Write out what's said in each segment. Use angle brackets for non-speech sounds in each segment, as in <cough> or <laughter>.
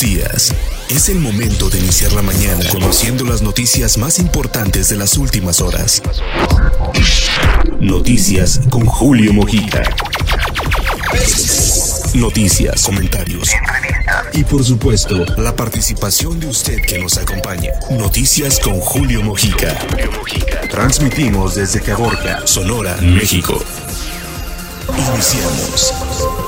días. Es el momento de iniciar la mañana conociendo las noticias más importantes de las últimas horas. Noticias con Julio Mojica. Noticias, comentarios. Y por supuesto, la participación de usted que nos acompaña. Noticias con Julio Mojica. Transmitimos desde Caborca, Sonora, México. Iniciamos.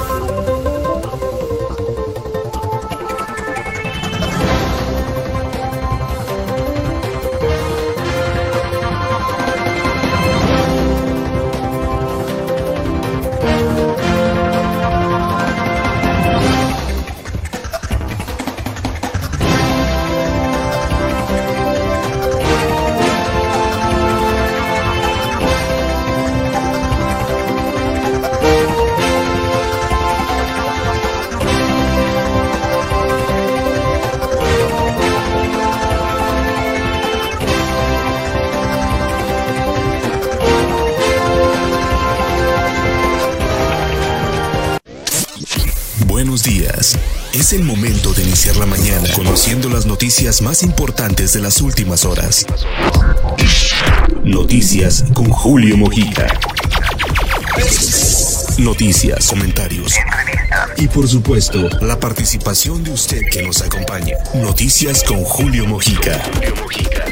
Iniciar la mañana conociendo las noticias más importantes de las últimas horas. Noticias con Julio Mojica. Noticias, comentarios. Y por supuesto, la participación de usted que nos acompaña. Noticias con Julio Mojica.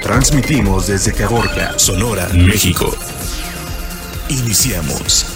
Transmitimos desde Caborca, Sonora, México. Iniciamos.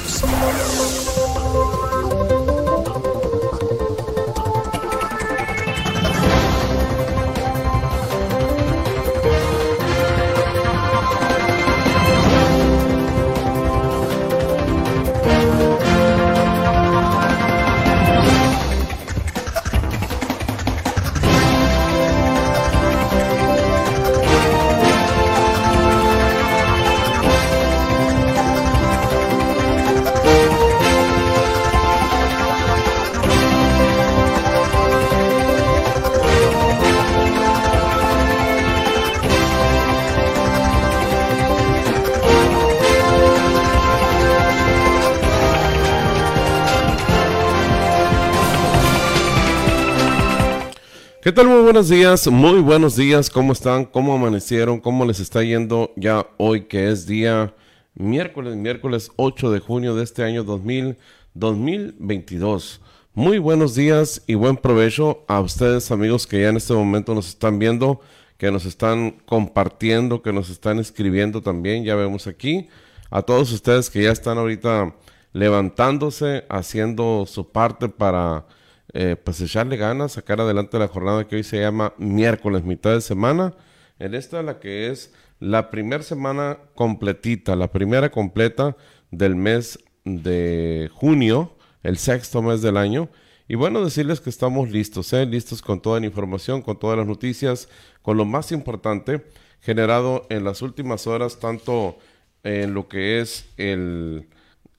¿Qué tal? Muy buenos días, muy buenos días, ¿cómo están? ¿Cómo amanecieron? ¿Cómo les está yendo ya hoy que es día miércoles, miércoles 8 de junio de este año 2000, 2022? Muy buenos días y buen provecho a ustedes amigos que ya en este momento nos están viendo, que nos están compartiendo, que nos están escribiendo también, ya vemos aquí, a todos ustedes que ya están ahorita levantándose, haciendo su parte para eh, pues echarle ganas, sacar adelante la jornada que hoy se llama miércoles, mitad de semana. En esta la que es la primera semana completita, la primera completa del mes de junio, el sexto mes del año. Y bueno, decirles que estamos listos, ¿eh? listos con toda la información, con todas las noticias, con lo más importante generado en las últimas horas, tanto en lo que es el,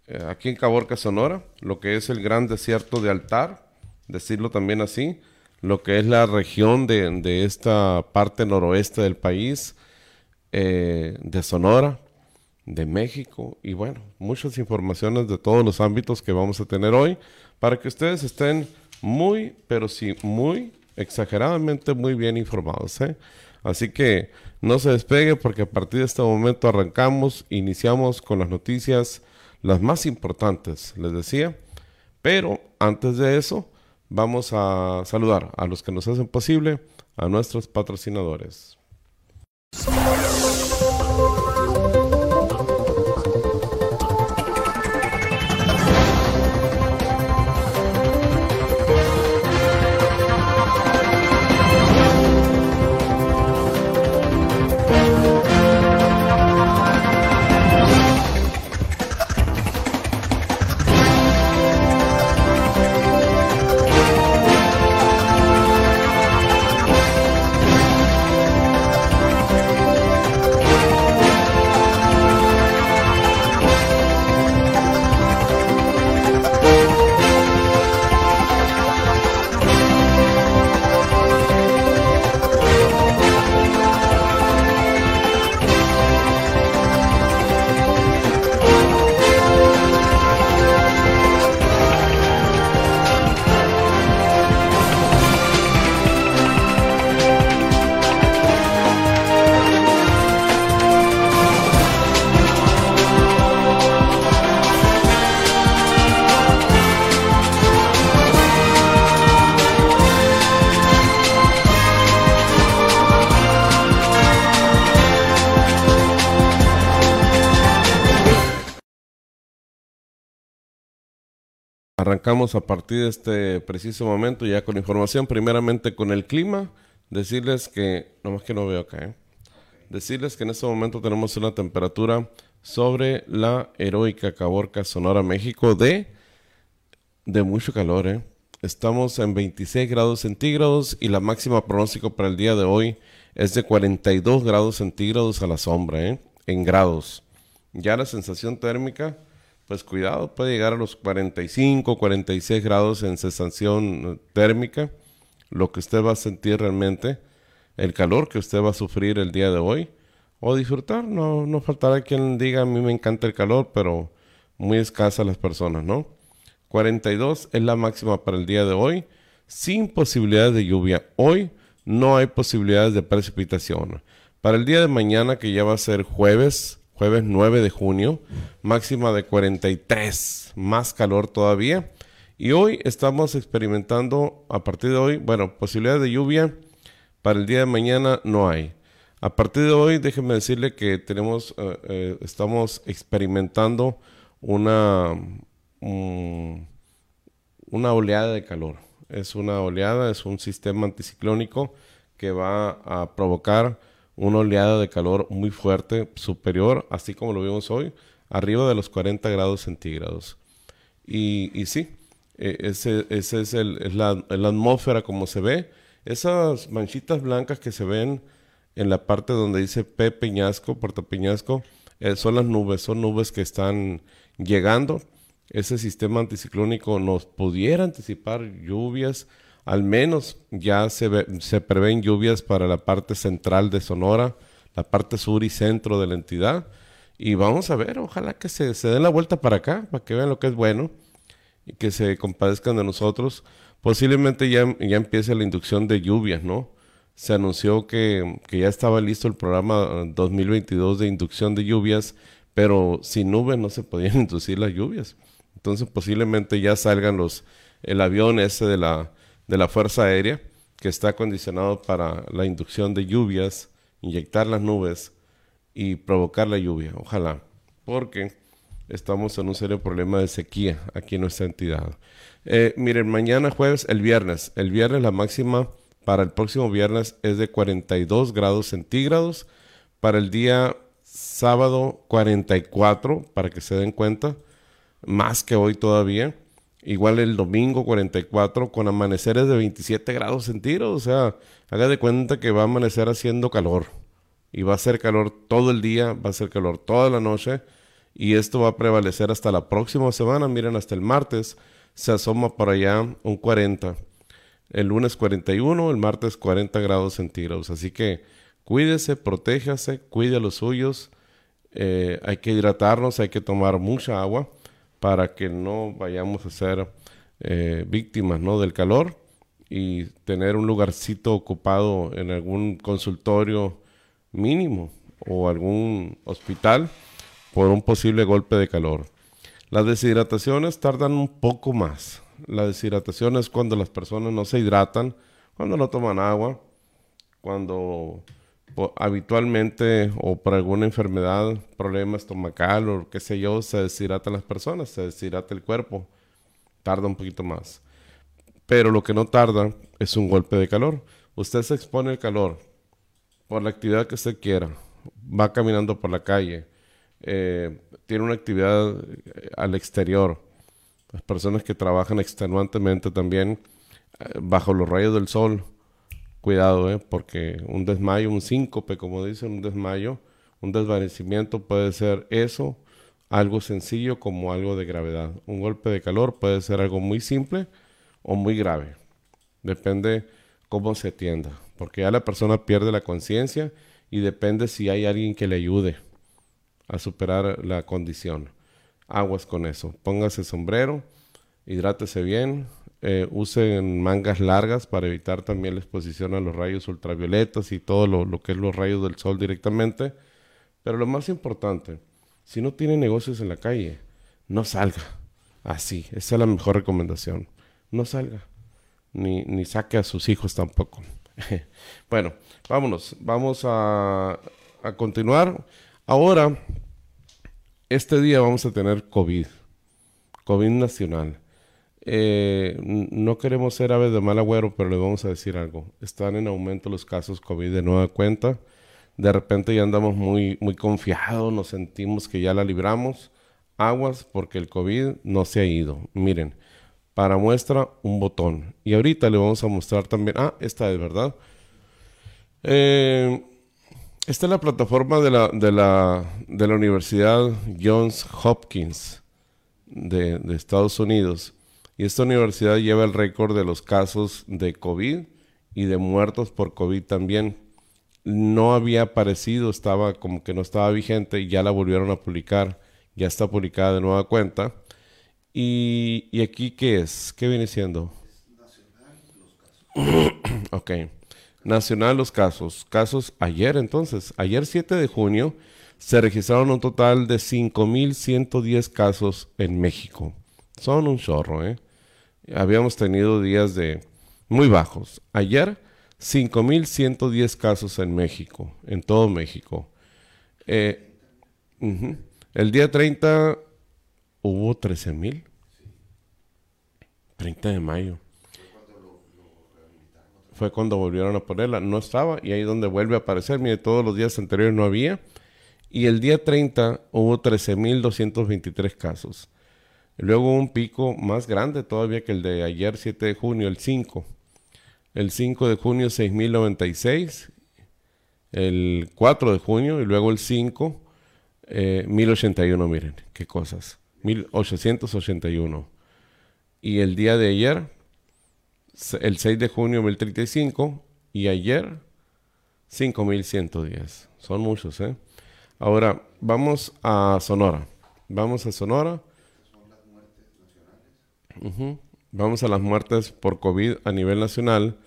eh, aquí en Caborca, Sonora, lo que es el gran desierto de altar, decirlo también así, lo que es la región de, de esta parte noroeste del país, eh, de Sonora, de México y bueno, muchas informaciones de todos los ámbitos que vamos a tener hoy para que ustedes estén muy, pero sí, muy exageradamente muy bien informados. ¿eh? Así que no se despegue porque a partir de este momento arrancamos, iniciamos con las noticias, las más importantes, les decía. Pero antes de eso, vamos a saludar a los que nos hacen posible, a nuestros patrocinadores. Arrancamos a partir de este preciso momento ya con información, primeramente con el clima, decirles que, nomás que no veo acá, ¿eh? decirles que en este momento tenemos una temperatura sobre la heroica Caborca Sonora, México de, de mucho calor, ¿eh? Estamos en 26 grados centígrados y la máxima pronóstico para el día de hoy es de 42 grados centígrados a la sombra, ¿eh? en grados. Ya la sensación térmica, pues cuidado, puede llegar a los 45, 46 grados en sensación térmica, lo que usted va a sentir realmente, el calor que usted va a sufrir el día de hoy, o disfrutar, no, no faltará quien diga, a mí me encanta el calor, pero muy escasa las personas, ¿no? 42 es la máxima para el día de hoy, sin posibilidades de lluvia. Hoy no hay posibilidades de precipitación. Para el día de mañana, que ya va a ser jueves, jueves 9 de junio, máxima de 43, más calor todavía. Y hoy estamos experimentando, a partir de hoy, bueno, posibilidades de lluvia para el día de mañana no hay. A partir de hoy, déjenme decirle que tenemos, eh, eh, estamos experimentando una, una oleada de calor. Es una oleada, es un sistema anticiclónico que va a provocar una oleada de calor muy fuerte, superior, así como lo vimos hoy, arriba de los 40 grados centígrados. Y, sí, e, ese, ese es, el, es la, la, atmósfera como se ve. Esas manchitas blancas que se ven en la parte donde dice P Peñasco, Puerto Peñasco, eh, son las nubes, son nubes que están llegando ese sistema anticiclónico nos pudiera anticipar lluvias, al menos ya se, prevén lluvias para la parte central de Sonora, la parte sur y centro de la entidad. Y vamos a ver, ojalá que se, se den la vuelta para acá, para que vean lo que es bueno y que se compadezcan de nosotros. Posiblemente ya, ya empiece la inducción de lluvias, ¿no? Se anunció que, que ya estaba listo el programa 2022 de inducción de lluvias, pero sin nubes no se podían <laughs> inducir las lluvias. Entonces posiblemente ya salgan los, el avión ese de la, de la Fuerza Aérea que está acondicionado para la inducción de lluvias, inyectar las nubes y provocar la lluvia. Ojalá, porque estamos en un serio problema de sequía aquí en nuestra entidad. Eh, miren, mañana jueves, el viernes, el viernes la máxima para el próximo viernes es de 42 grados centígrados. Para el día sábado 44, para que se den cuenta más que hoy todavía. Igual el domingo 44 con amaneceres de 27 grados centígrados. O sea, haga de cuenta que va a amanecer haciendo calor. Y va a ser calor todo el día, va a ser calor toda la noche. Y esto va a prevalecer hasta la próxima semana. Miren, hasta el martes se asoma por allá un 40. El lunes 41, el martes 40 grados centígrados. Así que cuídese, protéjase, cuide a los suyos. Eh, hay que hidratarnos, hay que tomar mucha agua para que no vayamos a ser eh, víctimas ¿no? del calor y tener un lugarcito ocupado en algún consultorio mínimo o algún hospital por un posible golpe de calor. Las deshidrataciones tardan un poco más. La deshidratación es cuando las personas no se hidratan, cuando no toman agua, cuando habitualmente o por alguna enfermedad, problema estomacal o qué sé yo, se deshidratan las personas, se deshidrata el cuerpo. Tarda un poquito más. Pero lo que no tarda es un golpe de calor. Usted se expone al calor por la actividad que usted quiera. Va caminando por la calle. Eh, tiene una actividad eh, al exterior. Las personas que trabajan extenuantemente también eh, bajo los rayos del sol cuidado, ¿eh? porque un desmayo, un síncope, como dicen, un desmayo, un desvanecimiento puede ser eso, algo sencillo como algo de gravedad. Un golpe de calor puede ser algo muy simple o muy grave. Depende cómo se atienda, porque ya la persona pierde la conciencia y depende si hay alguien que le ayude a superar la condición. Aguas con eso. Póngase sombrero, hidrátese bien, eh, usen mangas largas para evitar también la exposición a los rayos ultravioletas y todo lo, que es los rayos del sol directamente. Pero lo más importante, si no tiene negocios en la calle, no salga. Así, esa es la mejor recomendación. No salga. Ni, ni saque a sus hijos tampoco. <laughs> bueno, vámonos. Vamos a, a continuar. Ahora, este día vamos a tener COVID. COVID nacional. Eh, no queremos ser aves de mal agüero, pero le vamos a decir algo. Están en aumento los casos COVID de nueva cuenta. De repente ya andamos muy, muy confiados, nos sentimos que ya la libramos. Aguas porque el COVID no se ha ido. Miren, para muestra un botón. Y ahorita le vamos a mostrar también. Ah, esta es verdad. Eh, esta es la plataforma de la, de la, de la Universidad Johns Hopkins de Estados Unidos. Y esta universidad lleva el récord de los casos de COVID y de muertos por COVID también. No había aparecido, estaba como que no estaba vigente y ya la volvieron a publicar. Ya está publicada de nueva cuenta. ¿Y, y aquí qué es? ¿Qué viene siendo? Nacional los casos. <coughs> ok. Nacional los casos. Casos ayer entonces. Ayer 7 de junio se registraron un total de 5.110 casos en México. Son un chorro, ¿eh? Habíamos tenido días de muy bajos. Ayer, 5.110 casos en México, en todo México. Eh, El día 30 hubo 13.000. 30 de mayo. Fue cuando volvieron a ponerla. No estaba y ahí donde vuelve a aparecer. Mire, todos los días anteriores no había. Y el día 30 hubo 13.223 casos. Luego un pico más grande todavía que el de ayer 7 de junio, el 5. El 5 de junio 6.096. El 4 de junio y luego el 5, eh, 1081, miren, qué cosas. 1881. Y el día de ayer, el 6 de junio 1035 y ayer 5110. Son muchos, ¿eh? Ahora, vamos a Sonora. Vamos a Sonora. Vamos a las muertes por COVID a nivel nacional.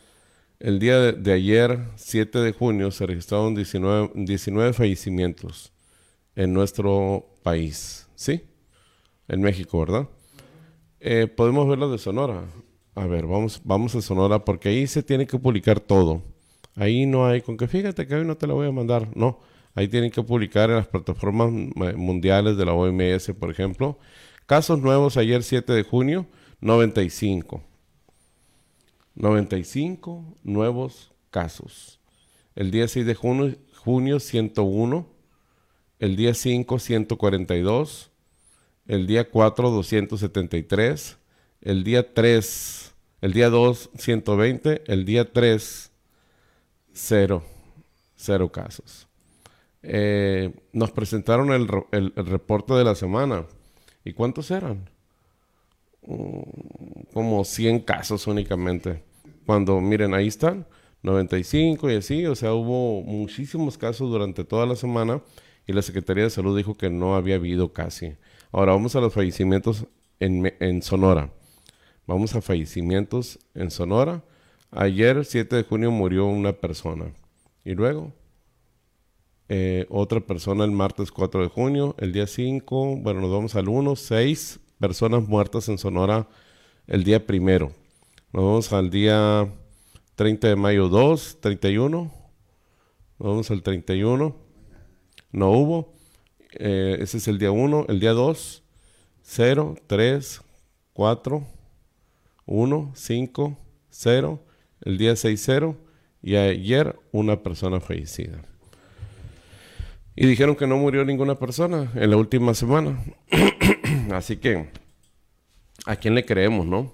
El día de, ayer, 7 de junio, se registraron 19, 19, fallecimientos en nuestro país. ¿Sí? En México, ¿verdad? Eh, podemos ver lo de Sonora. A ver, vamos, vamos a Sonora porque ahí se tiene que publicar todo. Ahí no hay con que fíjate que hoy no te la voy a mandar. No, ahí tienen que publicar en las plataformas mundiales de la OMS, por ejemplo. Casos nuevos ayer 7 de junio, 95. 95 nuevos casos. El día 6 de junio, junio 101. El día 5, 142. El día 4, 273. El día 3, el día 2, 120. El día 3, 0. 0 casos. Eh, nos presentaron el, el reporte de la semana. ¿Y cuántos eran? Mm, como 100 casos únicamente. Cuando, miren, ahí están, 95 y así, o sea, hubo muchísimos casos durante toda la semana y la Secretaría de Salud dijo que no había habido casi. Ahora vamos a los fallecimientos en, en Sonora. Vamos a fallecimientos en Sonora. Ayer, 7 de junio, murió una persona. Y luego, eh, otra persona el martes 4 de junio. El día 5, bueno, nos vamos al 1, 6 personas muertas en Sonora el día primero. Nos vamos al día 30 de mayo 2, 31. Nos vamos al 31. No hubo. Eh, ese es el día 1. El día 2, 0, 3, 4, 1, 5, 0. El día 6, 0. Y ayer una persona fallecida. Y dijeron que no murió ninguna persona en la última semana. <clears throat> Así que, ¿a quién le creemos, no?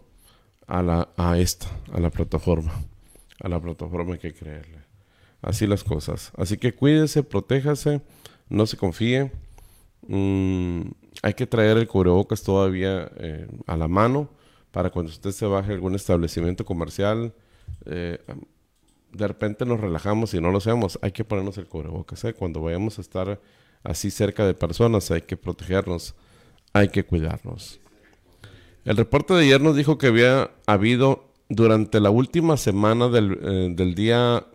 A, la, a esta, a la plataforma. A la plataforma hay que creerle. Así las cosas. Así que cuídese, protéjase, no se confíe. Mm, hay que traer el cubrebocas todavía eh, a la mano para cuando usted se baje a algún establecimiento comercial. Eh, de repente nos relajamos y no lo hacemos. Hay que ponernos el cubrebocas. ¿eh? Cuando vayamos a estar así cerca de personas, hay que protegernos hay que cuidarnos. El reporte de ayer nos dijo que había habido durante la última semana del, eh, día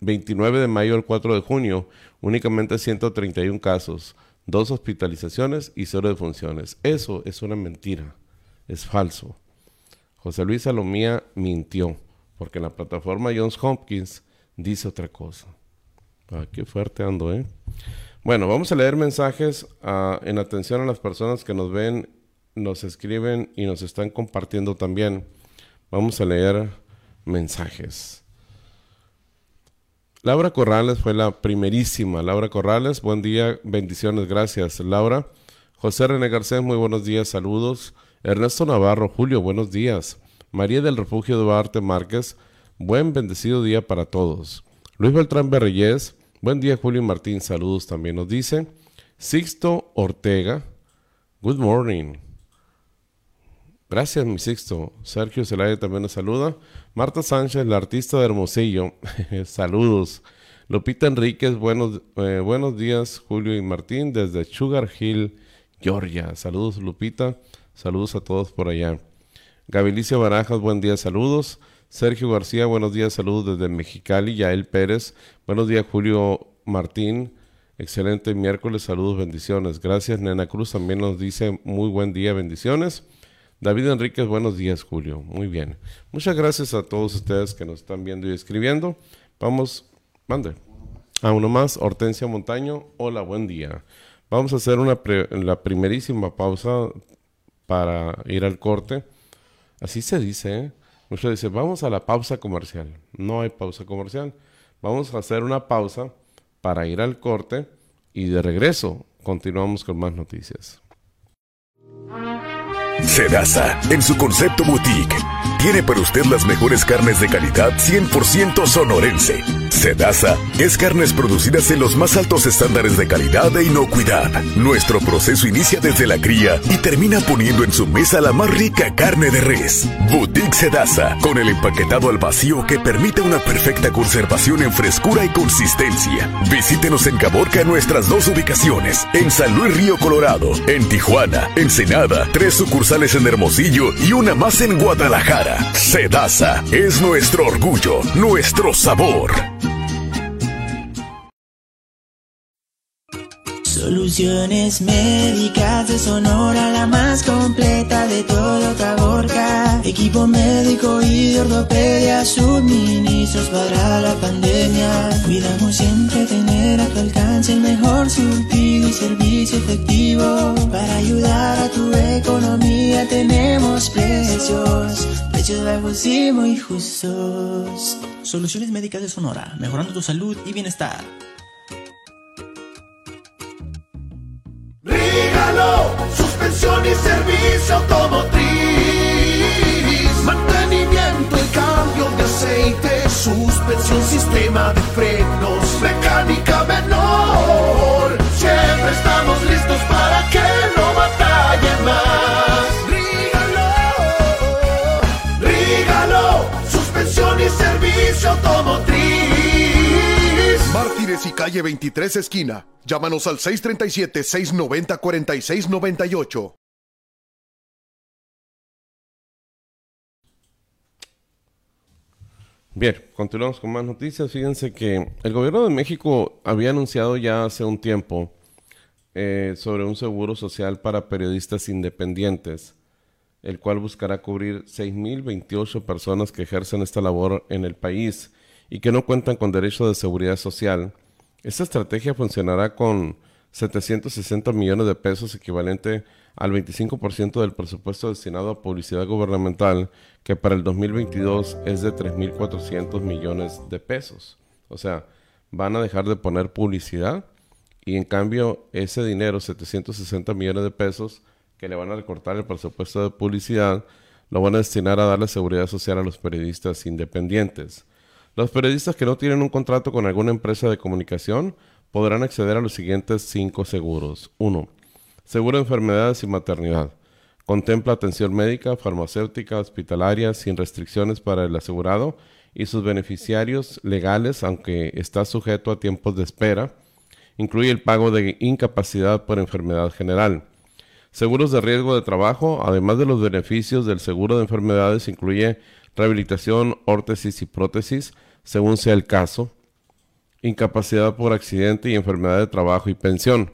29 de mayo al 4 de junio únicamente 131 casos, dos hospitalizaciones y cero defunciones. Eso es una mentira, es falso. José Luis Salomía mintió, porque en la plataforma Johns Hopkins dice otra cosa. Ah, qué fuerte ando, ¿eh? Bueno, vamos a leer mensajes ah, en atención a las personas que nos ven nos escriben y nos están compartiendo también. Vamos a leer mensajes. Laura Corrales fue la primerísima. Laura Corrales, buen día, bendiciones, gracias. Laura. José René Garcés, muy buenos días, saludos. Ernesto Navarro, Julio, buenos días. María del Refugio Duarte Márquez, buen bendecido día para todos. Luis Beltrán Berreyes, buen día Julio Martín, saludos también nos dice. Sixto Ortega, good morning. Gracias, mi Sixto. Sergio Zelaya también nos saluda. Marta Sánchez, la artista de Hermosillo, <laughs> saludos. Lupita Enríquez, buenos, eh, buenos días, Julio y Martín, desde Sugar Hill, Georgia. Saludos, Lupita. Saludos a todos por allá. Gabilicia Barajas, buen día, saludos. Sergio García, buenos días, saludos desde Mexicali. Yael Pérez, buenos días, Julio Martín. Excelente miércoles, saludos, bendiciones. Gracias, Nena Cruz también nos dice muy buen día, bendiciones. David Enríquez, buenos días, Julio. Muy bien. Muchas gracias a todos ustedes que nos están viendo y escribiendo. Vamos, mande. A uno más, Hortensia Montaño. Hola, buen día. Vamos a hacer una la primerísima pausa para ir al corte. Así se dice, ¿eh? Muchos dicen, vamos a la pausa comercial. No hay pausa comercial. Vamos a hacer una pausa para ir al corte y de regreso continuamos con más noticias. Sedasa, en su concepto boutique, tiene para usted las mejores carnes de calidad 100% sonorense. Sedasa es carnes producidas en los más altos estándares de calidad e inocuidad. Nuestro proceso inicia desde la cría y termina poniendo en su mesa la más rica carne de res. Boutique Sedasa, con el empaquetado al vacío que permite una perfecta conservación en frescura y consistencia. Visítenos en Caborca nuestras dos ubicaciones, en San Luis Río Colorado, en Tijuana, Ensenada, tres sucursales en Hermosillo y una más en Guadalajara. Sedasa es nuestro orgullo, nuestro sabor. Soluciones médicas de Sonora, la más completa de todo Caborca. Equipo médico y de ortopedia, suministros para la pandemia. Cuidamos siempre tener a tu alcance el mejor surtido y servicio efectivo. Para ayudar a tu economía tenemos precios, bajos y muy justos. Soluciones médicas de Sonora, mejorando tu salud y bienestar. suspensión y servicio automotriz, mantenimiento y cambio de aceite, suspensión, sistema de frenos, mecánica menor. Siempre estamos listos para Y calle 23 esquina. Llámanos al 637-690-4698. Bien, continuamos con más noticias. Fíjense que el gobierno de México había anunciado ya hace un tiempo eh, sobre un seguro social para periodistas independientes, el cual buscará cubrir 6.028 personas que ejercen esta labor en el país y que no cuentan con derecho de seguridad social esta estrategia funcionará con 760 millones de pesos, equivalente al 25% del presupuesto destinado a publicidad gubernamental, que para el 2022 es de 3.400 millones de pesos. O sea, van a dejar de poner publicidad y en cambio ese dinero, 760 millones de pesos, que le van a recortar el presupuesto de publicidad, lo van a destinar a darle seguridad social a los periodistas independientes. Los periodistas que no tienen un contrato con alguna empresa de comunicación podrán acceder a los siguientes cinco seguros. 1. Seguro de enfermedades y maternidad. Contempla atención médica, farmacéutica, hospitalaria, sin restricciones para el asegurado y sus beneficiarios legales, aunque está sujeto a tiempos de espera. Incluye el pago de incapacidad por enfermedad general. Seguros de riesgo de trabajo, además de los beneficios del seguro de enfermedades, incluye rehabilitación, órtesis y prótesis, según sea el caso, incapacidad por accidente y enfermedad de trabajo y pensión,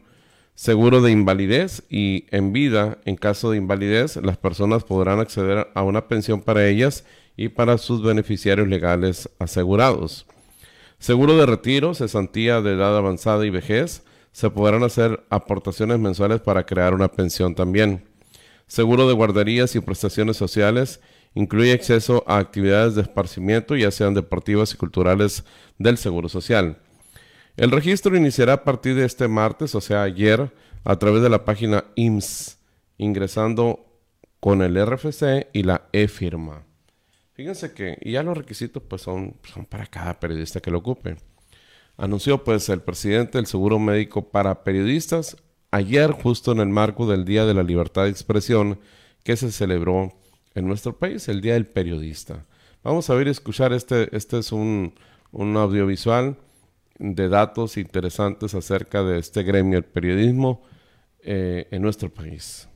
seguro de invalidez y en vida, en caso de invalidez, las personas podrán acceder a una pensión para ellas y para sus beneficiarios legales asegurados. Seguro de retiro, cesantía de edad avanzada y vejez, se podrán hacer aportaciones mensuales para crear una pensión también. seguro de guarderías y prestaciones sociales, incluye acceso a actividades de esparcimiento, ya sean deportivas y culturales del Seguro Social. El registro iniciará a partir de este martes, o sea, ayer, a través de la página IMSS, ingresando con el RFC y la e-firma. Fíjense que ya los requisitos pues son, para cada periodista que lo ocupe. Anunció pues el presidente del seguro médico para periodistas ayer justo en el marco del Día de la Libertad de Expresión que se celebró en nuestro país, el Día del Periodista. Vamos a ver y escuchar, este, este es un, un audiovisual de datos interesantes acerca de este gremio, el periodismo eh, en nuestro país.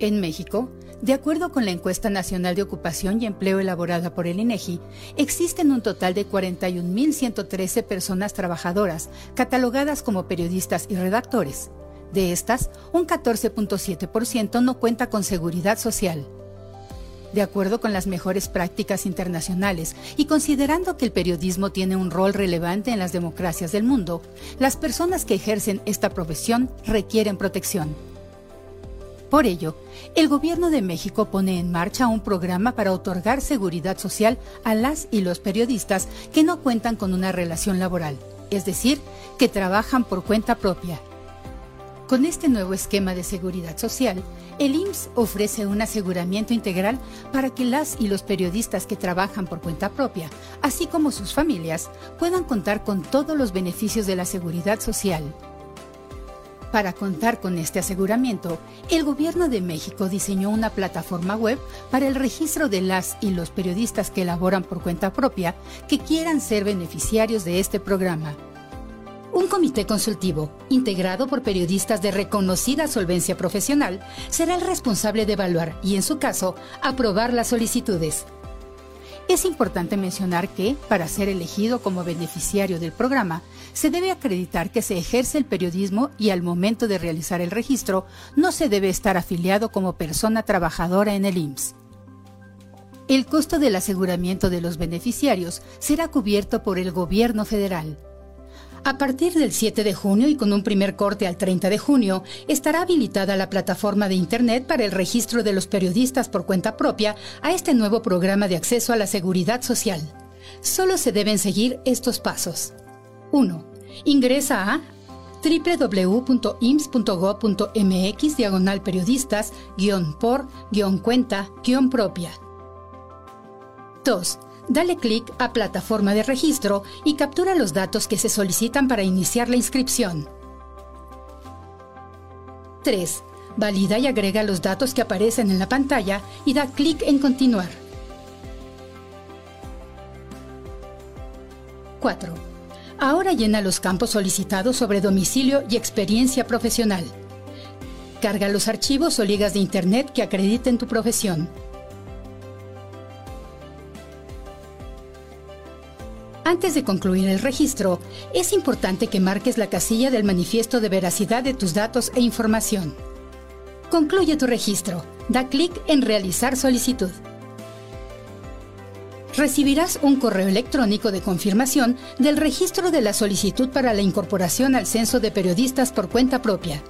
En México, de acuerdo con la encuesta nacional de ocupación y empleo elaborada por el INEGI, existen un total de 41.113 personas trabajadoras catalogadas como periodistas y redactores. De estas, un 14.7% no cuenta con seguridad social. De acuerdo con las mejores prácticas internacionales y considerando que el periodismo tiene un rol relevante en las democracias del mundo, las personas que ejercen esta profesión requieren protección. Por ello, el Gobierno de México pone en marcha un programa para otorgar seguridad social a las y los periodistas que no cuentan con una relación laboral, es decir, que trabajan por cuenta propia. Con este nuevo esquema de seguridad social, el IMSS ofrece un aseguramiento integral para que las y los periodistas que trabajan por cuenta propia, así como sus familias, puedan contar con todos los beneficios de la seguridad social. Para contar con este aseguramiento, el Gobierno de México diseñó una plataforma web para el registro de las y los periodistas que elaboran por cuenta propia que quieran ser beneficiarios de este programa. Un comité consultivo, integrado por periodistas de reconocida solvencia profesional, será el responsable de evaluar y, en su caso, aprobar las solicitudes. Es importante mencionar que, para ser elegido como beneficiario del programa, se debe acreditar que se ejerce el periodismo y al momento de realizar el registro no se debe estar afiliado como persona trabajadora en el IMSS. El costo del aseguramiento de los beneficiarios será cubierto por el gobierno federal. A partir del 7 de junio y con un primer corte al 30 de junio, estará habilitada la plataforma de Internet para el registro de los periodistas por cuenta propia a este nuevo programa de acceso a la seguridad social. Solo se deben seguir estos pasos. 1. Ingresa a www.ims.gov.mx diagonal periodistas por cuenta propia. 2 dale clic a Plataforma de registro y captura los datos que se solicitan para iniciar la inscripción. 3. Valida y agrega los datos que aparecen en la pantalla y da clic en Continuar. 4. Ahora llena los campos solicitados sobre domicilio y experiencia profesional. Carga los archivos o ligas de Internet que acrediten tu profesión. Antes de concluir el registro, es importante que marques la casilla del manifiesto de veracidad de tus datos e información. Concluye tu registro. Da clic en Realizar solicitud. Recibirás un correo electrónico de confirmación del registro de la solicitud para la incorporación al censo de periodistas por cuenta propia.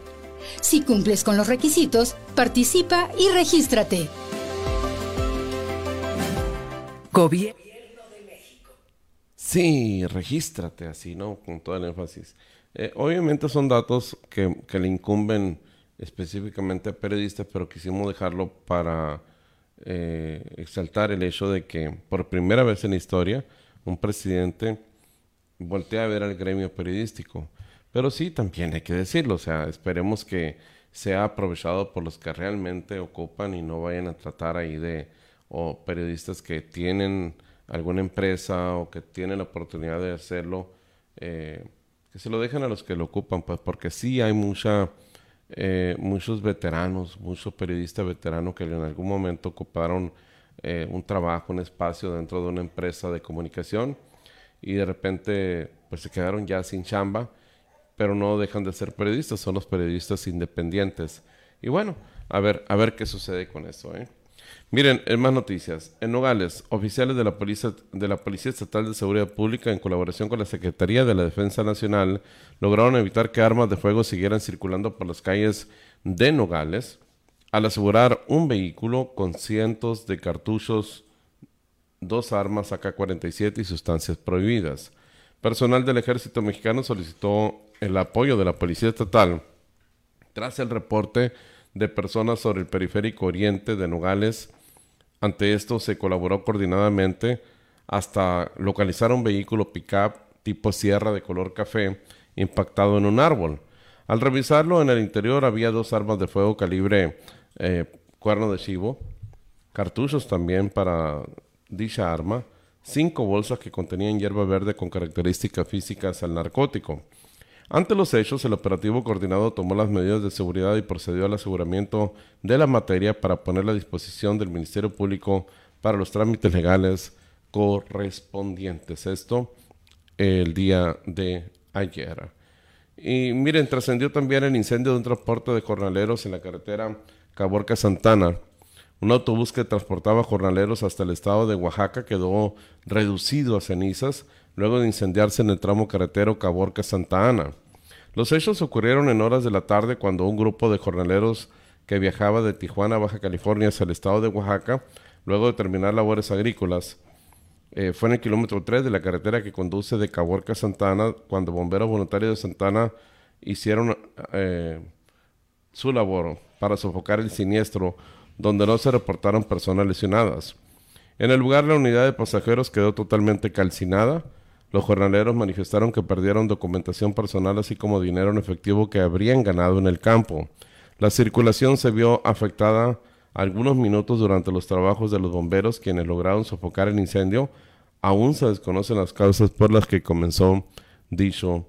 Si cumples con los requisitos, participa y regístrate. Gobierno Sí, regístrate así, ¿no? Con todo el énfasis. Eh, obviamente son datos que, le incumben específicamente a periodistas, pero quisimos dejarlo para eh, exaltar el hecho de que por primera vez en la historia un presidente voltea a ver al gremio periodístico. Pero sí, también hay que decirlo, o sea, esperemos que sea aprovechado por los que realmente ocupan y no vayan a tratar ahí de o periodistas que tienen alguna empresa o que tienen la oportunidad de hacerlo, eh, que se lo dejen a los que lo ocupan, pues porque sí hay mucha, eh, muchos veteranos, muchos periodistas veteranos que en algún momento ocuparon eh, un trabajo, un espacio dentro de una empresa de comunicación y de repente pues se quedaron ya sin chamba, pero no dejan de ser periodistas, son los periodistas independientes. Y bueno, a ver, a ver qué sucede con eso, ¿eh? Miren, en más noticias. En Nogales, oficiales de la, Policía, de la Policía Estatal de Seguridad Pública, en colaboración con la Secretaría de la Defensa Nacional, lograron evitar que armas de fuego siguieran circulando por las calles de Nogales, al asegurar un vehículo con cientos de cartuchos, dos armas AK-47 y sustancias prohibidas. Personal del Ejército Mexicano solicitó el apoyo de la Policía Estatal tras el reporte de personas sobre el periférico oriente de Nogales ante esto se colaboró coordinadamente hasta localizar un vehículo pickup tipo sierra de color café impactado en un árbol. Al revisarlo en el interior había dos armas de fuego calibre eh, cuerno de chivo, cartuchos también para dicha arma, cinco bolsas que contenían hierba verde con características físicas al narcótico. Ante los hechos, el operativo coordinado tomó las medidas de seguridad y procedió al aseguramiento de la materia para ponerla a disposición del Ministerio Público para los trámites legales correspondientes. Esto el día de ayer. Y miren, trascendió también el incendio de un transporte de jornaleros en la carretera Caborca Santana. Un autobús que transportaba jornaleros hasta el estado de Oaxaca quedó reducido a cenizas luego de incendiarse en el tramo carretero Caborca Santa Ana. Los hechos ocurrieron en horas de la tarde cuando un grupo de jornaleros que viajaba de Tijuana a Baja California hacia el estado de Oaxaca, luego de terminar labores agrícolas, eh, fue en el kilómetro 3 de la carretera que conduce de Caborca a Santana cuando bomberos voluntarios de Santana hicieron eh, su labor para sofocar el siniestro, donde no se reportaron personas lesionadas. En el lugar la unidad de pasajeros quedó totalmente calcinada, los jornaleros manifestaron que perdieron documentación personal así como dinero en efectivo que habrían ganado en el campo. La circulación se vio afectada algunos minutos durante los trabajos de los bomberos quienes lograron sofocar el incendio. Aún se desconocen las causas por las que comenzó dicho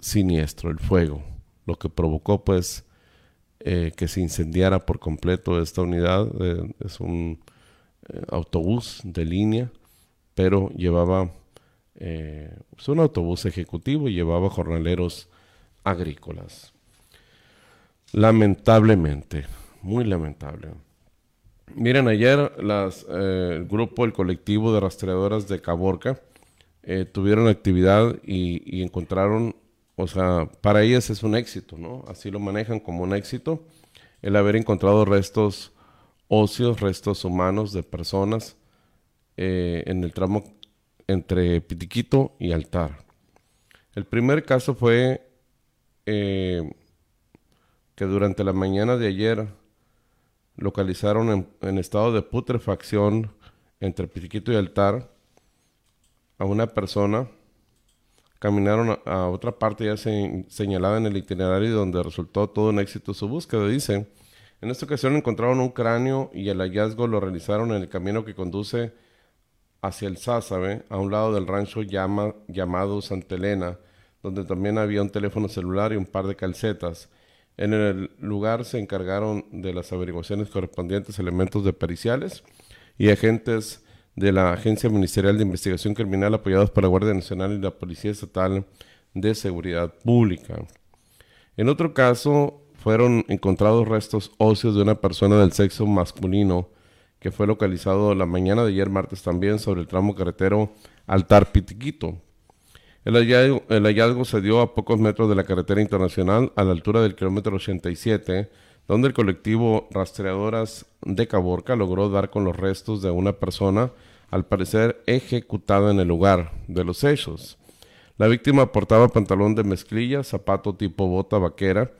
siniestro, el fuego, lo que provocó pues eh, que se incendiara por completo esta unidad. Eh, es un eh, autobús de línea, pero llevaba eh, pues, un autobús ejecutivo y llevaba jornaleros agrícolas. Lamentablemente, muy lamentable. Miren, ayer eh, el grupo, el colectivo de rastreadoras de Caborca eh, tuvieron actividad y, y, encontraron, o sea, para ellas es un éxito, ¿no? Así lo manejan como un éxito, el haber encontrado restos óseos, restos humanos de personas en el tramo entre Pitiquito y Altar. El primer caso fue eh, que durante la mañana de ayer localizaron en, estado de putrefacción entre Pitiquito y Altar a una persona. Caminaron a, otra parte ya señalada en el itinerario donde resultó todo un éxito su búsqueda. Dice, en esta ocasión encontraron un cráneo y el hallazgo lo realizaron en el camino que conduce hacia el Sázabe, a un lado del rancho llama, llamado Santa Elena, donde también había un teléfono celular y un par de calcetas. En el lugar se encargaron de las averiguaciones correspondientes elementos de periciales y agentes de la Agencia Ministerial de Investigación Criminal apoyados por la Guardia Nacional y la Policía Estatal de Seguridad Pública. En otro caso, fueron encontrados restos óseos de una persona del sexo masculino que fue localizado la mañana de ayer martes también sobre el tramo carretero Altar Pitiquito. El hallazgo, se dio a pocos metros de la carretera internacional a la altura del kilómetro 87, donde el colectivo Rastreadoras de Caborca logró dar con los restos de una persona, al parecer ejecutada en el lugar de los hechos. La víctima portaba pantalón de mezclilla, zapato tipo bota vaquera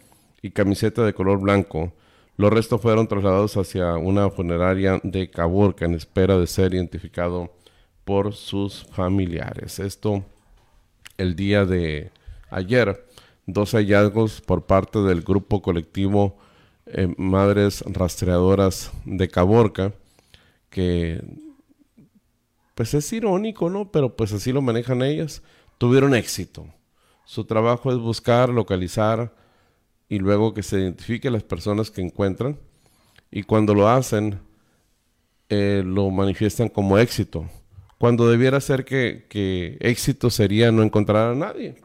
y camiseta de color blanco. Los restos fueron trasladados hacia una funeraria de Caborca en espera de ser identificado por sus familiares. Esto el día de ayer. Dos hallazgos por parte del grupo colectivo eh, Madres Rastreadoras de Caborca, que pues es irónico, ¿no? Pero pues así lo manejan ellas. Tuvieron éxito. Su trabajo es buscar, localizar, y luego que se identifique las personas que encuentran y cuando lo hacen eh, lo manifiestan como éxito, cuando debiera ser que, que éxito sería no encontrar a nadie.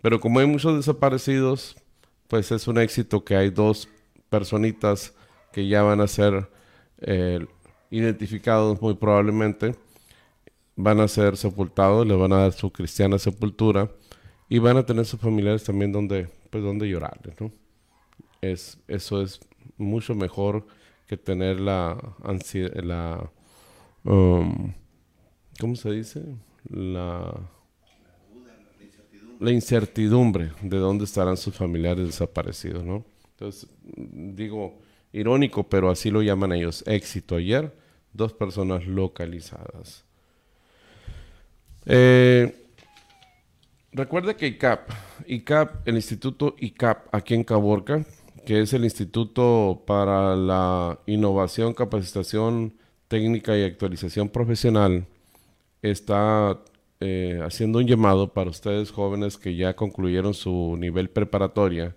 Pero como hay muchos desaparecidos, pues es un éxito que hay dos personitas que ya van a ser eh, identificados muy probablemente, van a ser sepultados, le van a dar su cristiana sepultura y van a tener sus familiares también donde, pues, donde llorarles, ¿no? Es, eso es mucho mejor que tener la ansiedad, la, um, ¿cómo se dice? La, la incertidumbre de dónde estarán sus familiares desaparecidos, ¿no? Entonces, digo, irónico, pero así lo llaman ellos, éxito ayer, dos personas localizadas. Eh, recuerde que ICAP, ICAP, el Instituto ICAP aquí en Caborca, que es el Instituto para la Innovación, Capacitación Técnica y Actualización Profesional, está eh, haciendo un llamado para ustedes jóvenes que ya concluyeron su nivel preparatoria,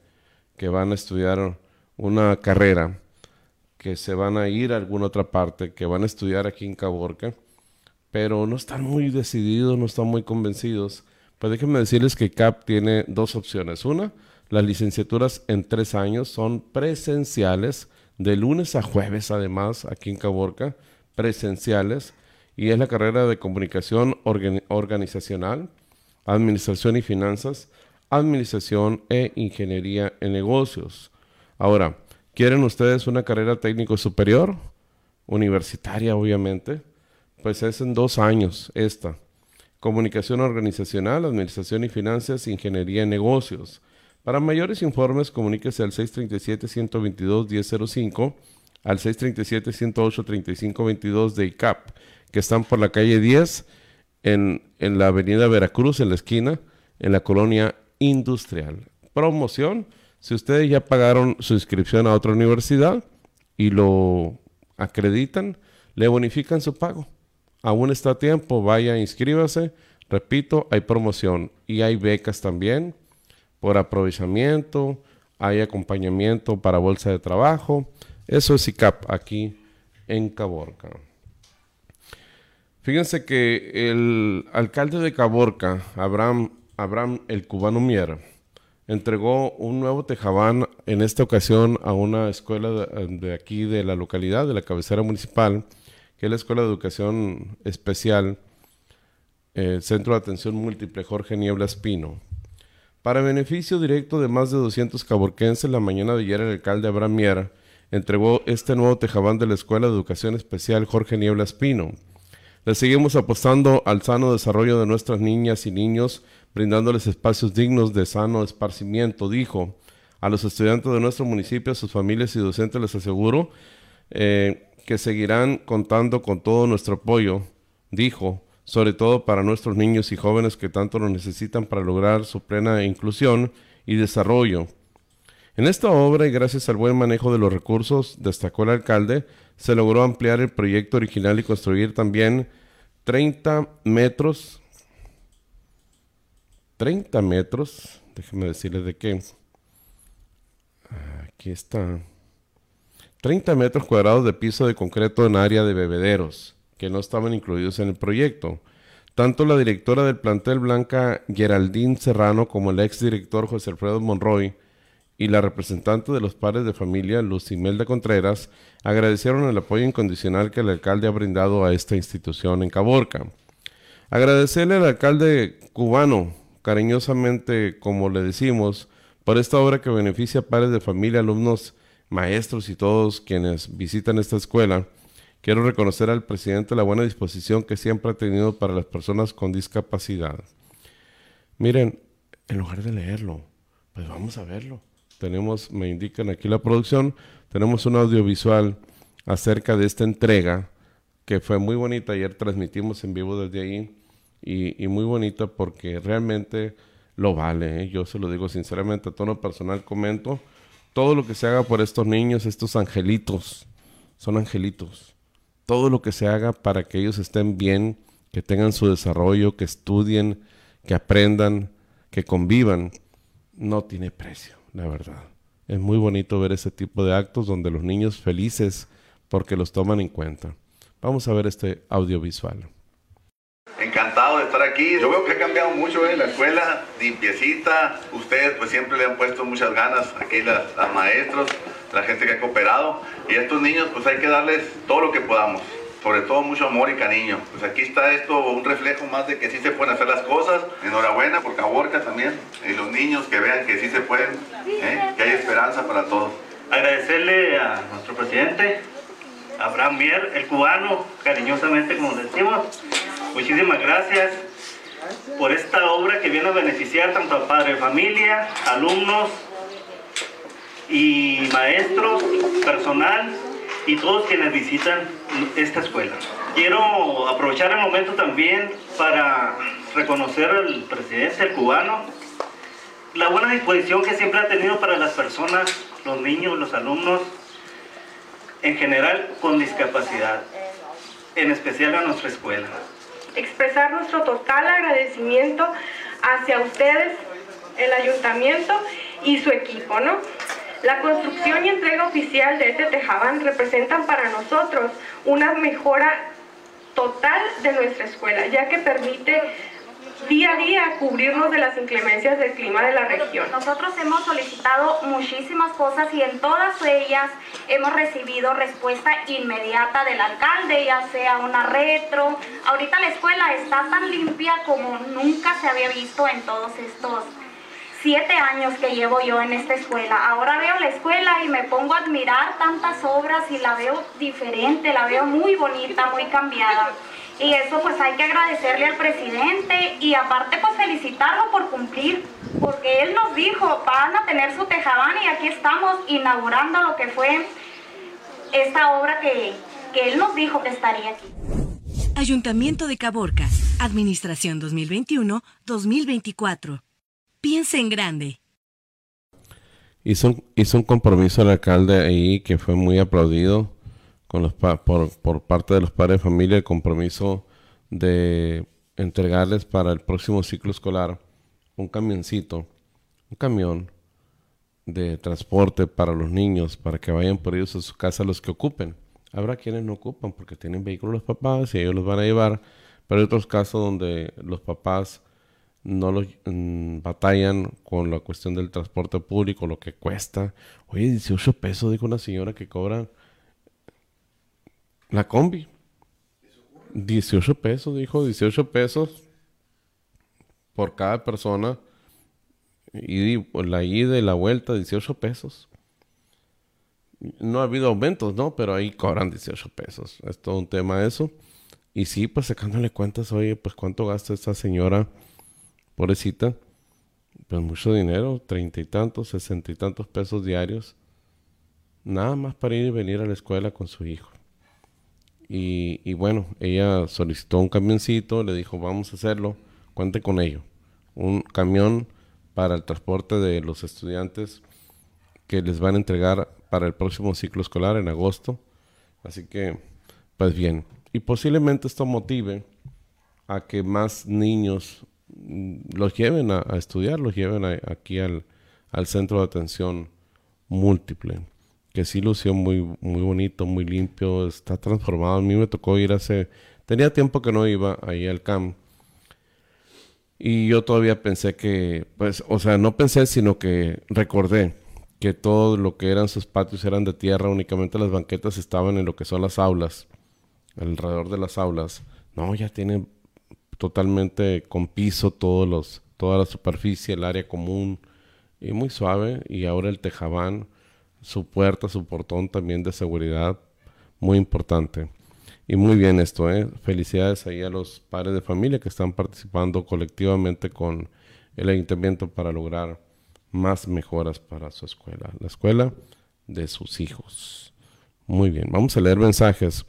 que van a estudiar una carrera, que se van a ir a alguna otra parte, que van a estudiar aquí en Caborca pero no están muy decididos, no están muy convencidos. Pues déjenme decirles que CAP tiene dos opciones. Una, las licenciaturas en tres años son presenciales, de lunes a jueves además, aquí en Caborca, presenciales, y es la carrera de comunicación organizacional, administración y finanzas, administración e ingeniería en negocios. Ahora, ¿quieren ustedes una carrera técnico superior? Universitaria, obviamente pues es en dos años esta. Comunicación organizacional, administración y finanzas, ingeniería en negocios. Para mayores informes, comuníquese al 637-122-1005, al 637-108-3522 de ICAP, que están por la calle 10 en, en la avenida Veracruz, en la esquina, en la colonia industrial. Promoción, si ustedes ya pagaron su inscripción a otra universidad y lo acreditan, le bonifican su pago. Aún está a tiempo, vaya, inscríbase. Repito, hay promoción y hay becas también por aprovechamiento, hay acompañamiento para bolsa de trabajo. Eso es ICAP aquí en Caborca. Fíjense que el alcalde de Caborca, Abraham, Abraham el cubano Mier, entregó un nuevo tejabán en esta ocasión a una escuela de aquí de la localidad, de la cabecera municipal, que es la Escuela de Educación Especial, eh, Centro de Atención Múltiple Jorge Niebla Espino. Para beneficio directo de más de 200 caborquenses, la mañana de ayer el alcalde Abraham Miera entregó este nuevo tejabán de la Escuela de Educación Especial Jorge Niebla Espino. Le seguimos apostando al sano desarrollo de nuestras niñas y niños, brindándoles espacios dignos de sano esparcimiento, dijo. A los estudiantes de nuestro municipio, a sus familias y docentes les aseguro eh, que seguirán contando con todo nuestro apoyo, dijo, sobre todo para nuestros niños y jóvenes que tanto lo necesitan para lograr su plena inclusión y desarrollo. En esta obra, y gracias al buen manejo de los recursos, destacó el alcalde, se logró ampliar el proyecto original y construir también 30 metros, 30 metros, déjenme decirles de qué. Aquí está. 30 metros cuadrados de piso de concreto en área de bebederos, que no estaban incluidos en el proyecto. Tanto la directora del plantel Blanca Geraldine Serrano como el exdirector José Alfredo Monroy y la representante de los padres de familia Lucimelda Contreras agradecieron el apoyo incondicional que el alcalde ha brindado a esta institución en Caborca. Agradecerle al alcalde cubano, cariñosamente como le decimos, por esta obra que beneficia a padres de familia, alumnos maestros y todos quienes visitan esta escuela, quiero reconocer al presidente la buena disposición que siempre ha tenido para las personas con discapacidad. Miren, en lugar de leerlo, pues vamos a verlo. Tenemos, me indican aquí la producción, tenemos un audiovisual acerca de esta entrega que fue muy bonita. Ayer transmitimos en vivo desde ahí y, muy bonita porque realmente lo vale. ¿eh? Yo se lo digo sinceramente a tono personal, comento todo lo que se haga por estos niños, estos angelitos, son angelitos. Todo lo que se haga para que ellos estén bien, que tengan su desarrollo, que estudien, que aprendan, que convivan, no tiene precio, la verdad. Es muy bonito ver ese tipo de actos donde los niños felices porque los toman en cuenta. Vamos a ver este audiovisual. Encantado de estar aquí. Yo veo que ha cambiado mucho en ¿eh? la escuela, limpiecita. Ustedes pues siempre le han puesto muchas ganas aquí las, maestros. la gente que ha cooperado. Y a estos niños pues hay que darles todo lo que podamos, sobre todo mucho amor y cariño. Pues aquí está esto un reflejo más de que sí se pueden hacer las cosas. Enhorabuena por Caborca también. Y los niños que vean que sí se pueden, ¿eh? que hay esperanza para todos. Agradecerle a nuestro presidente, Abraham Mier, el cubano, cariñosamente como decimos. Muchísimas gracias por esta obra que viene a beneficiar tanto a padre de familia, alumnos y maestros, personal y todos quienes visitan esta escuela. Quiero aprovechar el momento también para reconocer al presidente, el cubano, la buena disposición que siempre ha tenido para las personas, los niños, los alumnos, en general con discapacidad, en especial a nuestra escuela expresar nuestro total agradecimiento hacia ustedes, el ayuntamiento y su equipo, ¿no? La construcción y entrega oficial de este tejabán representan para nosotros una mejora total de nuestra escuela, ya que permite día a día cubrirnos de las inclemencias del clima de la región. Nosotros hemos solicitado muchísimas cosas y en todas ellas hemos recibido respuesta inmediata del alcalde, ya sea una retro. Ahorita la escuela está tan limpia como nunca se había visto en todos estos siete años que llevo yo en esta escuela. Ahora veo la escuela y me pongo a admirar tantas obras y la veo diferente, la veo muy bonita, muy cambiada. Y eso pues hay que agradecerle al presidente y aparte pues felicitarlo por cumplir, porque él nos dijo, van a tener su tejabán y aquí estamos inaugurando lo que fue esta obra que, que él nos dijo que estaría aquí. Ayuntamiento de Caborca, Administración 2021-2024. Piensa en grande. Hizo un, hizo un compromiso el alcalde ahí que fue muy aplaudido con los por, por parte de los padres de familia el compromiso de entregarles para el próximo ciclo escolar un camioncito, un camión de transporte para los niños, para que vayan por ellos a su casa los que ocupen. Habrá quienes no ocupan porque tienen vehículos los papás y ellos los van a llevar, pero hay otros casos donde los papás no los mm, batallan con la cuestión del transporte público, lo que cuesta. Oye, 18 pesos, dijo una señora que cobra la combi. 18 pesos, dijo, 18 pesos por cada persona. Y la ida y la vuelta, 18 pesos. No ha habido aumentos, ¿no? Pero ahí cobran 18 pesos. Es todo un tema eso. Y sí, pues sacándole cuentas, oye, pues cuánto gasta esta señora, pobrecita. Pues mucho dinero, treinta y tantos, sesenta y tantos pesos diarios. Nada más para ir y venir a la escuela con su hijo. Y, bueno, ella solicitó un camioncito, le dijo, vamos a hacerlo, cuente con ello. Un camión para el transporte de los estudiantes que les van a entregar para el próximo ciclo escolar en agosto. Así que, pues bien, y posiblemente esto motive a que más niños mm, los lleven a, estudiar, los lleven aquí al, al centro de atención múltiple que sí lució muy, muy bonito, muy limpio, está transformado. A mí me tocó ir hace... Tenía tiempo que no iba ahí al camp. Y yo todavía pensé que, pues, o sea, no pensé, sino que recordé que todo lo que eran sus patios eran de tierra, únicamente las banquetas estaban en lo que son las aulas, alrededor de las aulas. No, ya tiene totalmente con piso todos los, toda la superficie, el área común, y muy suave. Y ahora el tejabán su puerta, su portón también de seguridad, muy importante. Y muy bien esto, ¿eh? Felicidades ahí a los padres de familia que están participando colectivamente con el ayuntamiento para lograr más mejoras para su escuela, la escuela de sus hijos. Muy bien, vamos a leer mensajes.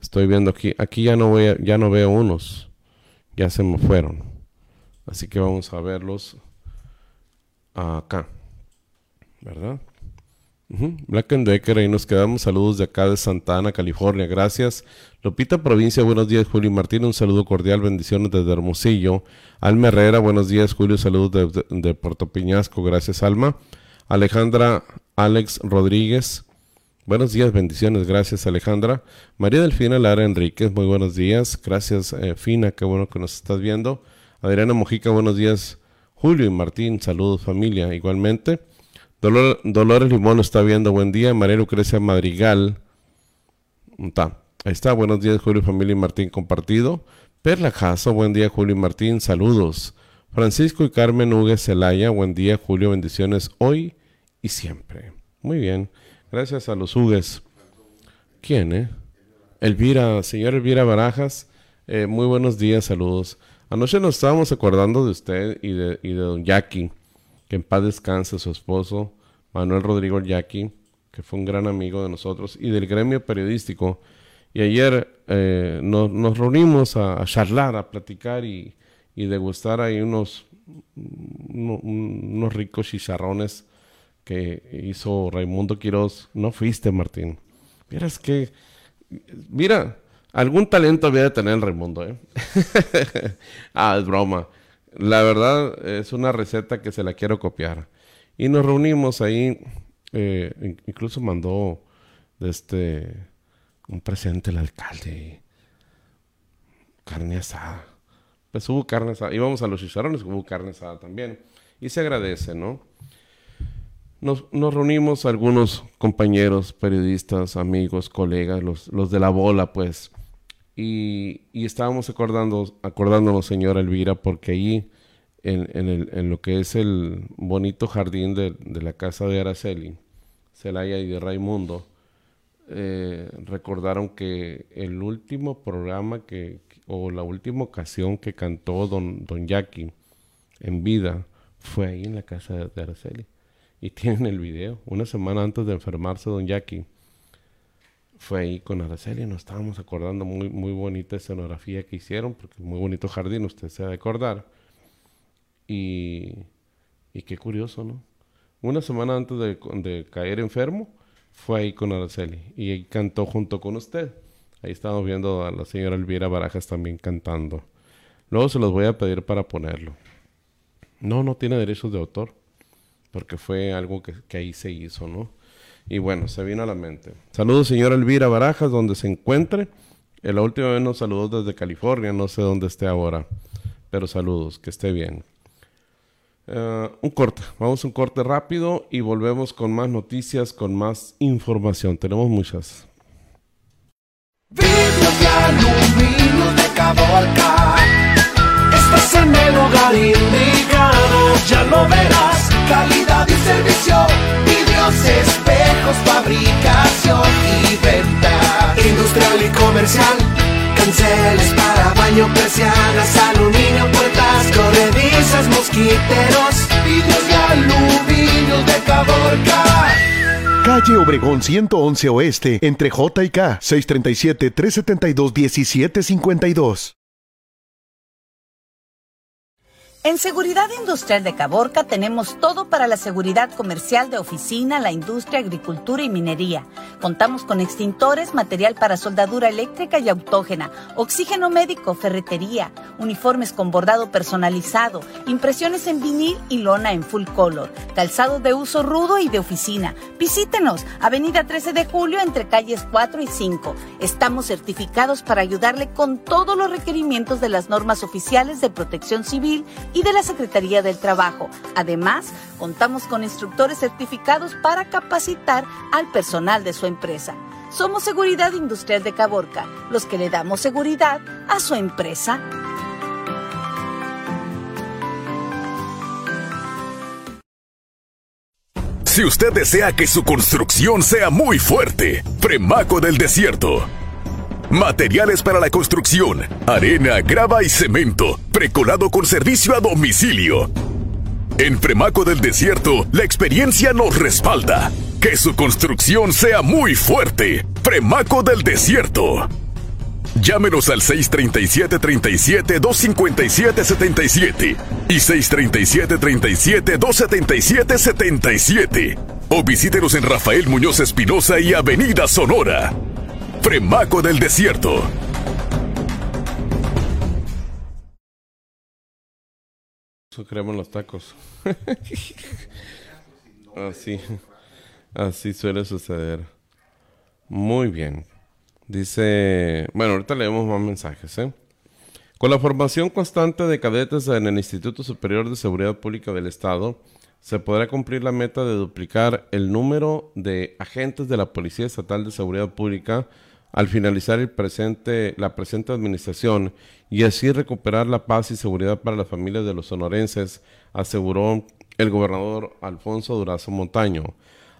Estoy viendo aquí, aquí ya no voy ya no veo unos, ya se me fueron. Así que vamos a verlos acá, ¿verdad? Black and Decker, ahí nos quedamos. Saludos de acá de Santa Ana, California. Gracias. Lopita Provincia, buenos días, Julio y Martín. Un saludo cordial, bendiciones desde Hermosillo. Alma Herrera, buenos días, Julio. Saludos de, Puerto Piñasco. Gracias, Alma. Alejandra Alex Rodríguez. Buenos días, bendiciones. Gracias, Alejandra. María Delfina Lara Enríquez, muy buenos días. Gracias, eh, Fina, qué bueno que nos estás viendo. Adriana Mojica, buenos días. Julio y Martín, saludos, familia. Igualmente. Dolores Limón está viendo, buen día. María Lucrecia Madrigal. Ahí está, buenos días Julio, familia y Martín compartido. Perla Jasso, buen día Julio y Martín, saludos. Francisco y Carmen Hugues Celaya, buen día Julio, bendiciones hoy y siempre. Muy bien, gracias a los Hugues. ¿Quién, eh? Elvira, señor Elvira Barajas, eh, muy buenos días, saludos. Anoche nos estábamos acordando de usted y de, y de don Jackie, que en paz descanse su esposo, Manuel Rodrigo Jackie, que fue un gran amigo de nosotros, y del gremio periodístico. Y ayer eh, nos, reunimos a, charlar, a platicar y, y degustar ahí unos, unos ricos chicharrones que hizo Raimundo Quiroz. No fuiste, Martín. Miras que Mira, algún talento había de tener Raimundo, ¿eh? <laughs> ah, es broma. La verdad es una receta que se la quiero copiar. Y nos reunimos ahí, eh, incluso mandó este un presente el alcalde. Carne asada. Pues hubo carne asada. Íbamos a los chicharrones, hubo carne asada también. Y se agradece, ¿no? nos, reunimos algunos compañeros, periodistas, amigos, colegas, los, los de la bola, pues, y, estábamos acordando, acordándonos, señora Elvira, porque ahí, en, en, lo que es el bonito jardín de, la casa de Araceli, Celaya y de Raimundo, eh, recordaron que el último programa que, o la última ocasión que cantó don, don Jackie en vida fue ahí en la casa de Araceli y tienen el video. Una semana antes de enfermarse, don Jackie fue ahí con Araceli. Nos estábamos acordando muy, muy bonita escenografía que hicieron, porque muy bonito jardín, usted se ha de acordar. Y, qué curioso, ¿no? Una semana antes de, caer enfermo, fue ahí con Araceli y cantó junto con usted. Ahí estamos viendo a la señora Elvira Barajas también cantando. Luego se los voy a pedir para ponerlo. No, no tiene derechos de autor porque fue algo que, ahí se hizo, ¿no? Y bueno, se vino a la mente. Saludos, señora Elvira Barajas, donde se encuentre. Eh, la última vez nos saludó desde California, no sé dónde esté ahora, pero saludos, que esté bien. Eh, un corte, vamos a un corte rápido y volvemos con más noticias, con más información. Tenemos muchas. Estás en el lugar indicado, ya lo verás. Calidad y servicio, espejos, fabricación y venta. Industrial y comercial, canceles para baño, persianas, aluminio, puertas, corredizas, mosquiteros, vidrios y aluminio de Caborca. Calle Obregón 111 Oeste, entre J y K, 637-372-1752. En Seguridad Industrial de Caborca tenemos todo para la seguridad comercial de oficina, la industria, agricultura y minería. Contamos con extintores, material para soldadura eléctrica y autógena, oxígeno médico, ferretería, uniformes con bordado personalizado, impresiones en vinil y lona en full color, calzado de uso rudo y de oficina. Visítenos, Avenida 13 de Julio entre calles 4 y 5. Estamos certificados para ayudarle con todos los requerimientos de las normas oficiales de protección civil y de la Secretaría del Trabajo. Además, contamos con instructores certificados para capacitar al personal de su empresa. Somos Seguridad Industrial de Caborca, los que le damos seguridad a su empresa. Si usted desea que su construcción sea muy fuerte, Premaco del Desierto Materiales para la construcción, arena, grava y cemento, precolado con servicio a domicilio. En Premaco del Desierto, la experiencia nos respalda. Que su construcción sea muy fuerte. Premaco del Desierto. Llámenos al 637-37-257-77 y 637-37-277-77. O visítenos en Rafael Muñoz Espinosa y Avenida Sonora. Premaco del Desierto. Creemos los tacos. <laughs> así, así suele suceder. Muy bien. Dice, bueno, ahorita leemos más mensajes, ¿eh? Con la formación constante de cadetes en el Instituto Superior de Seguridad Pública del Estado, se podrá cumplir la meta de duplicar el número de agentes de la Policía Estatal de Seguridad Pública al finalizar la presente administración y así recuperar la paz y seguridad para las familias de los sonorenses, aseguró el gobernador Alfonso Durazo Montaño.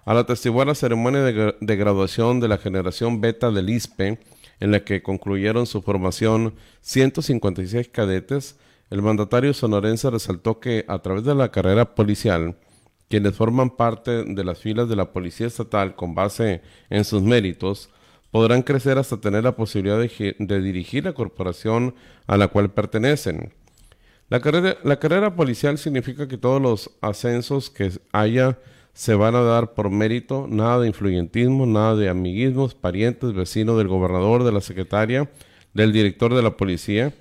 Al atestiguar la ceremonia de, de graduación de la generación beta del ISPE, en la que concluyeron su formación 156 cadetes, el mandatario sonorense resaltó que a través de la carrera policial, quienes forman parte de las filas de la Policía Estatal con base en sus méritos, podrán crecer hasta tener la posibilidad de, dirigir la corporación a la cual pertenecen. La carrera, la carrera policial significa que todos los ascensos que haya se van a dar por mérito, nada de influyentismo, nada de amiguismos, parientes, vecinos del gobernador, de la secretaria, del director de la policía,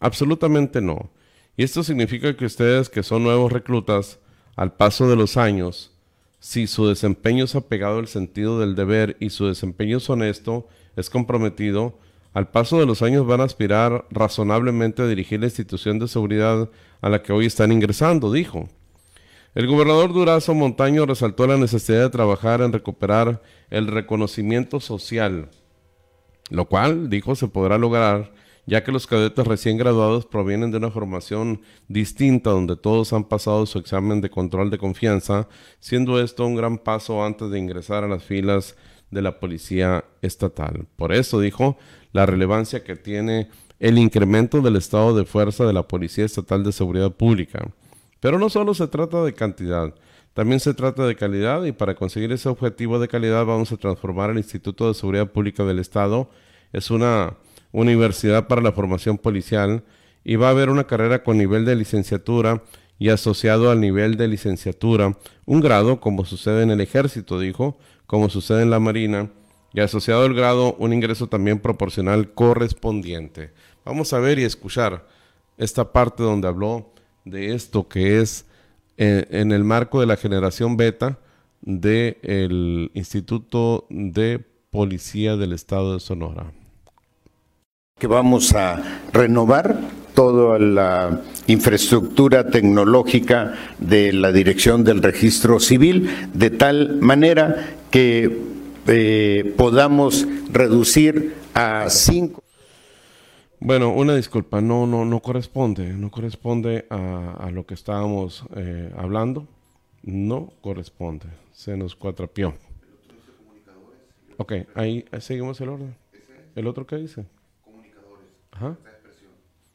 Absolutamente no. Y esto significa que ustedes que son nuevos reclutas, al paso de los años, si su desempeño es apegado al sentido del deber y su desempeño es honesto, es comprometido, al paso de los años van a aspirar razonablemente a dirigir la institución de seguridad a la que hoy están ingresando, dijo. El gobernador Durazo Montaño resaltó la necesidad de trabajar en recuperar el reconocimiento social, lo cual, dijo, se podrá lograr ya que los cadetes recién graduados provienen de una formación distinta donde todos han pasado su examen de control de confianza, siendo esto un gran paso antes de ingresar a las filas de la policía estatal. Por eso dijo la relevancia que tiene el incremento del estado de fuerza de la Policía Estatal de Seguridad Pública. Pero no solo se trata de cantidad, también se trata de calidad y para conseguir ese objetivo de calidad vamos a transformar el Instituto de Seguridad Pública del Estado. Es una Universidad para la Formación Policial y va a haber una carrera con nivel de licenciatura y asociado al nivel de licenciatura, un grado como sucede en el ejército, dijo, como sucede en la marina, y asociado al grado un ingreso también proporcional correspondiente. Vamos a ver y escuchar esta parte donde habló de esto que es eh, en el marco de la generación beta del Instituto de Policía del Estado de Sonora vamos a renovar toda la infraestructura tecnológica de la Dirección del Registro Civil, de tal manera que eh, podamos reducir a cinco. Bueno, una disculpa, no, no, no corresponde, no corresponde a, lo que estábamos eh, hablando, no corresponde, se nos cuatrapió. Ok, ahí seguimos el orden. ¿El otro qué dice? Ajá.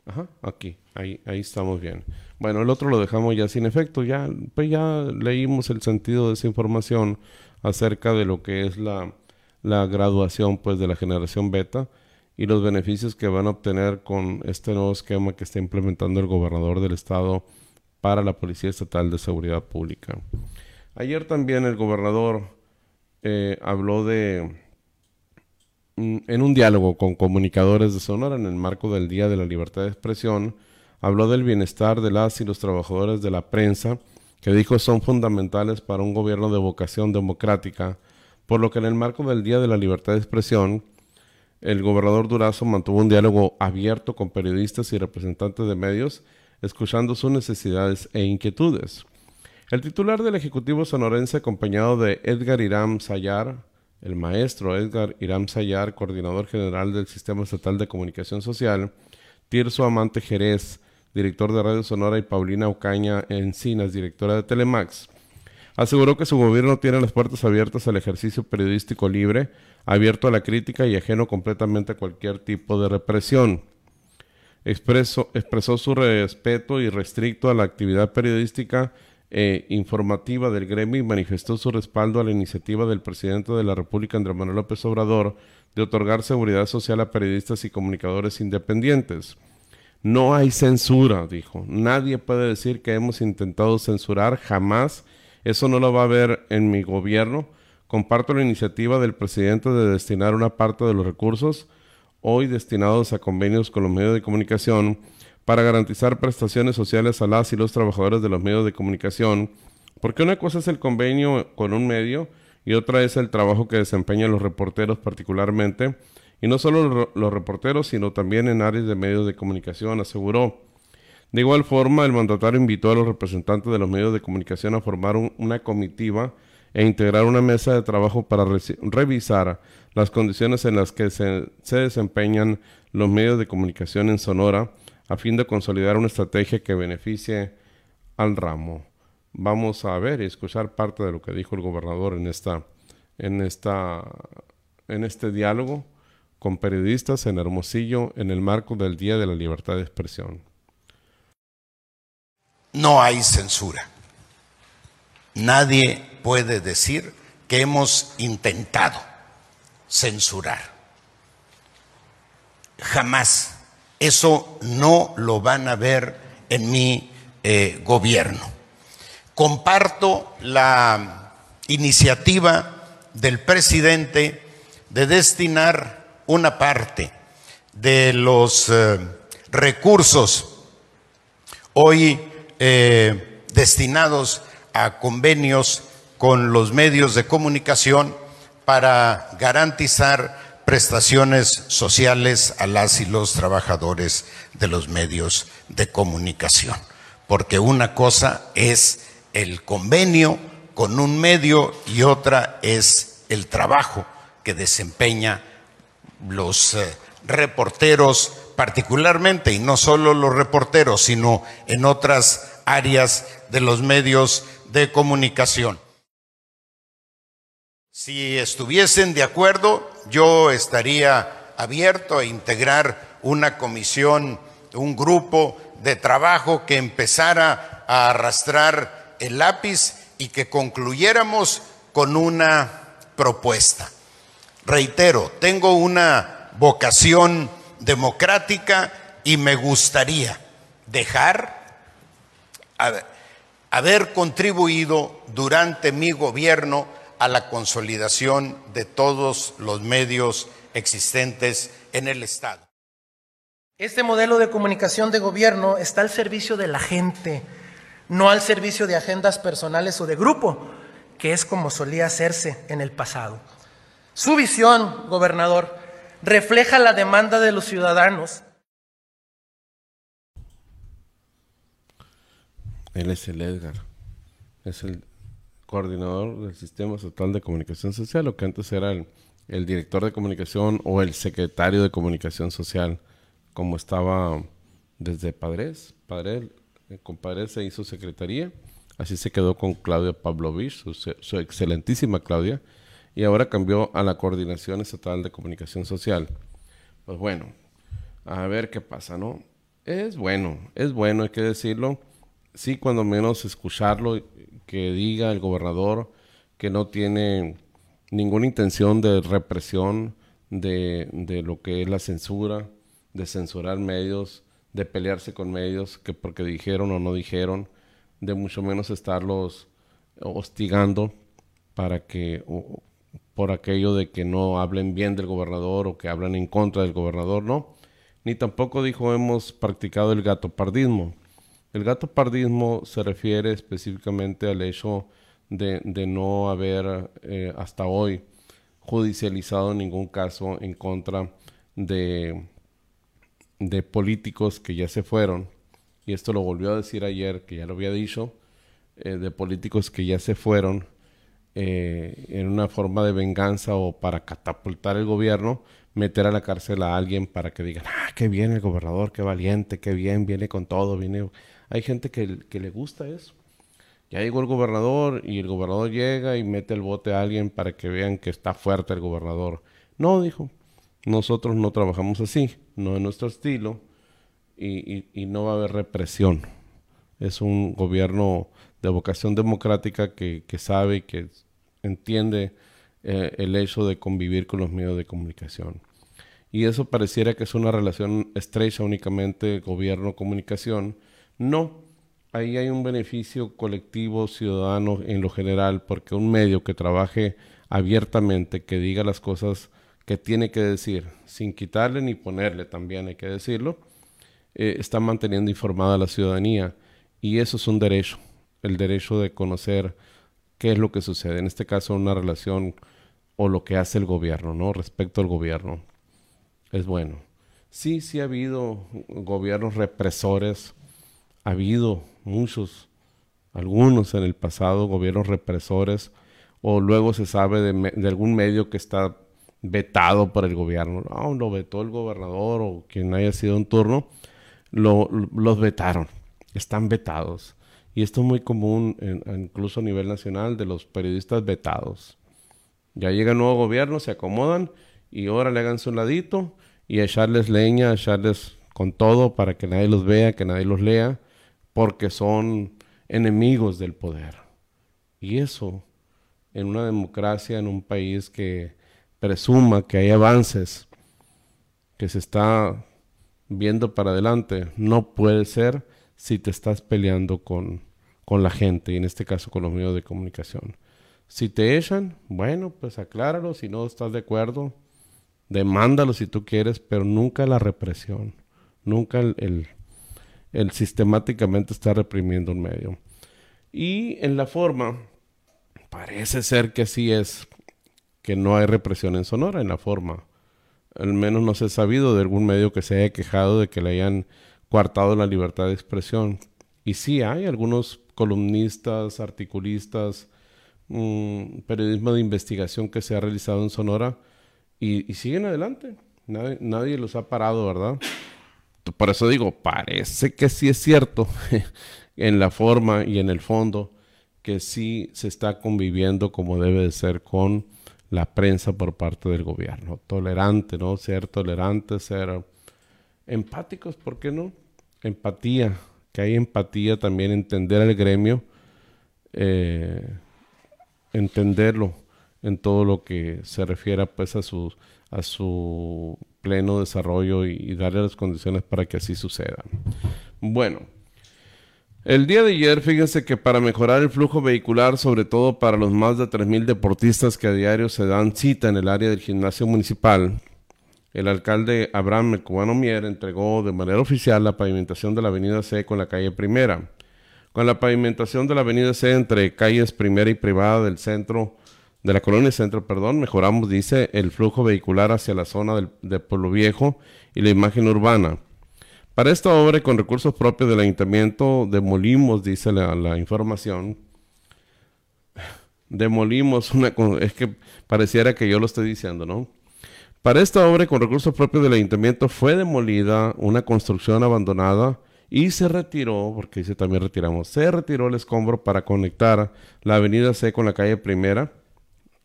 Ajá, aquí, ahí, ahí estamos bien. Bueno, el otro lo dejamos ya sin efecto, ya, pues ya leímos el sentido de esa información acerca de lo que es la, la graduación pues de la generación beta y los beneficios que van a obtener con este nuevo esquema que está implementando el gobernador del estado para la Policía Estatal de Seguridad Pública. Ayer también el gobernador eh, habló de en un diálogo con comunicadores de Sonora en el marco del Día de la Libertad de Expresión, habló del bienestar de las y los trabajadores de la prensa, que dijo son fundamentales para un gobierno de vocación democrática, por lo que en el marco del Día de la Libertad de Expresión, el gobernador Durazo mantuvo un diálogo abierto con periodistas y representantes de medios, escuchando sus necesidades e inquietudes. El titular del Ejecutivo sonorense, acompañado de Edgar Iram Sayar, el maestro Edgar Iram Sayar, coordinador general del Sistema Estatal de Comunicación Social, Tirso Amante Jerez, director de Radio Sonora, y Paulina Ocaña Encinas, directora de Telemax, aseguró que su gobierno tiene las puertas abiertas al ejercicio periodístico libre, abierto a la crítica y ajeno completamente a cualquier tipo de represión. expresó su respeto y restricto a la actividad periodística eh, informativa del gremio y manifestó su respaldo a la iniciativa del presidente de la República, Andrés Manuel López Obrador, de otorgar seguridad social a periodistas y comunicadores independientes. No hay censura, dijo. Nadie puede decir que hemos intentado censurar, jamás. Eso no lo va a haber en mi gobierno. Comparto la iniciativa del presidente de destinar una parte de los recursos hoy destinados a convenios con los medios de comunicación para garantizar prestaciones sociales a las y los trabajadores de los medios de comunicación, porque una cosa es el convenio con un medio y otra es el trabajo que desempeñan los reporteros particularmente, y no solo los reporteros, sino también en áreas de medios de comunicación, aseguró. De igual forma, el mandatario invitó a los representantes de los medios de comunicación a formar una comitiva e integrar una mesa de trabajo para revisar las condiciones en las que se, desempeñan los medios de comunicación en Sonora a fin de consolidar una estrategia que beneficie al ramo. Vamos a ver y escuchar parte de lo que dijo el gobernador en esta en esta en este diálogo con periodistas en Hermosillo en el marco del Día de la Libertad de Expresión. No hay censura. Nadie puede decir que hemos intentado censurar. Jamás. Eso no lo van a ver en mi eh, gobierno. Comparto la iniciativa del presidente de destinar una parte de los eh, recursos hoy eh, destinados a convenios con los medios de comunicación para garantizar prestaciones sociales a las y los trabajadores de los medios de comunicación. Porque una cosa es el convenio con un medio y otra es el trabajo que desempeña los eh, reporteros particularmente, y no solo los reporteros, sino en otras áreas de los medios de comunicación. Si estuviesen de acuerdo, yo estaría abierto a integrar una comisión, un grupo de trabajo que empezara a arrastrar el lápiz y que concluyéramos con una propuesta. Reitero, tengo una vocación democrática y me gustaría dejar haber contribuido durante mi gobierno a la consolidación de todos los medios existentes en el Estado. Este modelo de comunicación de gobierno está al servicio de la gente, no al servicio de agendas personales o de grupo, que es como solía hacerse en el pasado. Su visión, gobernador, refleja la demanda de los ciudadanos. Él es el Edgar, es el coordinador del Sistema Estatal de Comunicación Social, lo que antes era el, director de comunicación o el secretario de comunicación social, como estaba desde Padres. Padres eh, con Padres se hizo secretaría, así se quedó con Claudia Pavlovich, su, su excelentísima Claudia, y ahora cambió a la Coordinación Estatal de Comunicación Social. Pues bueno, a ver qué pasa, ¿no? Es bueno, es bueno, hay que decirlo. Sí, cuando menos escucharlo que diga el gobernador que no tiene ninguna intención de represión de, de, lo que es la censura, de censurar medios, de pelearse con medios, que porque dijeron o no dijeron, de mucho menos estarlos hostigando para que, por aquello de que no hablen bien del gobernador o que hablan en contra del gobernador, no. Ni tampoco dijo hemos practicado el gatopardismo. El gato pardismo se refiere específicamente al hecho de, no haber eh, hasta hoy judicializado ningún caso en contra de, políticos que ya se fueron, y esto lo volvió a decir ayer, que ya lo había dicho, eh, de políticos que ya se fueron eh, en una forma de venganza o para catapultar el gobierno, meter a la cárcel a alguien para que digan, ah, qué bien el gobernador, qué valiente, qué bien, viene con todo, viene hay gente que, le gusta eso. Ya llegó el gobernador y el gobernador llega y mete el bote a alguien para que vean que está fuerte el gobernador. No, dijo, nosotros no trabajamos así, no es nuestro estilo y, no va a haber represión. Es un gobierno de vocación democrática que, que sabe y que entiende eh, el hecho de convivir con los medios de comunicación. Y eso pareciera que es una relación estrecha únicamente gobierno-comunicación, no, ahí hay un beneficio colectivo ciudadano en lo general, porque un medio que trabaje abiertamente, que diga las cosas que tiene que decir, sin quitarle ni ponerle, también hay que decirlo, eh, está manteniendo informada a la ciudadanía. Y eso es un derecho, el derecho de conocer qué es lo que sucede, en este caso una relación o lo que hace el gobierno, ¿no? Respecto al gobierno. Es bueno. Sí, sí ha habido gobiernos represores ha habido muchos, algunos en el pasado gobiernos represores, o luego se sabe de, algún medio que está vetado por el gobierno. No, lo vetó el gobernador o quien haya sido en turno, lo, los vetaron, están vetados. Y esto es muy común, incluso a nivel nacional, de los periodistas vetados. Ya llega el nuevo gobierno, se acomodan y ahora le hagan su ladito y echarles leña, echarles con todo para que nadie los vea, que nadie los lea, porque son enemigos del poder. Y eso, en una democracia, en un país que presuma que hay avances, que se está viendo para adelante, no puede ser si te estás peleando con, con la gente, y en este caso con los medios de comunicación. Si te echan, bueno, pues acláralo, si no estás de acuerdo, demándalo si tú quieres, pero nunca la represión, nunca el, el, sistemáticamente está reprimiendo un medio. Y en la forma, parece ser que así es, que no hay represión en Sonora, en la forma. Al menos no se ha sabido de algún medio que se haya quejado de que le hayan coartado la libertad de expresión. Y sí hay algunos columnistas, articulistas, un periodismo de investigación que se ha realizado en Sonora y, siguen adelante. Nadie, nadie, los ha parado, ¿verdad? Por eso digo, parece que sí es cierto <laughs> en la forma y en el fondo que sí se está conviviendo como debe de ser con la prensa por parte del gobierno. Tolerante, ¿no? Ser tolerante, ser empáticos, ¿por qué no? Empatía, que hay empatía también, entender al gremio, eh, entenderlo en todo lo que se refiera pues a su, a su pleno desarrollo y, darle las condiciones para que así suceda. Bueno, el día de ayer, fíjense que para mejorar el flujo vehicular, sobre todo para los más de 3.000 deportistas que a diario se dan cita en el área del gimnasio municipal, el alcalde Abraham Cubano Mier entregó de manera oficial la pavimentación de la avenida C con la calle Primera. Con la pavimentación de la avenida C entre calles Primera y Privada del centro, de la colonia centro, perdón, mejoramos, dice, el flujo vehicular hacia la zona del, de Pueblo Viejo y la imagen urbana. Para esta obra, con recursos propios del ayuntamiento, demolimos, dice la, la información, demolimos una... Es que pareciera que yo lo estoy diciendo, ¿no? Para esta obra, con recursos propios del ayuntamiento, fue demolida una construcción abandonada y se retiró, porque dice también retiramos, se retiró el escombro para conectar la avenida C con la calle primera,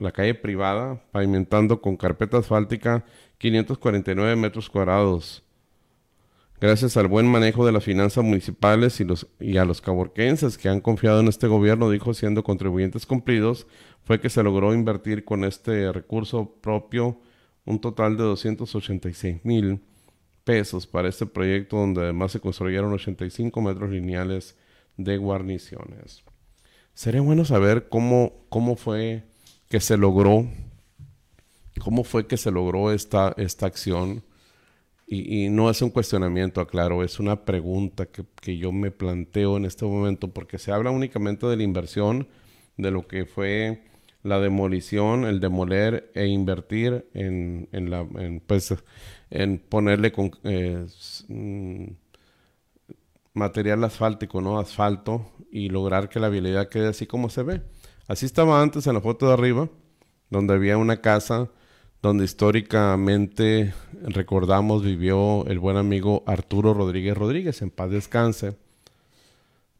la calle privada, pavimentando con carpeta asfáltica 549 metros cuadrados. Gracias al buen manejo de las finanzas municipales y, los, y a los caborquenses que han confiado en este gobierno, dijo siendo contribuyentes cumplidos, fue que se logró invertir con este recurso propio un total de 286 mil pesos para este proyecto donde además se construyeron 85 metros lineales de guarniciones. Sería bueno saber cómo, cómo fue que se logró, cómo fue que se logró esta, esta acción. Y, no es un cuestionamiento, aclaro, es una pregunta que, que, yo me planteo en este momento, porque se habla únicamente de la inversión, de lo que fue la demolición, el demoler e invertir en, en la, en, pues, en ponerle eh, mm, material asfáltico, ¿no? Asfalto y lograr que la vialidad quede así como se ve. Así estaba antes en la foto de arriba, donde había una casa donde históricamente recordamos vivió el buen amigo Arturo Rodríguez Rodríguez, en paz descanse,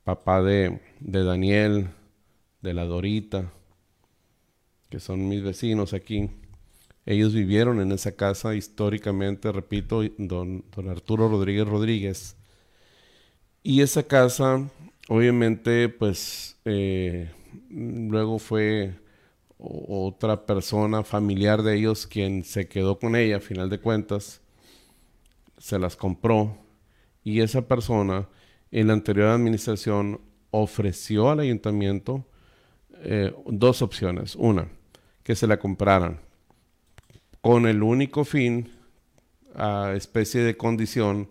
papá de, de Daniel, de la Dorita, que son mis vecinos aquí. Ellos vivieron en esa casa históricamente, repito, don, don Arturo Rodríguez Rodríguez. Y esa casa, obviamente, pues eh, luego fue otra persona familiar de ellos quien se quedó con ella, a final de cuentas, se las compró y esa persona en la anterior administración ofreció al ayuntamiento eh, dos opciones. Una, que se la compraran con el único fin, a especie de condición,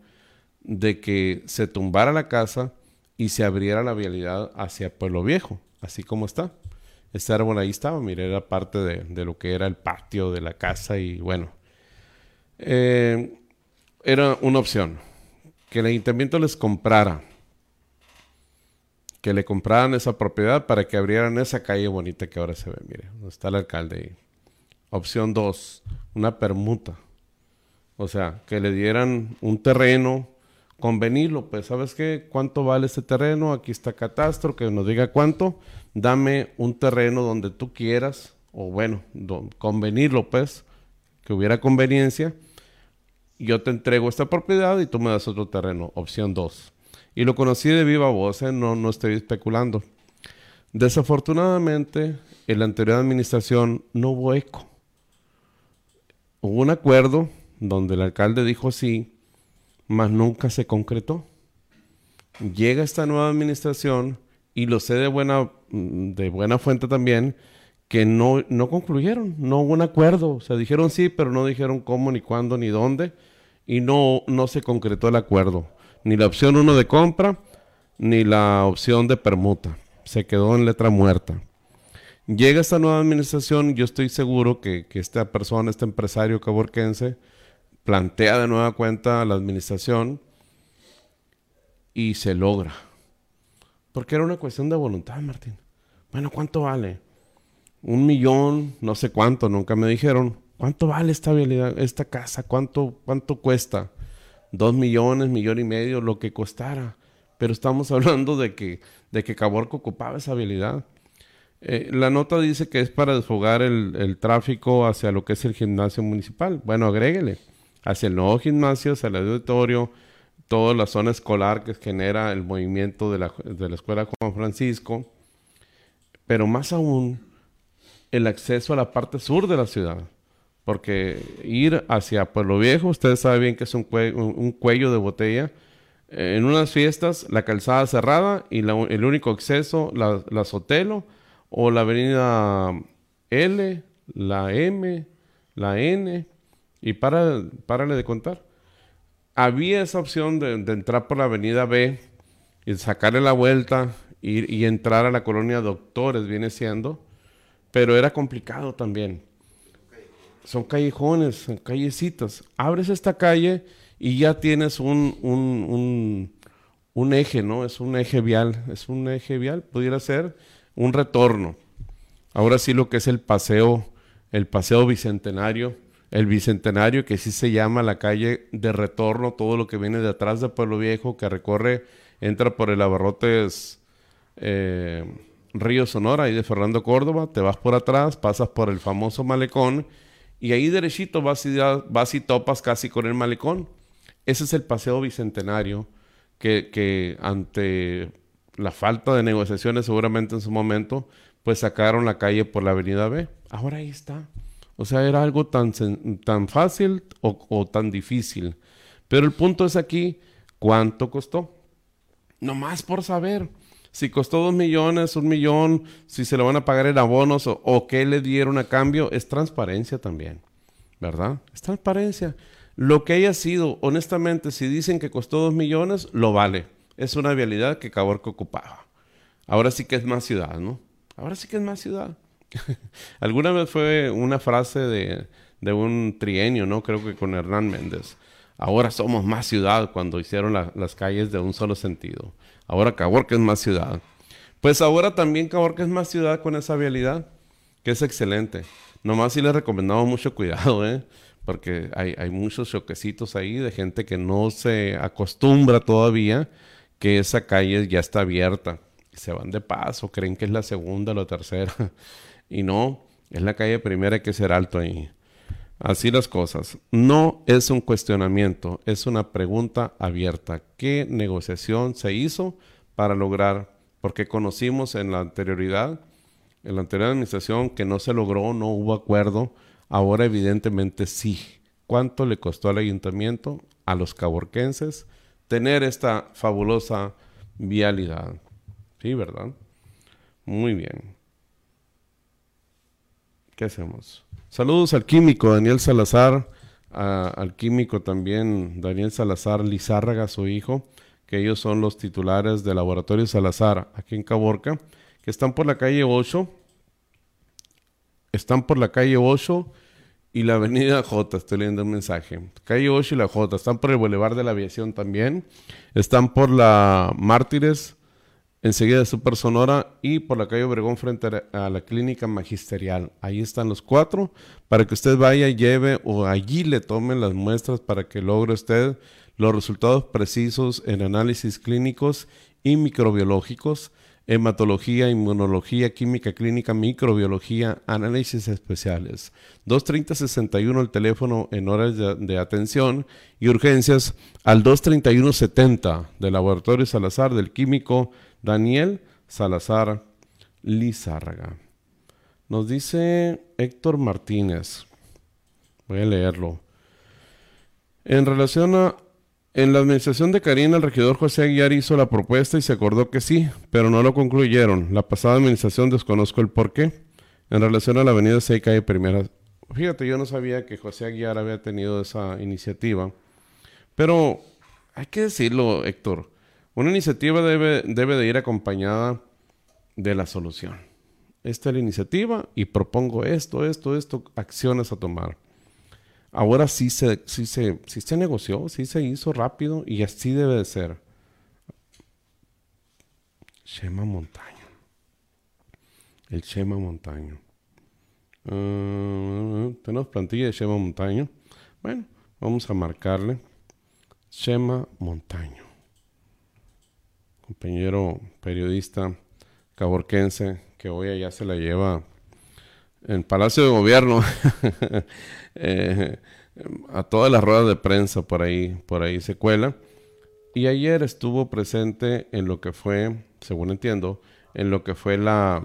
de que se tumbara la casa y se abriera la vialidad hacia Pueblo Viejo, así como está. Este árbol ahí estaba, mire, era parte de, lo que era el patio de la casa y bueno, eh, era una opción, que el ayuntamiento les comprara que le compraran esa propiedad para que abrieran esa calle bonita que ahora se ve. Mire, donde está el alcalde ahí. Opción 2, una permuta. O sea, que le dieran un terreno, convenirlo, pues, ¿sabes qué? ¿Cuánto vale este terreno? Aquí está Catastro, que nos diga cuánto. Dame un terreno donde tú quieras, o bueno, convenirlo, pues, que hubiera conveniencia. Yo te entrego esta propiedad y tú me das otro terreno. Opción 2. Y lo conocí de viva voz, ¿eh? no, no estoy especulando. Desafortunadamente, en la anterior administración no hubo eco. Hubo un acuerdo donde el alcalde dijo sí, mas nunca se concretó. Llega esta nueva administración y lo sé de buena, de buena fuente también, que no, no concluyeron, no hubo un acuerdo. O sea, dijeron sí, pero no dijeron cómo, ni cuándo, ni dónde, y no, no se concretó el acuerdo. Ni la opción 1 de compra, ni la opción de permuta. Se quedó en letra muerta. Llega esta nueva administración, yo estoy seguro que, que esta persona, este empresario caborquense, plantea de nueva cuenta la administración y se logra. Porque era una cuestión de voluntad, Martín. Bueno, ¿cuánto vale? Un millón, no sé cuánto, nunca me dijeron. ¿Cuánto vale esta esta casa? ¿Cuánto, cuánto cuesta? Dos millones, millón y medio, lo que costara. Pero estamos <laughs> hablando de que, de que Caborco ocupaba esa habilidad. Eh, la nota dice que es para desfogar el, el, tráfico hacia lo que es el gimnasio municipal. Bueno, agréguele hacia el nuevo gimnasio, hacia el auditorio, toda la zona escolar que genera el movimiento de la, de la Escuela Juan Francisco, pero más aún el acceso a la parte sur de la ciudad. Porque ir hacia Pueblo Viejo, ustedes saben bien que es un, cuello de botella. En unas fiestas, la calzada cerrada y el único acceso, la, la Sotelo o la avenida L, la M, la N, y para, párale de contar. Había esa opción de, entrar por la avenida B y sacarle la vuelta y, entrar a la colonia Doctores, viene siendo, pero era complicado también. Son callejones, son callecitas. Abres esta calle y ya tienes un, un, un, un eje, ¿no? Es un eje vial, es un eje vial, pudiera ser un retorno. Ahora sí lo que es el paseo, el paseo bicentenario, el Bicentenario, que sí se llama la calle de retorno, todo lo que viene de atrás de Pueblo Viejo, que recorre, entra por el Abarrotes eh, Río Sonora, y de Fernando Córdoba, te vas por atrás, pasas por el famoso malecón, y ahí derechito vas y, vas y topas casi con el malecón. Ese es el paseo Bicentenario, que, que ante la falta de negociaciones seguramente en su momento, pues sacaron la calle por la avenida B. Ahora ahí está. O sea, era algo tan, tan fácil o, tan difícil. Pero el punto es aquí, ¿cuánto costó? Nomás por saber. Si costó dos millones, un millón, si se lo van a pagar en abonos o, o qué le dieron a cambio, es transparencia también. ¿Verdad? Es transparencia. Lo que haya sido, honestamente, si dicen que costó dos millones, lo vale. Es una vialidad que Caborca ocupaba. Ahora sí que es más ciudad, ¿no? Ahora sí que es más ciudad. <laughs> Alguna vez fue una frase de, de, un trienio, ¿no? Creo que con Hernán Méndez. Ahora somos más ciudad cuando hicieron las calles de un solo sentido. Ahora Caborca es más ciudad. Pues ahora también Caborca es más ciudad con esa vialidad, que es excelente. Nomás sí les recomendamos mucho cuidado, ¿eh? Porque hay, hay muchos choquecitos ahí de gente que no se acostumbra todavía que esa calle ya está abierta. Se van de paso, creen que es la segunda o la tercera. Y no, es la calle primera, hay que ser alto ahí. Así las cosas. No es un cuestionamiento, es una pregunta abierta. ¿Qué negociación se hizo para lograr? Porque conocimos en la anterioridad, en la anterior administración, que no se logró, no hubo acuerdo. Ahora evidentemente sí. ¿Cuánto le costó al ayuntamiento, a los caborquenses, tener esta fabulosa vialidad? Sí, ¿verdad? Muy bien. ¿Qué hacemos? Saludos al químico Daniel Salazar, al químico también Daniel Salazar Lizárraga, su hijo, que ellos son los titulares del Laboratorio Salazar aquí en Caborca, que están por la calle 8, están por la calle 8 y la avenida J, estoy leyendo un mensaje. Calle 8 y la J, están por el Boulevard de la Aviación también, están por la Mártires enseguida Super Sonora y por la calle Obregón frente a la clínica magisterial. Ahí están los cuatro para que usted vaya, lleve o allí le tomen las muestras para que logre usted los resultados precisos en análisis clínicos y microbiológicos, hematología, inmunología, química clínica, microbiología, análisis especiales. 230-61 el teléfono en horas de, de, atención y urgencias al 231-70 del Laboratorio Salazar del Químico Daniel Salazar Lizárraga. Nos dice Héctor Martínez. Voy a leerlo. En relación a en la administración de Karina, el regidor José Aguiar hizo la propuesta y se acordó que sí, pero no lo concluyeron. La pasada administración desconozco el por qué. En relación a la avenida Seca y Primera. Fíjate, yo no sabía que José Aguiar había tenido esa iniciativa. Pero hay que decirlo, Héctor. Una iniciativa debe, debe de ir acompañada de la solución. Esta es la iniciativa y propongo esto, esto, esto, acciones a tomar. Ahora sí se, sí se, sí se negoció, sí se hizo rápido y así debe de ser. Shema Montaño. El Shema Montaño. Uh, tenemos plantilla de Shema Montaño. Bueno, vamos a marcarle. Shema Montaño compañero periodista caborquense que hoy allá se la lleva en Palacio de Gobierno <laughs> eh, a todas las ruedas de prensa por ahí, por ahí se cuela. Y ayer estuvo presente en lo que fue, según entiendo, en lo que fue la,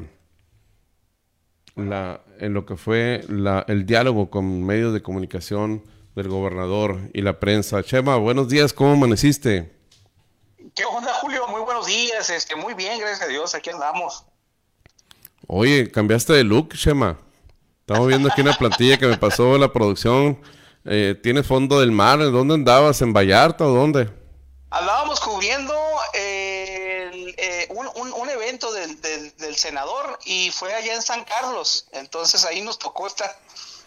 la en lo que fue el diálogo con medios de comunicación del gobernador y la prensa. Chema, buenos días, ¿cómo amaneciste? ¿Qué onda, Julio? Buenos días. Este, muy bien, gracias a Dios. Aquí andamos. Oye, cambiaste de look, Shema. Estamos viendo aquí una plantilla que me pasó la producción. Eh, ¿Tienes fondo del mar? ¿Dónde andabas? ¿En Vallarta o dónde? Andábamos cubriendo eh, eh, un, evento del, del, senador y fue allá en San Carlos. Entonces ahí nos tocó estar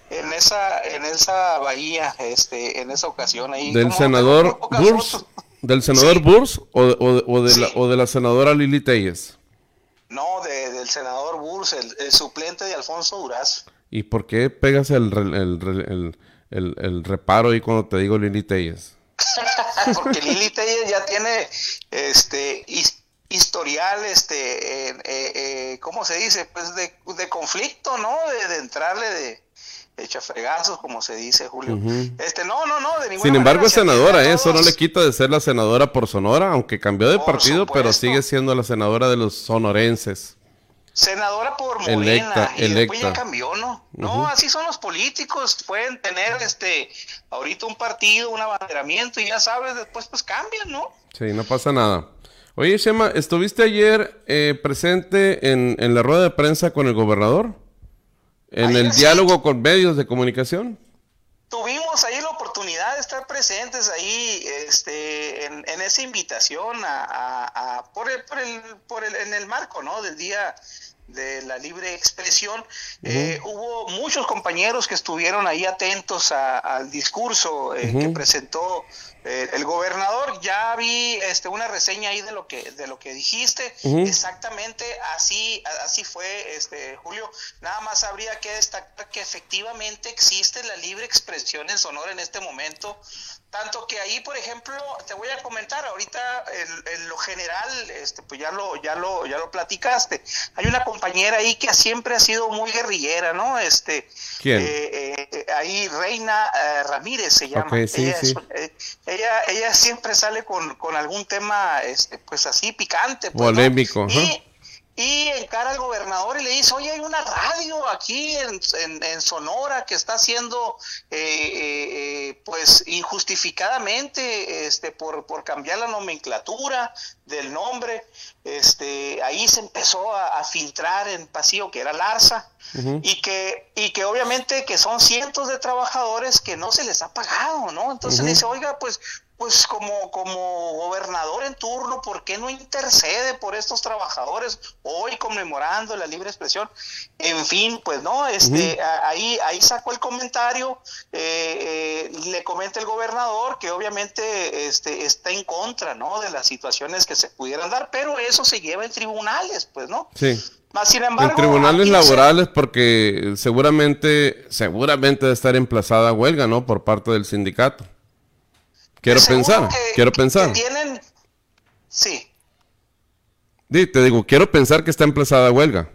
en esa en esa bahía, este, en esa ocasión ahí. Del senador Burs. ¿Del senador Burs o, de la, o, de la, senadora Lili Telles? No, del senador Burs, el, suplente de Alfonso Duraz. ¿Y por qué pegas el, el, reparo ahí cuando te digo Lili Telles? <laughs> Porque Lili Telles ya tiene este historial, este, eh, eh, ¿cómo se dice? Pues de, de conflicto, ¿no? De, de entrarle de echa fregazos, como se dice, Julio. Este, no, no, no, de ninguna Sin embargo, es senadora, ¿eh? eso no le quita de ser la senadora por Sonora, aunque cambió de partido, pero sigue siendo la senadora de los sonorenses. Senadora por Morena, electa, y después ya cambió, ¿no? No, así son los políticos, pueden tener este ahorita un partido, un abanderamiento y ya sabes, después pues cambian, ¿no? Sí, no pasa nada. Oye, Shema, ¿estuviste ayer eh, presente en, en la rueda de prensa con el gobernador? En el diálogo con medios de comunicación. Tuvimos ahí la oportunidad de estar presentes ahí este, en, esa invitación a, por, el, por, el, por el, en el marco ¿no? del Día de la Libre Expresión. Eh, hubo muchos compañeros que estuvieron ahí atentos al discurso eh, que presentó eh, el gobernador. Ya vi este una reseña ahí de lo que de lo que dijiste. Exactamente así así fue este Julio. Nada más habría que destacar que efectivamente existe la libre expresión en Sonora en este momento tanto que ahí, por ejemplo, te voy a comentar ahorita en, lo general, este, pues ya lo, ya lo, ya lo platicaste. Hay una compañera ahí que siempre ha sido muy guerrillera, ¿no? Este, ¿Quién? Eh, eh, ahí Reina eh, Ramírez se llama. ella, ella, siempre sale con, con algún tema, este, pues así picante. Pues, Polémico y encara al gobernador y le dice, oye, hay una radio aquí en, en, Sonora que está haciendo, eh, eh, eh, pues, injustificadamente, este, por, por cambiar la nomenclatura del nombre, este, ahí se empezó a, filtrar en pasillo que era Larza, y que y que obviamente que son cientos de trabajadores que no se les ha pagado, ¿no? Entonces dice, oiga, pues pues como, como gobernador en turno, ¿por qué no intercede por estos trabajadores hoy conmemorando la libre expresión? En fin, pues no, este, ahí, ahí sacó el comentario, eh, eh, le comenta el gobernador que obviamente este, está en contra, ¿no? De las situaciones que se pudieran dar, pero eso se lleva en tribunales, pues, ¿no? Sí. Más sin embargo, en tribunales se- laborales porque seguramente seguramente debe estar emplazada huelga, ¿no? Por parte del sindicato. Quiero pensar, que- quiero que pensar. tienen, sí, Di, te digo, quiero pensar que está emplazada huelga.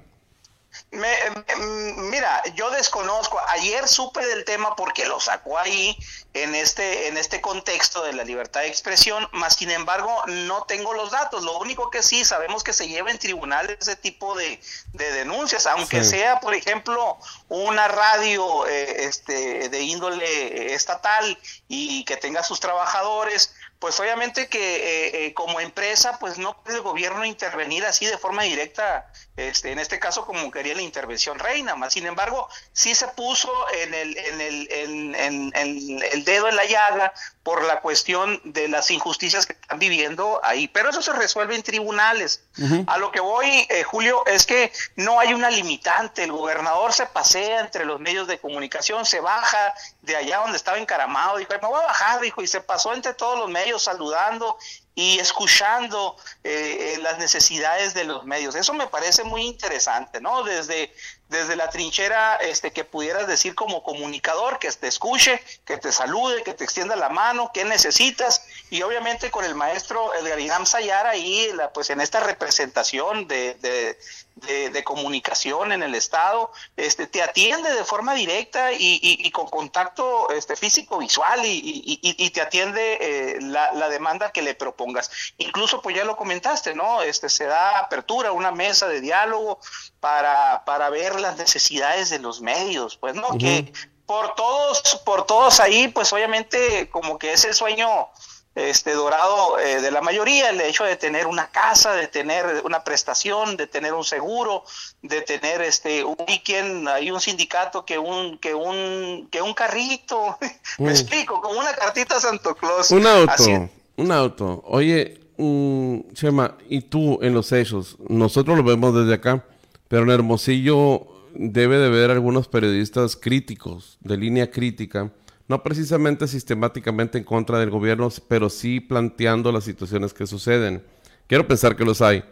Me- em, mira, yo desconozco. Ayer supe del tema porque lo sacó ahí en este en este contexto de la libertad de expresión, más sin embargo no tengo los datos. Lo único que sí sabemos que se lleva en tribunales ese tipo de, de denuncias, aunque Sí. sea, por ejemplo, una radio eh, este de índole estatal y que tenga sus trabajadores. Pues obviamente que eh, eh, como empresa, pues no puede el gobierno intervenir así de forma directa, este, en este caso como quería la intervención reina, más sin embargo, sí se puso en el, en el, en, en- el dedo en la llaga por la cuestión de las injusticias que están viviendo ahí, pero eso se resuelve en tribunales. A lo que voy, eh, Julio, es que no hay una limitante. El gobernador se pasea entre los medios de comunicación, se baja de allá donde estaba encaramado, dijo, "Ay, me voy a bajar, dijo, y se pasó entre todos los medios saludando y escuchando eh, eh, las necesidades de los medios. Eso me parece muy interesante, ¿no? Desde, desde la trinchera este, que pudieras decir como comunicador, que te escuche, que te salude, que te extienda la mano, qué necesitas, y obviamente con el maestro Edgar Irán Sayar ahí, la, pues en esta representación de, de- de comunicación en el Estado, este, te atiende de forma directa y, y- y con contacto este, físico visual y, y- y- y te atiende eh, la, la demanda que le propongas. Incluso, pues ya lo comentaste, ¿no? Este, se da apertura, una mesa de diálogo para, para ver las necesidades de los medios, pues, ¿no? Que por todos, por todos ahí, pues obviamente como que es el sueño este dorado eh, de la mayoría, el hecho de tener una casa, de tener una prestación, de tener un seguro, de tener este un weekend, hay un sindicato que un que un que un carrito, <laughs> me Mm. explico, como una cartita a Santo Claus. Un auto, Así- un auto. Oye, mm, Chema, y tú en los hechos, nosotros lo vemos desde acá, pero en Hermosillo debe de haber algunos periodistas críticos, de línea crítica, no precisamente sistemáticamente en contra del gobierno, pero sí planteando las situaciones que suceden. Quiero pensar que los hay.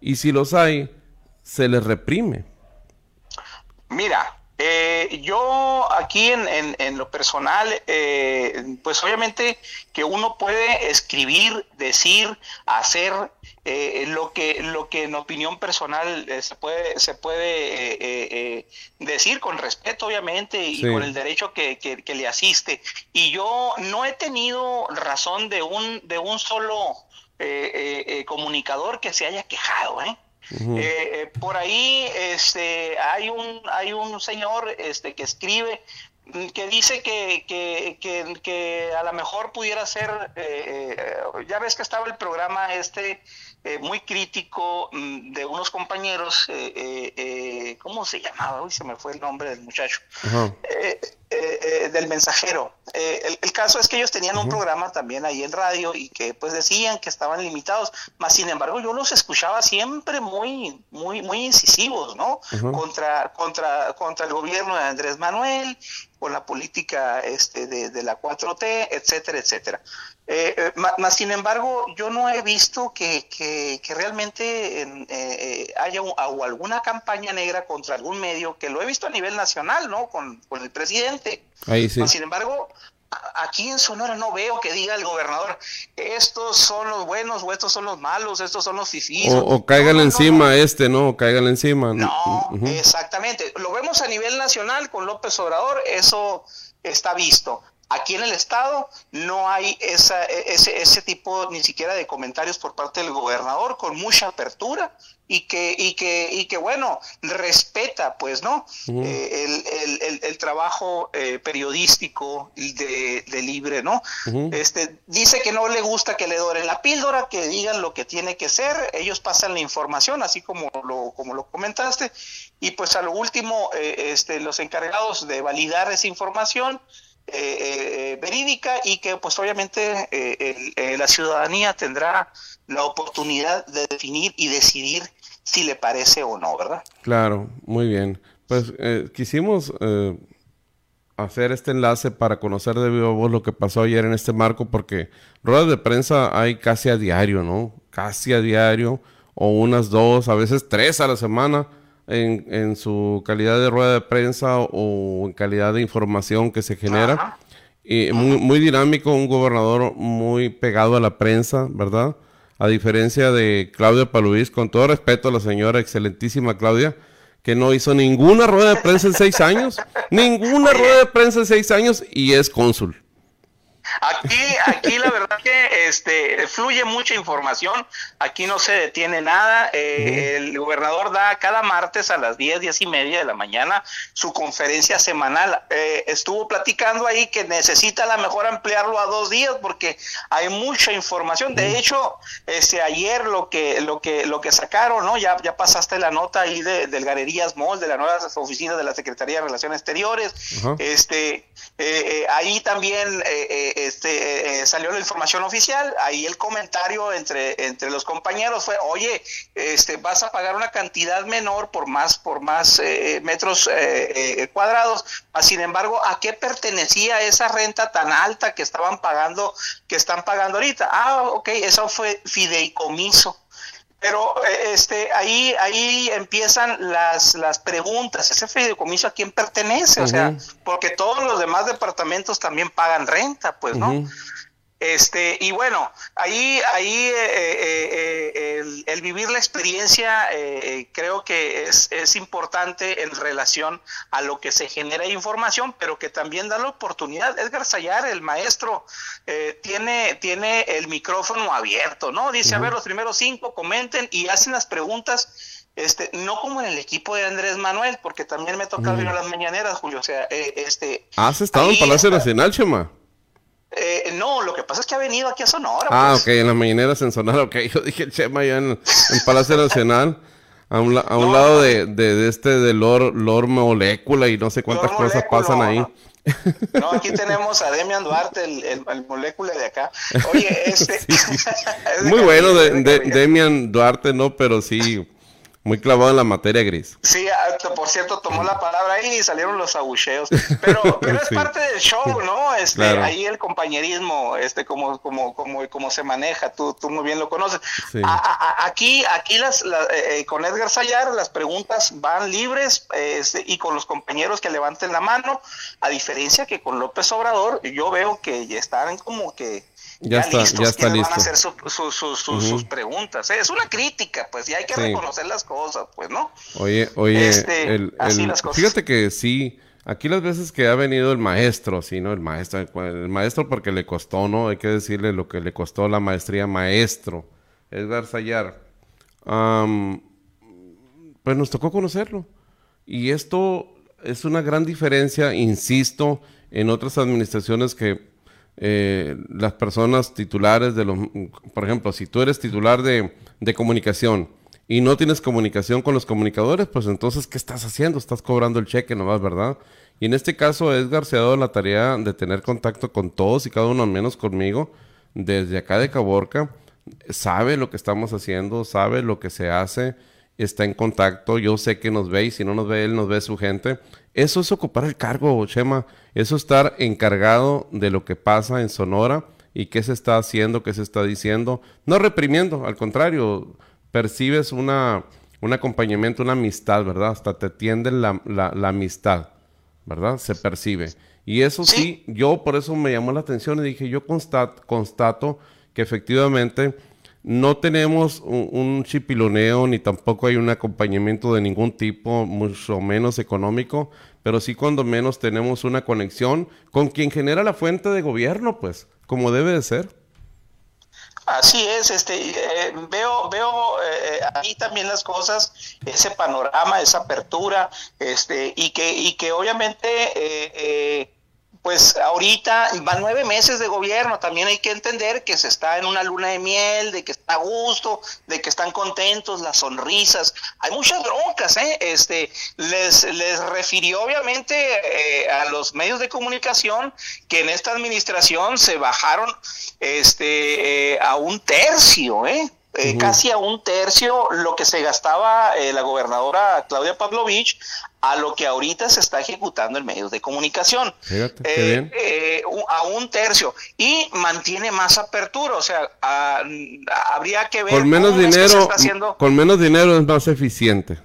Y si los hay, se les reprime. Mira, eh, yo aquí en, en- en lo personal, eh, pues obviamente que uno puede escribir, decir, hacer eh, lo que lo que en opinión personal eh, se puede se puede eh, eh, eh, decir con respeto, obviamente, y Sí. con el derecho que, que- que le asiste. Y yo no he tenido razón de un de un solo eh, eh, eh, comunicador que se haya quejado, ¿eh? Eh, eh, por ahí este, hay, un, hay un señor este, que escribe mm, que dice que, que, que, que a lo mejor pudiera ser, eh, eh, ya ves que estaba el programa este muy crítico mm, de unos compañeros, ¿cómo se llamaba? Uy, se me fue el nombre del muchacho. Eh, del mensajero. Eh, el, el caso es que ellos tenían un programa también ahí en radio y que pues decían que estaban limitados, mas sin embargo yo los escuchaba siempre muy, muy, muy incisivos, ¿no? Contra, contra, contra el gobierno de Andrés Manuel, con la política este, de, de la 4T, etcétera, etcétera. Eh, eh, mas, sin embargo, yo no he visto que, que, que realmente en, eh, eh, haya un- o alguna campaña negra contra algún medio, que lo he visto a nivel nacional, ¿no? Con, con el presidente. Ahí sí. Sin embargo, aquí en Sonora no veo que diga el gobernador, estos son los buenos o estos son los malos, estos son los fifís. O, o cáigale encima a este, ¿no? O encima. Ujú. Exactamente. Lo vemos a nivel nacional con López Obrador, eso está visto. Aquí en el estado no hay esa, e, ese, ese tipo ni siquiera de comentarios por parte del gobernador con mucha apertura y que, y que, y que bueno, respeta, pues, ¿no? Eh, el, el, el, trabajo eh, periodístico de, de, libre, ¿no? Este, dice que no le gusta que le doren la píldora, que digan lo que tiene que ser, ellos pasan la información, así como lo, como lo comentaste, y pues a lo último, eh, este, los encargados de validar esa información, verídica y que pues obviamente la ciudadanía tendrá la oportunidad de definir y decidir si le parece o no, ¿verdad? Claro, muy bien. Pues eh, quisimos eh, hacer este enlace para conocer de vivo voz lo que pasó ayer en este marco, porque ruedas de prensa hay casi a diario, ¿no? Casi a diario, o unas dos, a veces tres a la semana, en, en su calidad de rueda de prensa o en calidad de información que se genera. Y muy, muy dinámico, un gobernador muy pegado a la prensa, ¿verdad? a diferencia de Claudia Paluís, con todo respeto a la señora excelentísima Claudia, que no hizo ninguna rueda de prensa en seis años, ninguna rueda de prensa en seis años y es cónsul. Aquí, aquí la verdad que este fluye mucha información, aquí no se detiene nada. Eh, el gobernador da cada martes a las 10, 10 y media de la mañana su conferencia semanal. Eh, estuvo platicando ahí que necesita a lo mejor ampliarlo a dos días porque hay mucha información. De hecho, este ayer lo que, lo que, lo que sacaron, ¿no? Ya, ya pasaste la nota ahí de, del Galerías Mall, de la nueva oficina de la Secretaría de Relaciones Exteriores. Este, eh, ahí también este, eh, salió la información oficial, ahí el comentario entre, entre los compañeros fue, oye, este, vas a pagar una cantidad menor por más, por más eh, metros eh, cuadrados, sin embargo, ¿a qué pertenecía esa renta tan alta que estaban pagando, que están pagando ahorita? Ah, ok, eso fue fideicomiso. Pero este, ahí, ahí empiezan las, las preguntas. ¿Ese fideicomiso a quién pertenece? O sea, porque todos los demás departamentos también pagan renta, pues, ¿no? Este, y bueno, ahí, ahí eh, eh, eh, el, vivir la experiencia creo que es, es, importante en relación a lo que se genera información, pero que también da la oportunidad. Edgar Sayar, el maestro, tiene, tiene el micrófono abierto, ¿no? Dice, a ver, los primeros cinco comenten y hacen las preguntas. Este, no como en el equipo de Andrés Manuel, porque también me toca ver a las mañaneras, Julio. O sea, este. ¿Has estado en Palacio Nacional, Chema? Eh, no, lo que pasa es que ha venido aquí a Sonora. Ah, pues. ok, en las mañaneras en Sonora, ok. <laughs> Yo dije Chema ya en, Palacio Nacional, a un, lado de, de, este de Lor, Lor Molécula y no sé cuántas cosas pasan ahí. <laughs> No, aquí tenemos a Demian Duarte, el, el, molécula de acá. Oye, <laughs> este. Muy bueno, de, Demian Duarte, no, pero sí muy clavado en la materia gris. Sí, ah, por cierto, tomó la palabra ahí y salieron los abucheos. <laughs> Pero, pero es parte del show, ¿no? Este, Ahí el compañerismo, este, como, como, como, como se maneja, tú, tú muy bien lo conoces. aquí, aquí las, eh, eh, con Edgar Sayar las preguntas van libres este, y con los compañeros que levanten la mano, a diferencia que con López Obrador, yo veo que ya están como que ya, está, ya está listo. Van a hacer sus preguntas. Es una crítica, pues, y hay que reconocer las cosas, pues, ¿no? Oye, oye, este, fíjate que sí, aquí las veces que ha venido el maestro, sí, ¿no? El maestro, el maestro porque le costó, ¿no? Hay que decirle lo que le costó la maestría maestro, Edgar Sayar. pues nos tocó conocerlo. Y esto es una gran diferencia, insisto, en otras administraciones que eh, las personas titulares de los, por ejemplo, si tú eres titular de, comunicación y no tienes comunicación con los comunicadores, pues entonces, ¿qué estás haciendo? Estás cobrando el cheque nomás, ¿verdad? Y en este caso, Edgar se la tarea de tener contacto con todos y cada uno, al menos conmigo, desde acá de Caborca. Sabe lo que estamos haciendo, sabe lo que se hace, está en contacto. Yo sé que nos ve y si no nos ve él, nos ve su gente. Eso es ocupar el cargo, Chema. Eso es estar encargado de lo que pasa en Sonora y qué se está haciendo, qué se está diciendo. No reprimiendo, al contrario, percibes una, un acompañamiento, una amistad, ¿verdad? Hasta te tienden la, la, amistad, ¿verdad? Se percibe. Y eso sí. yo por eso me llamó la atención y dije, yo constato, constato que efectivamente no tenemos un, chipiloneo ni tampoco hay un acompañamiento de ningún tipo, mucho menos económico, pero sí cuando menos tenemos una conexión con quien genera la fuente de gobierno, pues, como debe de ser. Así es, este, eh, veo, veo eh, ahí también las cosas, ese panorama, esa apertura, este, y que, y que obviamente eh, pues ahorita van nueve meses de gobierno, también hay que entender que se está en una luna de miel, de que está a gusto, de que están contentos, las sonrisas, hay muchas broncas, ¿eh? Este, les, les refirió obviamente eh, a los medios de comunicación que en esta administración se bajaron este, eh, a un tercio, ¿eh? Eh, casi a un tercio lo que se gastaba eh, la gobernadora Claudia Pavlovich a lo que ahorita se está ejecutando en medios de comunicación. Eh, a un tercio. Y mantiene más apertura, o sea, habría que ver... Con menos dinero, con menos dinero es más eficiente.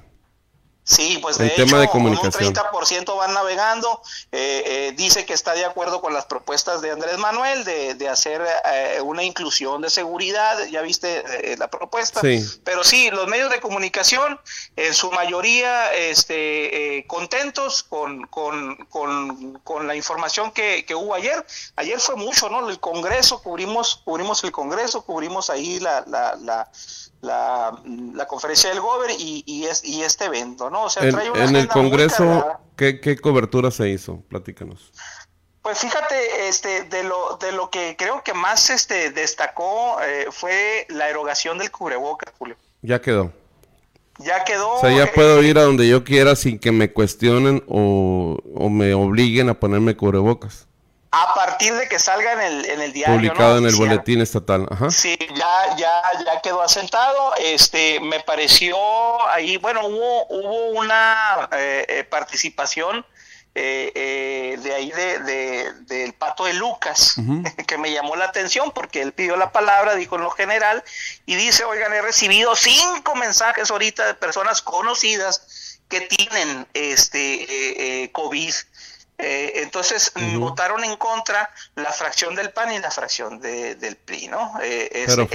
Sí, pues de hecho, tema de comunicación. un 30% van navegando. Eh, eh, dice que está de acuerdo con las propuestas de Andrés Manuel de, de hacer eh, una inclusión de seguridad. Ya viste eh, la propuesta. Sí. Pero sí, los medios de comunicación, en su mayoría, este, eh, contentos con, con, con, con, la información que, que, hubo ayer. Ayer fue mucho, ¿no? El Congreso, cubrimos, cubrimos el Congreso, cubrimos ahí la, la, la la, la conferencia del Gober y, y, es, y, este evento, ¿no? O sea, en, trae una en el Congreso, ¿qué, ¿qué, cobertura se hizo? Platícanos. Pues fíjate, este, de lo, de lo que creo que más este, destacó eh, fue la erogación del cubreboca, Julio. Ya quedó. Ya quedó. O sea, ya puedo ir a donde yo quiera sin que me cuestionen o, o me obliguen a ponerme cubrebocas. A partir de que salga en el, en el diario. Publicado en el boletín estatal. Ajá. Sí, ya, ya, ya quedó asentado. Este, me pareció ahí, bueno, hubo, hubo una eh, eh participación eh, eh, de ahí de, de, del pato de Lucas, <laughs> que me llamó la atención porque él pidió la palabra, dijo en lo general, y dice, oigan, he recibido cinco mensajes ahorita de personas conocidas que tienen este eh, COVID eh, entonces votaron en contra la fracción del PAN y la fracción de, del PRI, ¿no? Eh, pero,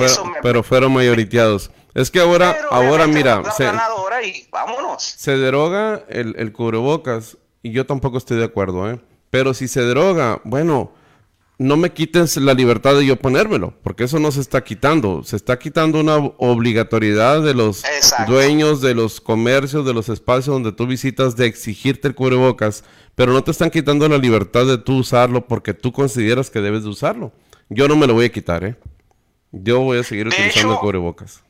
pero, fueron mayoriteados. Es que ahora, ahora mira, se, y vámonos. se deroga el, el cubrebocas y yo tampoco estoy de acuerdo, ¿eh? Pero si se deroga, bueno, no me quiten la libertad de yo ponérmelo, porque eso no se está quitando. Se está quitando una obligatoriedad de los dueños de los comercios, de los espacios donde tú visitas, de exigirte el cubrebocas, pero no te están quitando la libertad de tú usarlo porque tú consideras que debes de usarlo. Yo no me lo voy a quitar, ¿eh? Yo voy a seguir utilizando el cubrebocas.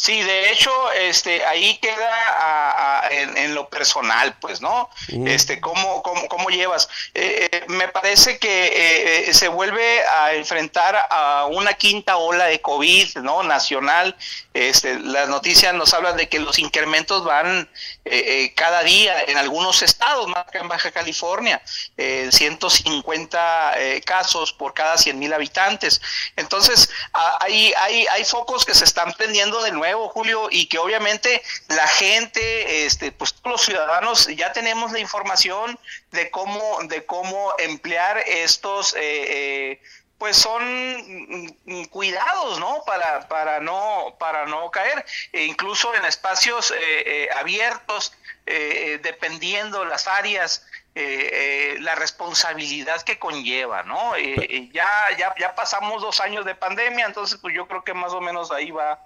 Sí, de hecho, este, ahí queda en, lo personal, pues, ¿no? Este, ¿cómo, cómo, cómo llevas? Eh, eh, me parece que eh, se vuelve a enfrentar a una quinta ola de COVID, ¿no? Nacional. Este, las noticias nos hablan de que los incrementos van cada día en algunos estados, más que en Baja California, 150 casos por cada 100 mil habitantes. Entonces, hay, hay, hay focos que se están prendiendo de nuevo Julio, y que obviamente la gente, este, pues los ciudadanos ya tenemos la información de cómo, de cómo emplear estos, eh, eh, pues son mm, cuidados, ¿no? Para, para no, para no caer, e incluso en espacios eh, abiertos, dependiendo las áreas. la responsabilidad que conlleva, ¿no? ya, ya, ya pasamos dos años de pandemia, entonces pues yo creo que más o menos ahí va,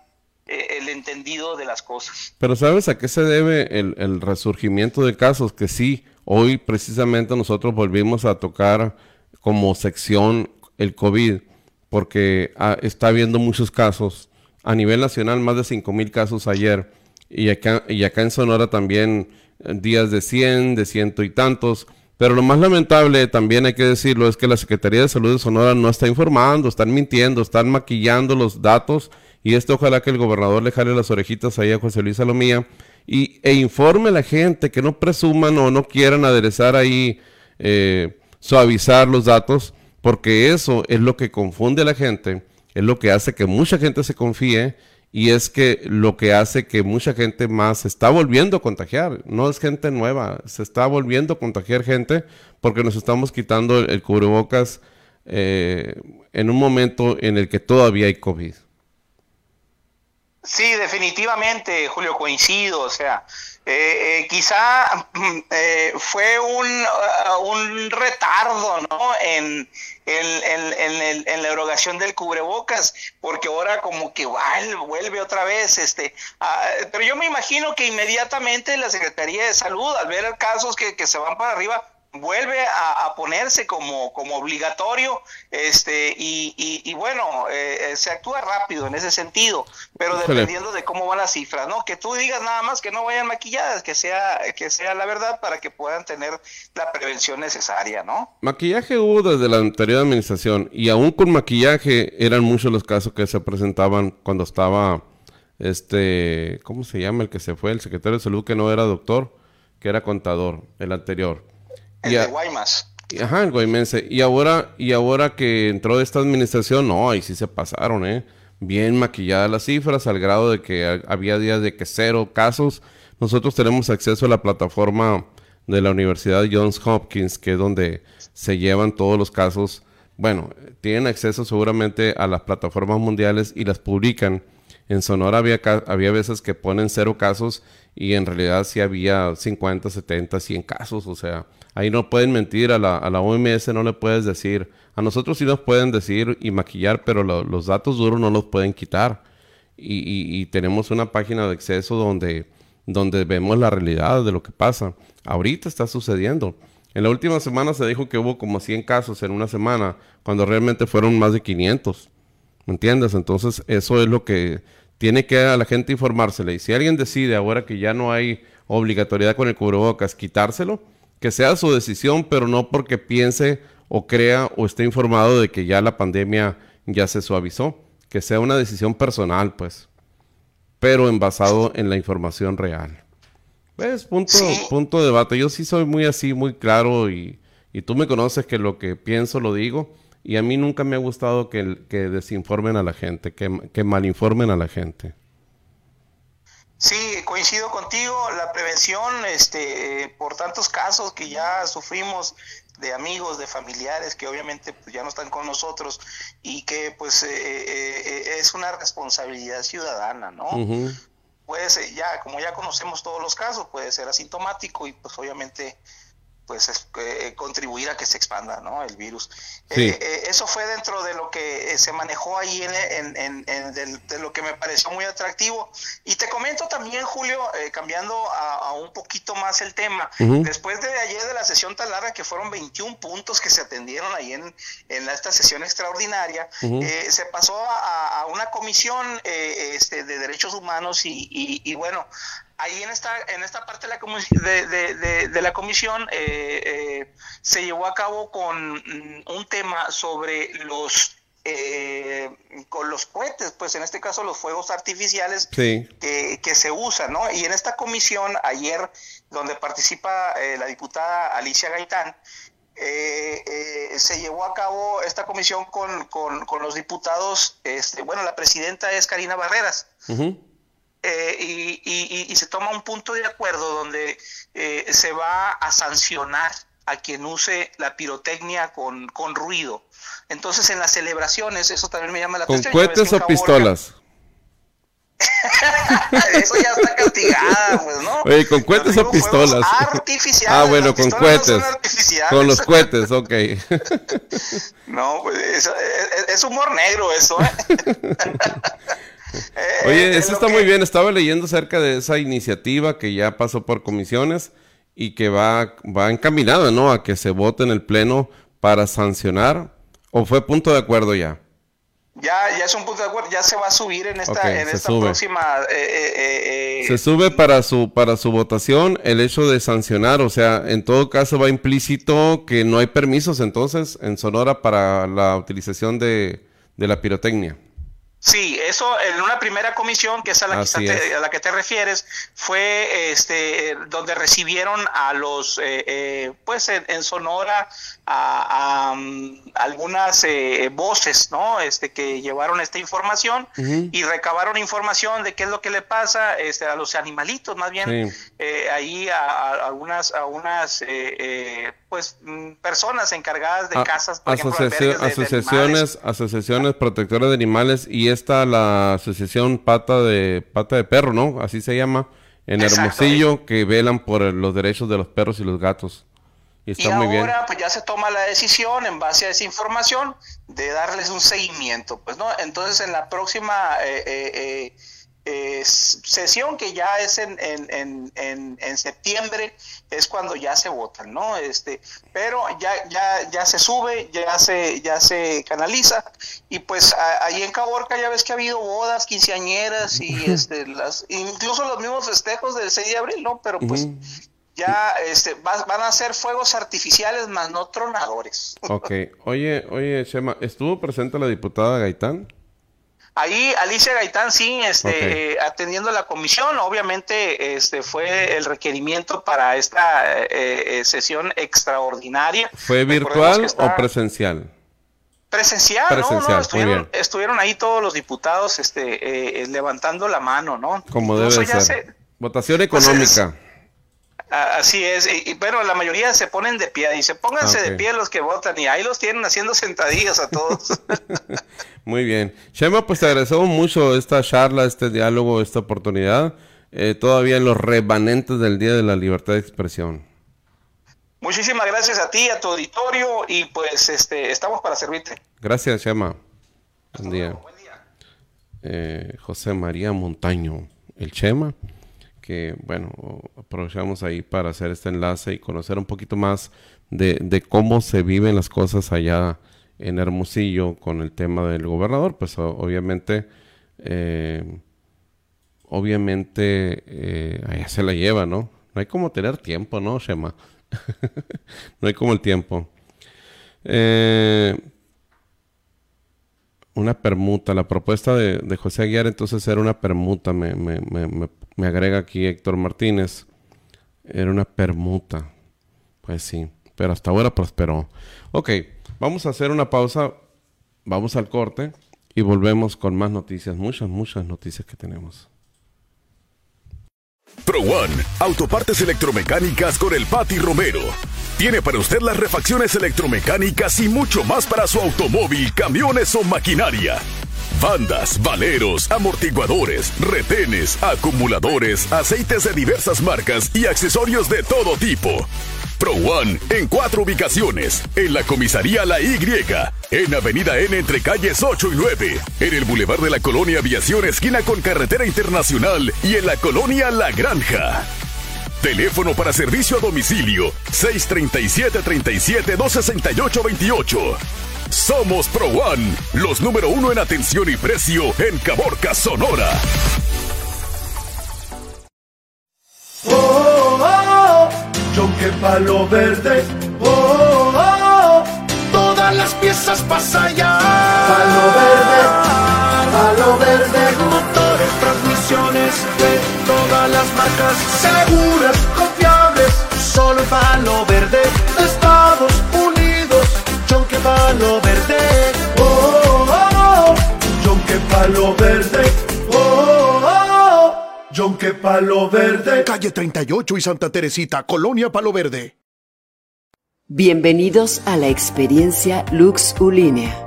eh, el entendido de las cosas. Pero ¿sabes a qué se debe el, resurgimiento de casos? Que sí, hoy precisamente nosotros volvimos a tocar como sección el COVID, porque ah, está habiendo muchos casos. A nivel nacional, más de 5 mil casos ayer. Y acá, y acá en Sonora también eh, días de 100, de ciento y tantos. Pero lo más lamentable, también hay que decirlo, es que la Secretaría de Salud de Sonora no está informando, están mintiendo, están maquillando los datos y esto ojalá que el gobernador le jale las orejitas ahí a José Luis Salomía y, e informe a la gente que no presuman o no quieran aderezar ahí, eh, suavizar los datos, porque eso es lo que confunde a la gente, es lo que hace que mucha gente se confíe y es que lo que hace que mucha gente más se está volviendo a contagiar. No es gente nueva, se está volviendo a contagiar gente porque nos estamos quitando el, cubrebocas eh, en un momento en el que todavía hay COVID. Sí, definitivamente, Julio, coincido. O sea, eh, eh, quizá mm, eh, fue un, uh, un retardo ¿no? en, en, en, la erogación del cubrebocas, porque ahora como que vuelve otra vez, este, ah, pero yo me imagino que inmediatamente la Secretaría de Salud, al ver casos que, que se van para arriba, vuelve a, ponerse como, como obligatorio este y, y, bueno eh, eh, se actúa rápido en ese sentido pero dependiendo de cómo van las cifras no que tú digas nada más que no vayan maquilladas que sea que sea la verdad para que puedan tener la prevención necesaria no maquillaje hubo desde la anterior administración y aún con maquillaje eran muchos los casos que se presentaban cuando estaba este cómo se llama el que se fue el secretario de salud que no era doctor que era contador el anterior el de Guaymas. Ajá, el guaymense. Y ahora, y ahora que entró esta administración, no, ahí sí se pasaron, ¿eh? Bien maquilladas las cifras, al grado de que había días de que cero casos. Nosotros tenemos acceso a la plataforma de la Universidad Johns Hopkins, que es donde se llevan todos los casos. Bueno, tienen acceso seguramente a las plataformas mundiales y las publican. En Sonora había, había veces que ponen cero casos y en realidad sí había 50, 70, 100 casos. O sea, Ahí no pueden mentir, a la, a la OMS no le puedes decir. A nosotros sí nos pueden decir y maquillar, pero los datos duros no los pueden quitar. Y, y, tenemos una página de acceso donde, donde vemos la realidad de lo que pasa. Ahorita está sucediendo. En la última semana se dijo que hubo como 100 casos en una semana, cuando realmente fueron más de 500. ¿Me entiendes? Entonces eso es lo que tiene que a la gente informársele. Y si alguien decide ahora que ya no hay obligatoriedad con el cubrebocas, quitárselo, que sea su decisión, pero no porque piense o crea o esté informado de que ya la pandemia ya se suavizó, que sea una decisión personal, pues, pero en basado en la información real. ¿Ves? Punto, punto de debate. Yo sí soy muy así, muy claro y, y, tú me conoces que lo que pienso lo digo y a mí nunca me ha gustado que, que desinformen a la gente, que, que malinformen a la gente. Sí, coincido contigo, la prevención, este, por tantos casos que ya sufrimos de amigos, de familiares que obviamente pues, ya no están con nosotros y que pues eh, eh, eh, es una responsabilidad ciudadana, ¿no? Puede ya, como ya conocemos todos los casos, puede ser asintomático y pues obviamente pues eh, contribuir a que se expanda ¿no? el virus. Eh, eh, eso fue dentro de lo que se manejó ahí en, en, de, lo que me pareció muy atractivo. Y te comento también, Julio, cambiando a, un poquito más el tema, después de ayer de la sesión tan larga, que fueron 21 puntos que se atendieron ahí en, en esta sesión extraordinaria, se pasó a, una comisión este, de derechos humanos y, y bueno, ahí en esta, en esta parte de la, de, de, la comisión eh, eh, se llevó a cabo con mm, un tema sobre los eh, con los cohetes, pues en este caso los fuegos artificiales que, que, se usan, ¿no? Y en esta comisión ayer, donde participa la diputada Alicia Gaitán, se llevó a cabo esta comisión con, con, con, los diputados, este, bueno, la presidenta es Karina Barreras. Eh, y, y, se toma un punto de acuerdo donde eh, se va a sancionar a quien use la pirotecnia con, con ruido. Entonces en las celebraciones, eso también me llama la atención. ¿Con cohetes o pistolas? <laughs> eso ya está castigada, pues, ¿no? Oye, ¿con cohetes o pistolas? Artificiales. Ah, bueno, con cohetes. Con los cohetes, ok. <laughs> no, pues es, es, humor negro eso, ¿eh? <laughs> Eh, <laughs> Oye, eso está muy bien. Estaba leyendo acerca de esa iniciativa que ya pasó por comisiones y que va, va encaminada, ¿no? A que se vote en el Pleno para sancionar. ¿O fue punto de acuerdo ya? Ya, ya es un punto de acuerdo, ya se va a subir en esta, en esta próxima. Eh, eh, se sube para su para su votación el hecho de sancionar, o sea, en todo caso va implícito que no hay permisos entonces en Sonora para la utilización de, de la pirotecnia. Sí, eso en una primera comisión, que es a la, que, te, a la que te refieres, fue este donde recibieron a los, eh, eh, pues en, Sonora, a, mm, algunas eh, voces, ¿no? Este que llevaron esta información y recabaron información de qué es lo que le pasa este, a los animalitos, más bien, eh, ahí a, algunas, a unas eh, eh, pues mm, personas encargadas de casas, por asociaciones, asociaciones protectoras de animales y esta la asociación pata de pata de perro, ¿no? Así se llama en Hermosillo que velan por los derechos de los perros y los gatos. Y, está muy ahora pues ya se toma la decisión en base a esa información de darles un seguimiento, pues no. Entonces en la próxima eh, sesión que ya es en, en, en, en, septiembre es cuando ya se votan, ¿no? Este, pero ya, ya, ya se sube, ya se, ya se canaliza y pues ahí en Caborca ya ves que ha habido bodas, quinceañeras y <laughs> este, las, incluso los mismos festejos del 6 de abril, ¿no? Pero pues ya este, van a ser fuegos artificiales más no tronadores. Ok, oye, oye, Shema, ¿estuvo presente la diputada Gaitán? Ahí Alicia Gaitán sí, este, eh, atendiendo la comisión, obviamente este fue el requerimiento para esta eh, eh, sesión extraordinaria. ¿Fue virtual o presencial? Presencial, no, no, estuvieron, estuvieron, ahí todos los diputados este, levantando la mano, ¿no? Como debe ser. Votación pues económica. Así es, y, pero la mayoría se ponen de pie, y se pónganse de pie los que votan, y ahí los tienen haciendo sentadillas a todos. <laughs> Muy bien. Shema, pues te agradecemos mucho esta charla, este diálogo, esta oportunidad, eh, todavía en los remanentes del Día de la Libertad de Expresión. Muchísimas gracias a ti, a tu auditorio, y pues este, estamos para servirte. Gracias, Shema. Buen día. Eh, José María Montaño, el Chema que, bueno, aprovechamos ahí para hacer este enlace y conocer un poquito más de, cómo se viven las cosas allá en Hermosillo con el tema del gobernador. Pues obviamente, eh, obviamente, eh, allá se la lleva, ¿no? No hay como tener tiempo, ¿no, Shema? <laughs> no hay como el tiempo. Eh, una permuta. La propuesta de, José Aguiar entonces era una permuta, me, me, agrega aquí Héctor Martínez. Era una permuta. Pues sí, pero hasta ahora prosperó. Ok, vamos a hacer una pausa, vamos al corte y volvemos con más noticias, muchas, muchas noticias que tenemos. Pro One, autopartes electromecánicas con el Pati Romero. Tiene para usted las refacciones electromecánicas y mucho más para su automóvil, camiones o maquinaria. Bandas, valeros, amortiguadores, retenes, acumuladores, aceites de diversas marcas y accesorios de todo tipo. Pro One en cuatro ubicaciones. En la comisaría La Y, en Avenida N entre calles 8 y 9, en el Boulevard de la Colonia Aviación esquina con Carretera Internacional y en la Colonia La Granja. Teléfono para servicio a domicilio 637-37-268-28. Somos Pro One, los número uno en atención y precio en Caborca, Sonora. Oh, oh, oh, que palo verde. Oh, oh, todas las piezas pasan allá. Palo verde, palo verde. Motores, transmisiones todas las marcas seguras, confiables, solo palo verde de Estados Unidos, Yonke Palo Verde, oh, oh. Palo Verde. Calle 38 y Santa Teresita, Colonia Palo Verde. Bienvenidos a la experiencia Lux Ulinea.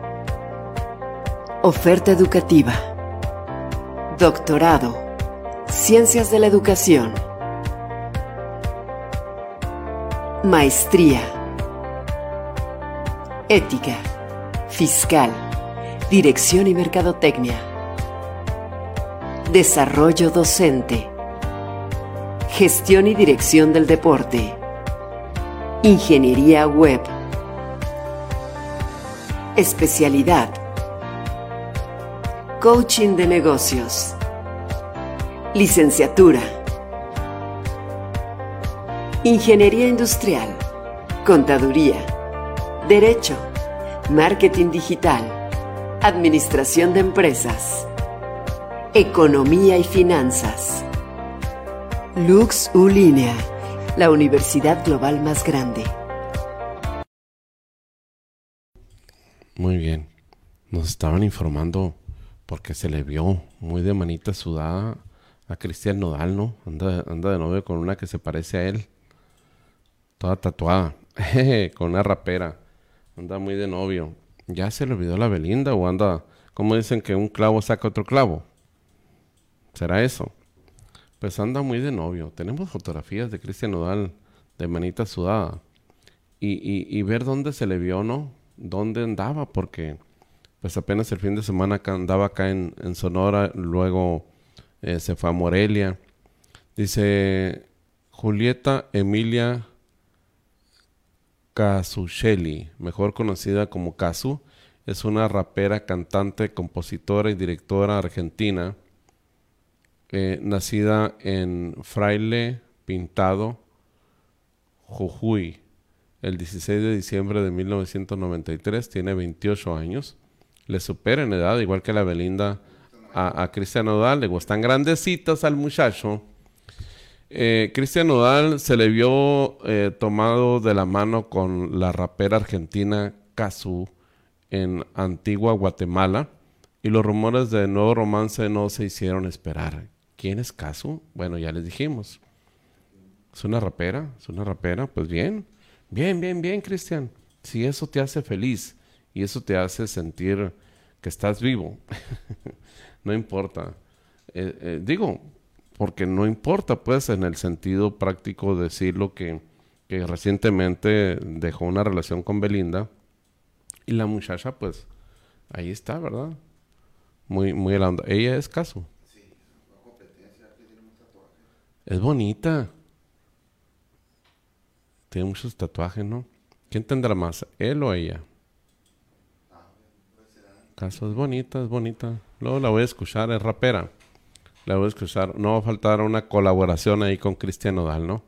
Oferta educativa. Doctorado Ciencias de la Educación. Maestría. Ética. Fiscal. Dirección y Mercadotecnia. Desarrollo docente. Gestión y Dirección del Deporte. Ingeniería Web. Especialidad. Coaching de negocios. Licenciatura. Ingeniería Industrial. Contaduría. Derecho. Marketing Digital. Administración de Empresas. Economía y Finanzas. Lux Ulinea, la universidad global más grande. Muy bien. Nos estaban informando porque se le vio muy de manita sudada a Cristian Nodal, ¿no? Anda, anda de novio con una que se parece a él. Toda tatuada. <laughs> con una rapera. Anda muy de novio. ¿Ya se le olvidó la Belinda o anda, como dicen que un clavo saca otro clavo? ¿Será eso? Pues anda muy de novio. Tenemos fotografías de Cristian Nodal de manita sudada. Y, ver dónde se le vio, ¿no? Dónde andaba, porque pues apenas el fin de semana andaba acá en, en Sonora, luego eh, se fue a Morelia. Dice Julieta Emilia Casuchelli, mejor conocida como Casu, es una rapera, cantante, compositora y directora argentina, nacida en Fraile Pintado, Jujuy, el 16 de diciembre de 1993, tiene 28 años. Le supera en edad, igual que la Belinda a, Cristian Nodal, le gustan grandecitas al muchacho. Eh, Cristian Nodal se le vio eh, tomado de la mano con la rapera argentina Casu en Antigua Guatemala y los rumores de nuevo romance no se hicieron esperar. ¿Quién es Casu? Bueno, ya les dijimos. Es una rapera, es una rapera, pues bien, bien, bien, bien, Cristian. Si eso te hace feliz y eso te hace sentir que estás vivo, <laughs> no importa. Eh, eh, digo, porque no importa, pues, en el sentido práctico decirlo que, recientemente dejó una relación con Belinda y la muchacha, pues, ahí está, ¿verdad? Muy, muy la. Ella es caso. Es bonita. Tiene muchos tatuajes, ¿no? ¿Quién tendrá más? ¿Él o ella? Caso es bonita, es bonita. Luego la voy a escuchar, es rapera. La voy a escuchar. No va a faltar una colaboración ahí con Cristian Nodal, ¿no?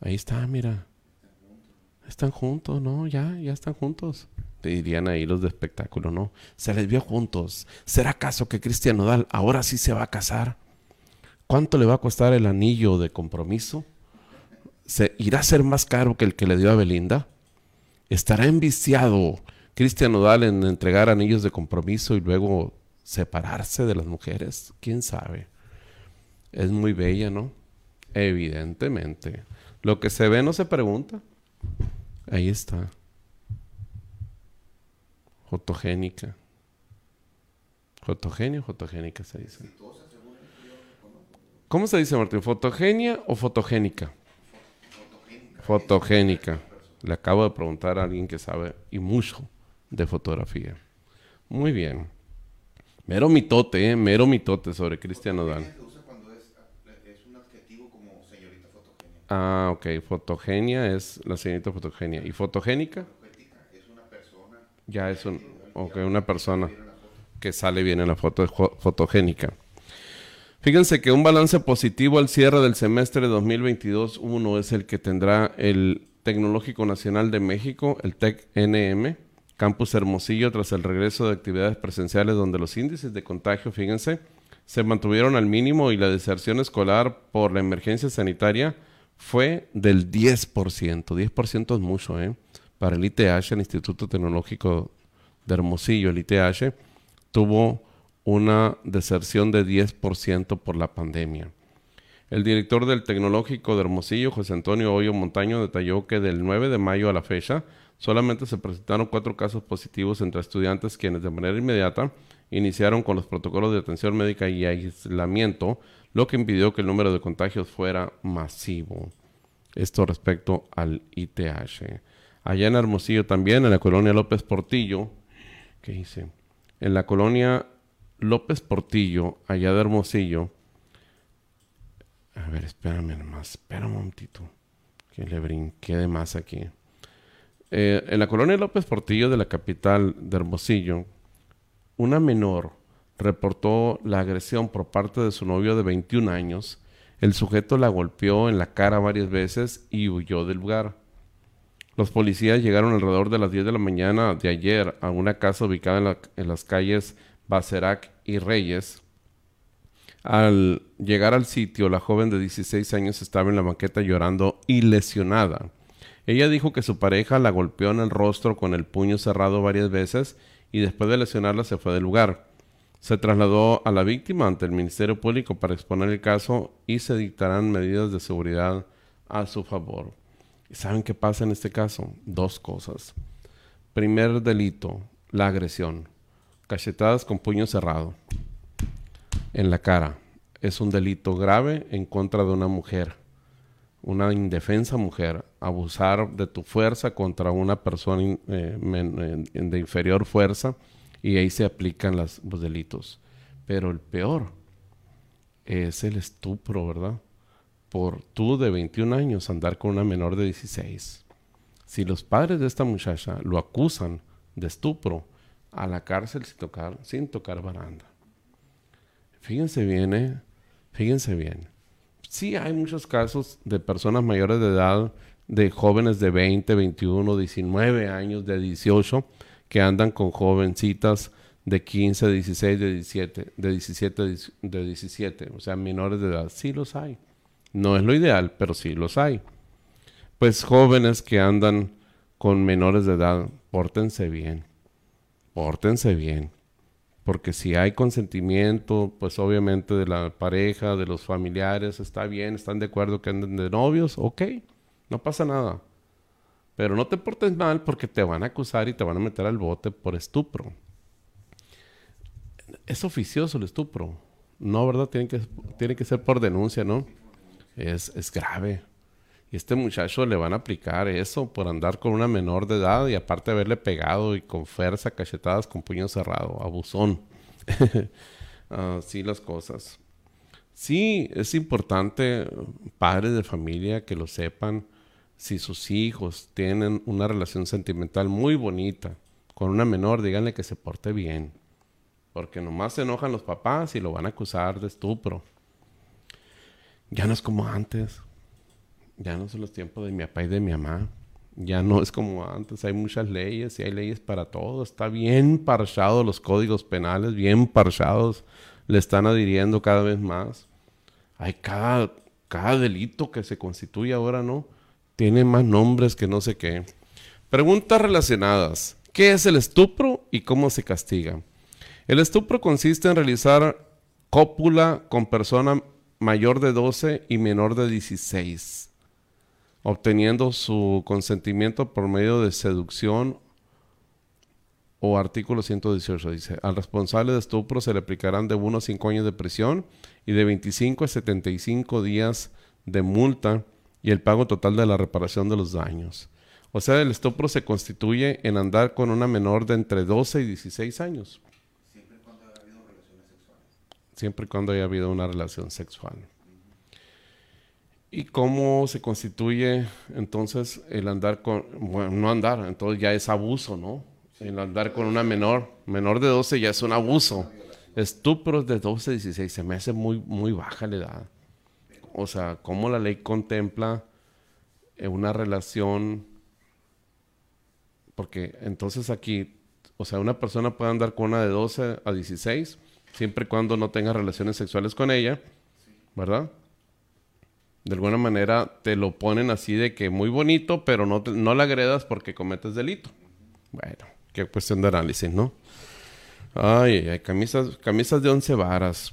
Ahí está, mira. Están juntos, ¿no? Ya, ya están juntos. Te dirían ahí los de espectáculo, ¿no? Se les vio juntos. ¿Será acaso que Cristian Nodal ahora sí se va a casar? ¿Cuánto le va a costar el anillo de compromiso? ¿Se irá a ser más caro que el que le dio a Belinda? ¿Estará enviciado Cristian Nodal en entregar anillos de compromiso y luego separarse de las mujeres? ¿Quién sabe? Es muy bella, ¿no? Evidentemente. Lo que se ve no se pregunta. Ahí está. Fotogénica. Fotogenia o fotogénica se dice. ¿Cómo se dice, Martín? ¿Fotogenia o fotogénica? Fotogénica. Le acabo de preguntar a alguien que sabe y mucho de fotografía. Muy bien. Mero mitote, ¿eh? Mero mitote sobre Cristian Nodal. Ah, ok. Fotogenia es la señorita fotogenia. ¿Y fotogénica? Ya es un, okay, una persona que sale bien en la foto fotogénica. Fíjense que un balance positivo al cierre del semestre 2022-1 es el que tendrá el Tecnológico Nacional de México, el TEC-NM, Campus Hermosillo, tras el regreso de actividades presenciales donde los índices de contagio, fíjense, se mantuvieron al mínimo y la deserción escolar por la emergencia sanitaria fue del 10%. 10% es mucho, ¿eh? Para el ITH, el Instituto Tecnológico de Hermosillo, el ITH, tuvo una deserción de 10% por la pandemia. El director del Tecnológico de Hermosillo, José Antonio Hoyo Montaño, detalló que del 9 de mayo a la fecha solamente se presentaron cuatro casos positivos entre estudiantes quienes de manera inmediata iniciaron con los protocolos de atención médica y aislamiento, lo que impidió que el número de contagios fuera masivo. Esto respecto al ITH. Allá en Hermosillo también, en la colonia López Portillo, ¿qué dice? En la colonia López Portillo, allá de Hermosillo. A ver, espérame nomás, espera un momentito. Que le brinqué de más aquí. Eh, en la colonia López Portillo de la capital de Hermosillo, una menor reportó la agresión por parte de su novio de 21 años. El sujeto la golpeó en la cara varias veces y huyó del lugar. Los policías llegaron alrededor de las 10 de la mañana de ayer a una casa ubicada en, en las calles Bacerac y Reyes. Al llegar al sitio, la joven de 16 años estaba en la banqueta llorando y lesionada. Ella dijo que su pareja la golpeó en el rostro con el puño cerrado varias veces y después de lesionarla se fue del lugar. Se trasladó a la víctima ante el Ministerio Público para exponer el caso y se dictarán medidas de seguridad a su favor. ¿Y saben qué pasa en este caso? Dos cosas. Primer delito, la agresión. Cachetadas con puño cerrado en la cara. Es un delito grave en contra de una mujer, una indefensa mujer. Abusar de tu fuerza contra una persona eh, de inferior fuerza y ahí se aplican los delitos. Pero el peor es el estupro, ¿verdad? Por tú de 21 años andar con una menor de 16. Si los padres de esta muchacha lo acusan de estupro, a la cárcel sin tocar, sin tocar baranda. Fíjense bien, ¿eh? Fíjense bien. Sí hay muchos casos de personas mayores de edad, de jóvenes de 20, 21, 19 años, de 18, que andan con jovencitas de 15, 16, de 17, de 17, de 17, o sea, menores de edad. Sí los hay. No es lo ideal, pero sí los hay. Pues jóvenes que andan con menores de edad, pórtense bien. Pórtense bien. Porque si hay consentimiento, pues obviamente de la pareja, de los familiares, está bien, están de acuerdo que anden de novios, ok, no pasa nada. Pero no te portes mal porque te van a acusar y te van a meter al bote por estupro. Es oficioso el estupro. No, ¿verdad? Tiene que, tiene que ser por denuncia, ¿no? Es, es grave. Este muchacho le van a aplicar eso por andar con una menor de edad y aparte haberle pegado y con fuerza, cachetadas con puño cerrado, abusón. <laughs> Así las cosas. Sí, es importante, padres de familia, que lo sepan si sus hijos tienen una relación sentimental muy bonita con una menor, díganle que se porte bien. Porque nomás se enojan los papás y lo van a acusar de estupro. Ya no es como antes. Ya no son los tiempos de mi papá y de mi mamá. Ya no es como antes. Hay muchas leyes y hay leyes para todo. Está bien parchado los códigos penales, bien parchados. Le están adhiriendo cada vez más. Hay cada, cada delito que se constituye ahora, ¿no? tiene más nombres que no sé qué. Preguntas relacionadas. ¿Qué es el estupro y cómo se castiga? El estupro consiste en realizar cópula con persona mayor de 12 y menor de 16, obteniendo su consentimiento por medio de seducción o artículo 118 dice, al responsable de estupro se le aplicarán de 1 a 5 años de prisión y de 25 a 75 días de multa y el pago total de la reparación de los daños. O sea, el estupro se constituye en andar con una menor de entre 12 y 16 años. Siempre y cuando haya habido relaciones sexuales. Siempre y cuando haya habido una relación sexual. ¿Y cómo se constituye entonces el andar con, bueno, no andar, entonces ya es abuso, ¿no? El andar con una menor, menor de 12 ya es un abuso. Estupros de 12 a 16, se me hace muy, muy baja la edad o sea, cómo la ley contempla eh, una relación, porque entonces aquí, o sea, una persona puede andar con una de 12 a 16, siempre y cuando no tenga relaciones sexuales con ella, ¿verdad? De alguna manera te lo ponen así de que muy bonito, pero no, no la agredas porque cometes delito. Bueno, qué cuestión de análisis, ¿no? Ay, hay camisas, camisas de once varas.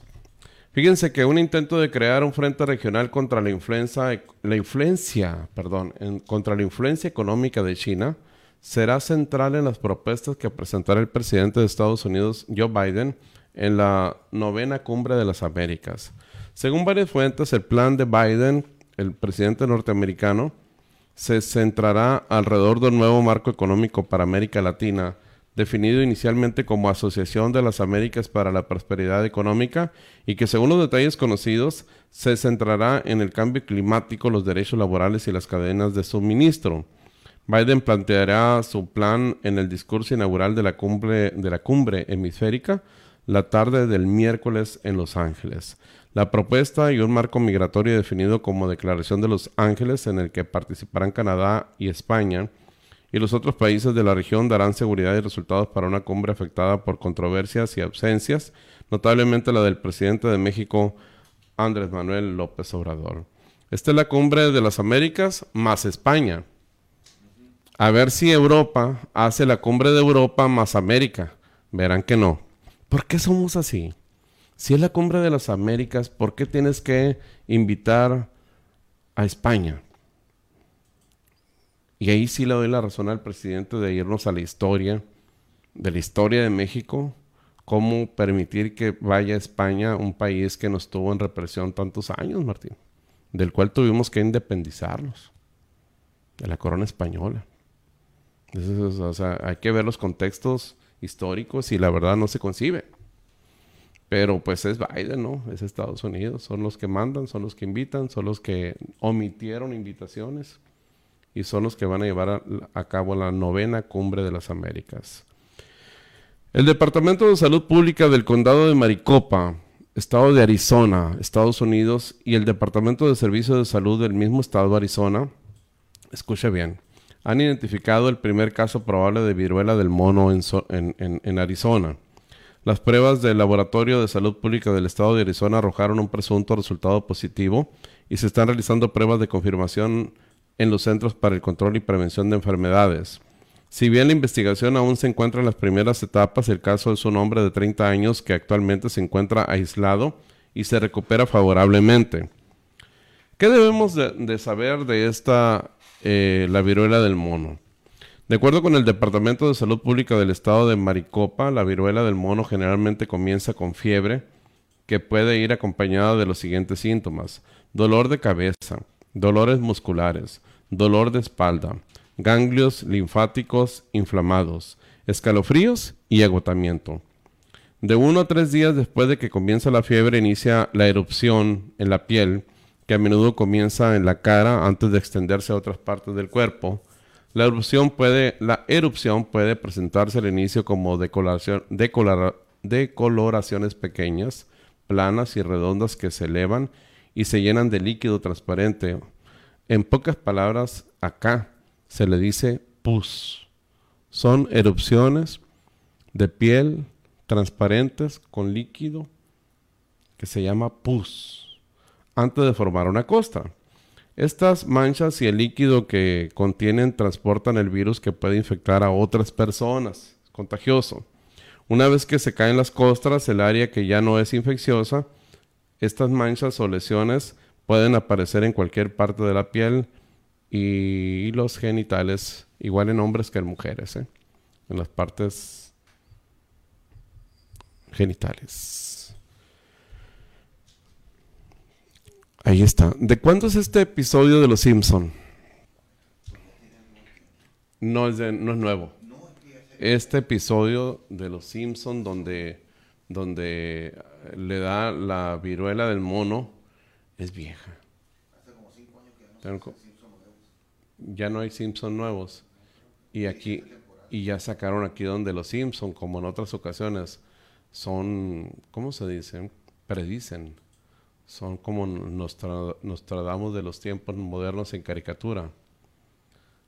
Fíjense que un intento de crear un frente regional contra la influencia, la influencia, perdón, contra la influencia económica de China será central en las propuestas que presentará el presidente de Estados Unidos, Joe Biden, en la novena cumbre de las Américas. Según varias fuentes, el plan de Biden, el presidente norteamericano, se centrará alrededor de un nuevo marco económico para América Latina, definido inicialmente como Asociación de las Américas para la Prosperidad Económica y que según los detalles conocidos se centrará en el cambio climático, los derechos laborales y las cadenas de suministro. Biden planteará su plan en el discurso inaugural de la cumbre hemisférica la tarde del miércoles en Los Ángeles. La propuesta y un marco migratorio definido como Declaración de Los Ángeles en el que participarán Canadá y España y los otros países de la región darán seguridad y resultados para una cumbre afectada por controversias y ausencias, notablemente la del presidente de México, Andrés Manuel López Obrador. Esta es la cumbre de las Américas más España. A ver si Europa hace la cumbre de Europa más América. Verán que no. ¿Por qué somos así? Si es la cumbre de las Américas, ¿por qué tienes que invitar a España? Y ahí sí le doy la razón al presidente de irnos a la historia, de la historia de México, cómo permitir que vaya a España, un país que nos tuvo en represión tantos años, Martín, del cual tuvimos que independizarnos, de la corona española. o sea, hay que ver los contextos históricos y la verdad no se concibe. Pero pues es Biden, ¿no? Es Estados Unidos. Son los que mandan, son los que invitan, son los que omitieron invitaciones y son los que van a llevar a, cabo la novena cumbre de las Américas. El Departamento de Salud Pública del Condado de Maricopa, Estado de Arizona, Estados Unidos, y el Departamento de Servicios de Salud del mismo Estado de Arizona, escuche bien, han identificado el primer caso probable de viruela del mono en Arizona. Las pruebas del Laboratorio de Salud Pública del Estado de Arizona arrojaron un presunto resultado positivo y se están realizando pruebas de confirmación en los Centros para el Control y Prevención de Enfermedades. Si bien la investigación aún se encuentra en las primeras etapas, el caso es un hombre de 30 años que actualmente se encuentra aislado y se recupera favorablemente. ¿Qué debemos de, saber de esta, eh, la viruela del mono? De acuerdo con el Departamento de Salud Pública del Estado de Maricopa, la viruela del mono generalmente comienza con fiebre, que puede ir acompañada de los siguientes síntomas. Dolor de cabeza, dolores musculares, dolor de espalda, ganglios linfáticos inflamados, escalofríos y agotamiento. De uno a tres días después de que comienza la fiebre inicia la erupción en la piel, que a menudo comienza en la cara antes de extenderse a otras partes del cuerpo. La erupción puede, la erupción puede presentarse al inicio como decoloración, decoloraciones pequeñas, planas y redondas que se elevan y se llenan de líquido transparente. En pocas palabras, acá se le dice pus. Son erupciones de piel transparentes con líquido que se llama pus antes de formar una costa. Estas manchas y el líquido que contienen transportan el virus que puede infectar a otras personas. Es contagioso. Una vez que se caen las costras, el área que ya no es infecciosa, estas manchas o lesiones pueden aparecer en cualquier parte de la piel y los genitales, igual en hombres que en mujeres, ¿eh? en las partes genitales. Ahí está. ¿De cuándo es este episodio de Los Simpson? No es, no es nuevo. Este episodio de Los Simpson donde, donde le da la viruela del mono es vieja. ya no hay Simpson nuevos. Y aquí, y ya sacaron aquí donde los Simpson, como en otras ocasiones, son, ¿cómo se dice? Predicen. Son como nos, nos tratamos de los tiempos modernos en caricatura.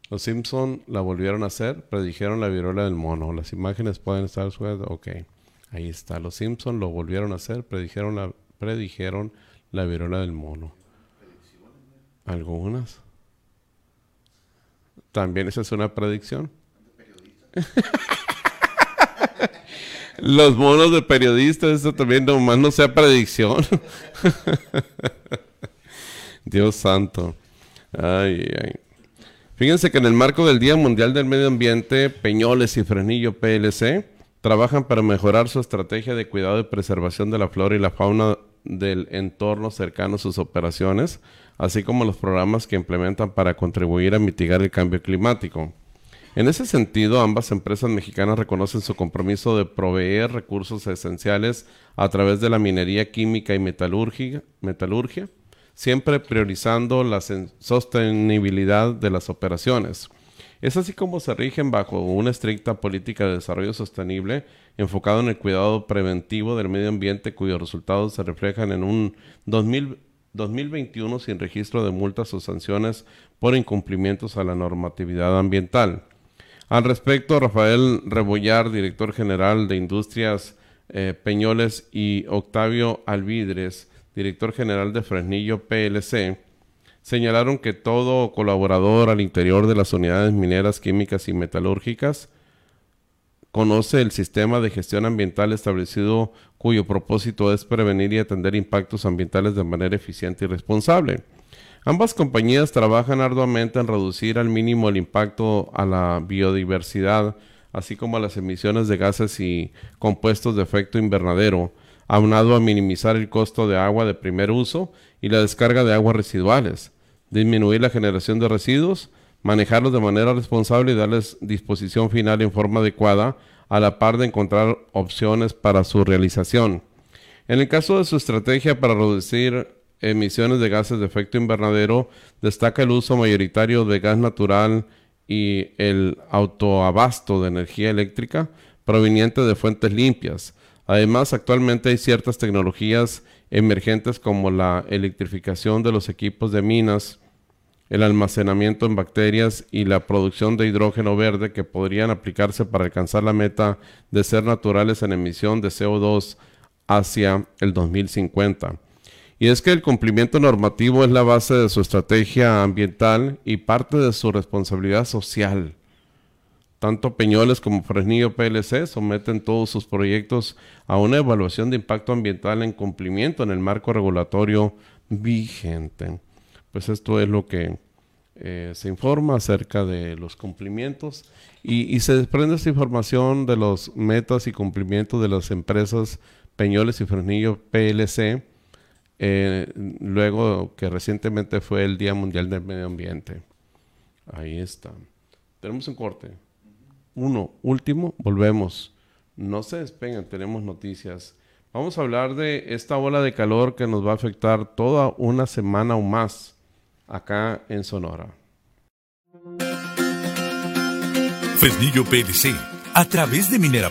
Los Simpson la volvieron a hacer, predijeron la viruela del mono. Las imágenes pueden estar sueltas. Ok, ahí está. Los Simpson lo volvieron a hacer, predijeron la, predijeron la viruela del mono. Algunas. También esa es una predicción. <laughs> Los monos de periodistas, eso también nomás no sea predicción. <laughs> Dios santo. Ay, ay. Fíjense que en el marco del Día Mundial del Medio Ambiente, Peñoles y Frenillo PLC trabajan para mejorar su estrategia de cuidado y preservación de la flora y la fauna del entorno cercano a sus operaciones, así como los programas que implementan para contribuir a mitigar el cambio climático. En ese sentido, ambas empresas mexicanas reconocen su compromiso de proveer recursos esenciales a través de la minería química y metalurgia, siempre priorizando la sostenibilidad de las operaciones. Es así como se rigen bajo una estricta política de desarrollo sostenible enfocado en el cuidado preventivo del medio ambiente cuyos resultados se reflejan en un 2021 sin registro de multas o sanciones por incumplimientos a la normatividad ambiental. Al respecto, Rafael Rebollar, director general de Industrias eh, Peñoles, y Octavio Alvidres, director general de Fresnillo PLC, señalaron que todo colaborador al interior de las unidades mineras, químicas y metalúrgicas conoce el sistema de gestión ambiental establecido cuyo propósito es prevenir y atender impactos ambientales de manera eficiente y responsable. Ambas compañías trabajan arduamente en reducir al mínimo el impacto a la biodiversidad, así como a las emisiones de gases y compuestos de efecto invernadero, aunado a minimizar el costo de agua de primer uso y la descarga de aguas residuales, disminuir la generación de residuos, manejarlos de manera responsable y darles disposición final en forma adecuada, a la par de encontrar opciones para su realización. En el caso de su estrategia para reducir emisiones de gases de efecto invernadero, destaca el uso mayoritario de gas natural y el autoabasto de energía eléctrica proveniente de fuentes limpias. Además, actualmente hay ciertas tecnologías emergentes como la electrificación de los equipos de minas, el almacenamiento en bacterias y la producción de hidrógeno verde que podrían aplicarse para alcanzar la meta de ser naturales en emisión de CO2 hacia el 2050. Y es que el cumplimiento normativo es la base de su estrategia ambiental y parte de su responsabilidad social. Tanto Peñoles como Fresnillo PLC someten todos sus proyectos a una evaluación de impacto ambiental en cumplimiento en el marco regulatorio vigente. Pues esto es lo que eh, se informa acerca de los cumplimientos y, se desprende esta información de los metas y cumplimientos de las empresas Peñoles y Fresnillo PLC, eh, luego que recientemente fue el Día Mundial del Medio Ambiente. Ahí está. Tenemos un corte. Uno, último, volvemos. No se despeguen, tenemos noticias. Vamos a hablar de esta ola de calor que nos va a afectar toda una semana o más acá en Sonora. Fresnillo PLC, a través de Minera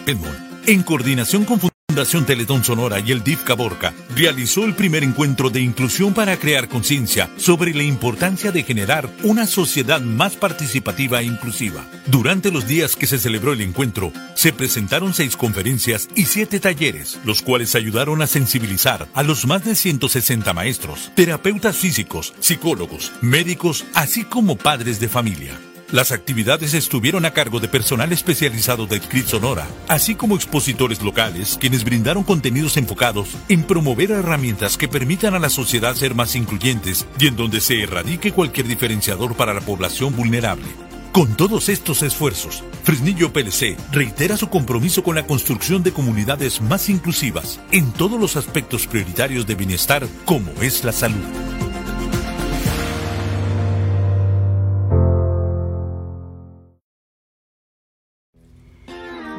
en coordinación con Fundación Teletón Sonora y el DIF Caborca realizó el primer encuentro de inclusión para crear conciencia sobre la importancia de generar una sociedad más participativa e inclusiva. Durante los días que se celebró el encuentro, se presentaron seis conferencias y siete talleres, los cuales ayudaron a sensibilizar a los más de 160 maestros, terapeutas físicos, psicólogos, médicos, así como padres de familia. Las actividades estuvieron a cargo de personal especializado de CRIT Sonora, así como expositores locales, quienes brindaron contenidos enfocados en promover herramientas que permitan a la sociedad ser más incluyentes y en donde se erradique cualquier diferenciador para la población vulnerable. Con todos estos esfuerzos, Fresnillo PLC reitera su compromiso con la construcción de comunidades más inclusivas en todos los aspectos prioritarios de bienestar como es la salud.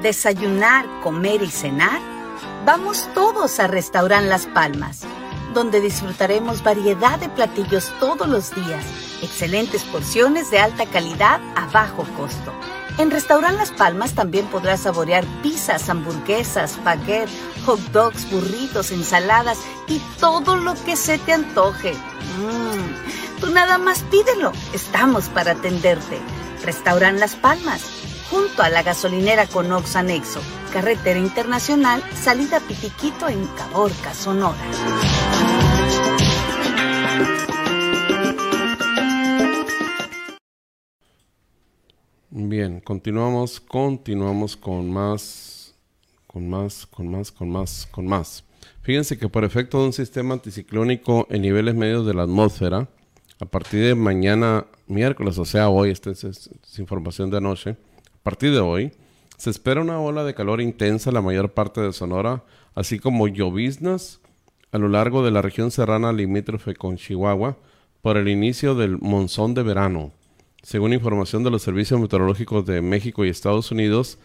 Desayunar, comer y cenar, vamos todos a Restaurant Las Palmas, donde disfrutaremos variedad de platillos todos los días, excelentes porciones de alta calidad a bajo costo. En Restaurant Las Palmas también podrás saborear pizzas, hamburguesas, baguette, hot dogs, burritos, ensaladas y todo lo que se te antoje. Mmm, tú nada más pídelo, estamos para atenderte. Restaurant Las Palmas junto a la gasolinera Conox Anexo, carretera internacional, salida Pitiquito en Caborca, Sonora. Bien, continuamos, continuamos con más, con más, con más, con más, con más. Fíjense que por efecto de un sistema anticiclónico en niveles medios de la atmósfera, a partir de mañana miércoles, o sea hoy, esta es información de anoche, partir de hoy, se espera una ola de calor intensa en la mayor parte de Sonora, así como lloviznas a lo largo de la región serrana limítrofe con Chihuahua por el inicio del monzón de verano, según información de los servicios meteorológicos de México y Estados Unidos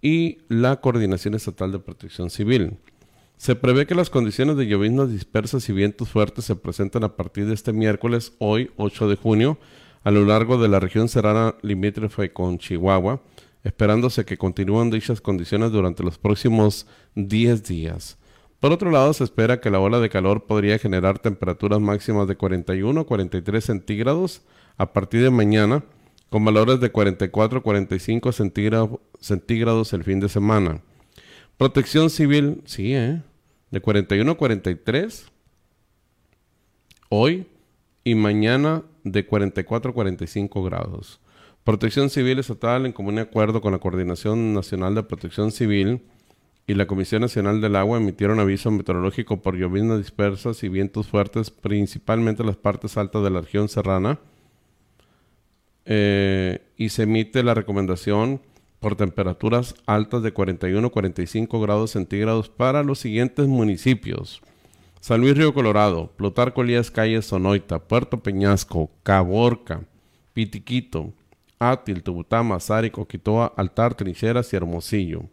y la Coordinación Estatal de Protección Civil. Se prevé que las condiciones de lloviznas dispersas y vientos fuertes se presenten a partir de este miércoles, hoy 8 de junio, a lo largo de la región serrana limítrofe con Chihuahua, esperándose que continúen dichas condiciones durante los próximos 10 días. Por otro lado, se espera que la ola de calor podría generar temperaturas máximas de 41 a 43 centígrados a partir de mañana, con valores de 44 a 45 centígrados el fin de semana. Protección civil, sí, ¿eh? De 41 a 43 hoy y mañana de 44 a 45 grados. Protección Civil Estatal, en común acuerdo con la Coordinación Nacional de Protección Civil y la Comisión Nacional del Agua, emitieron aviso meteorológico por lloviznas dispersas y vientos fuertes, principalmente en las partes altas de la región serrana. Eh, y se emite la recomendación por temperaturas altas de 41-45 grados centígrados para los siguientes municipios. San Luis Río Colorado, Plutarco Elías Calles Sonoita, Puerto Peñasco, Caborca, Pitiquito, Átil, Tubutama, Sárico, Quitoa, Altar, Trincheras y Hermosillo.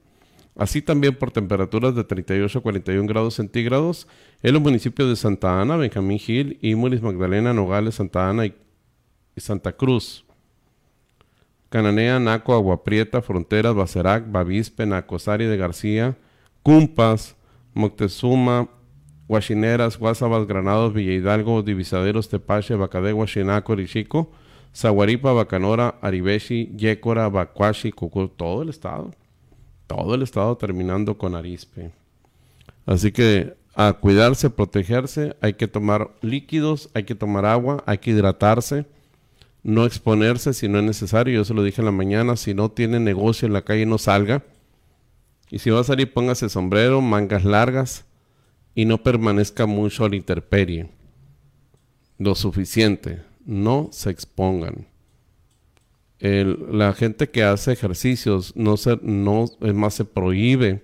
Así también por temperaturas de 38 a 41 grados centígrados en los municipios de Santa Ana, Benjamín Gil, Imuris, Magdalena, Nogales, Santa Ana y, Santa Cruz. Cananea, Naco, Agua Prieta, Fronteras, Bacerac, Bavispe, Nacosari de García, Cumpas, Moctezuma, Guachineras, Guasabas, Granados, Villa Hidalgo, Divisaderos, Tepache, Bacadé, Huachinaco, Richico, Zaguaripa, Bacanora, Aribeshi, Yécora, Bacuachi, Cucú, todo el estado. Todo el estado terminando con arispe. Así que a cuidarse, protegerse, hay que tomar líquidos, hay que tomar agua, hay que hidratarse, no exponerse si no es necesario. Yo se lo dije en la mañana, si no tiene negocio en la calle no salga. Y si va a salir póngase sombrero, mangas largas y no permanezca mucho a la intemperie. Lo suficiente no se expongan. la gente que hace ejercicios, no, se, no, es más, se prohíbe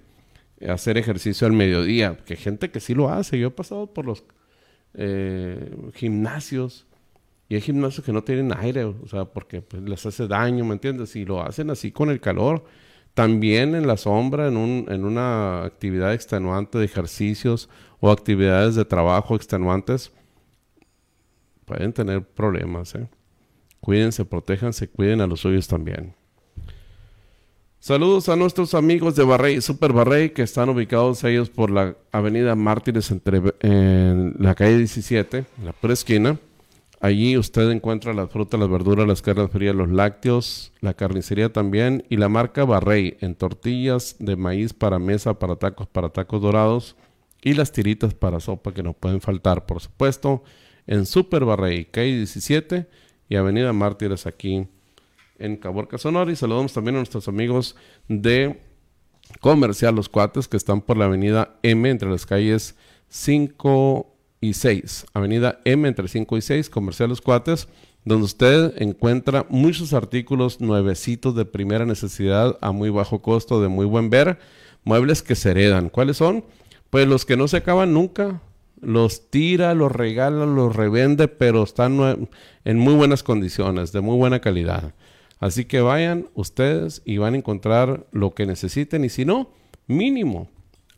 hacer ejercicio al mediodía, que gente que sí lo hace. Yo he pasado por los eh, gimnasios y hay gimnasios que no tienen aire, o sea, porque pues, les hace daño, ¿me entiendes? Y lo hacen así con el calor. También en la sombra, en, un, en una actividad extenuante de ejercicios o actividades de trabajo extenuantes, pueden tener problemas. ¿eh? Cuídense, protéjanse, cuiden a los suyos también. Saludos a nuestros amigos de Barrey, Super Barrey, que están ubicados ellos por la avenida Mártires entre, en la calle 17, en la pura esquina. Allí usted encuentra las frutas, las verduras, las carnes frías, los lácteos, la carnicería también y la marca Barrey en tortillas de maíz para mesa, para tacos, para tacos dorados y las tiritas para sopa que no pueden faltar, por supuesto en Super Barrey, calle 17 y Avenida Mártires aquí en Caborca, Sonora. Y saludamos también a nuestros amigos de Comercial Los Cuates que están por la Avenida M entre las calles 5 y 6. Avenida M entre 5 y 6, Comercial Los Cuates, donde usted encuentra muchos artículos nuevecitos de primera necesidad a muy bajo costo, de muy buen ver, muebles que se heredan. ¿Cuáles son? Pues los que no se acaban nunca, los tira, los regala, los revende, pero están en muy buenas condiciones, de muy buena calidad. Así que vayan ustedes y van a encontrar lo que necesiten y si no, mínimo,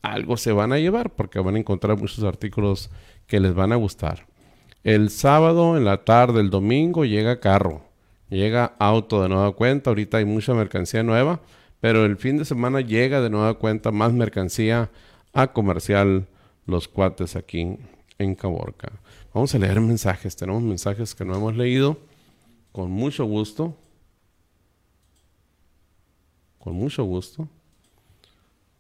algo se van a llevar porque van a encontrar muchos artículos que les van a gustar. El sábado en la tarde, el domingo llega carro, llega auto de nueva cuenta, ahorita hay mucha mercancía nueva, pero el fin de semana llega de nueva cuenta más mercancía a comercial los cuates aquí en Caborca. Vamos a leer mensajes. Tenemos mensajes que no hemos leído. Con mucho gusto. Con mucho gusto.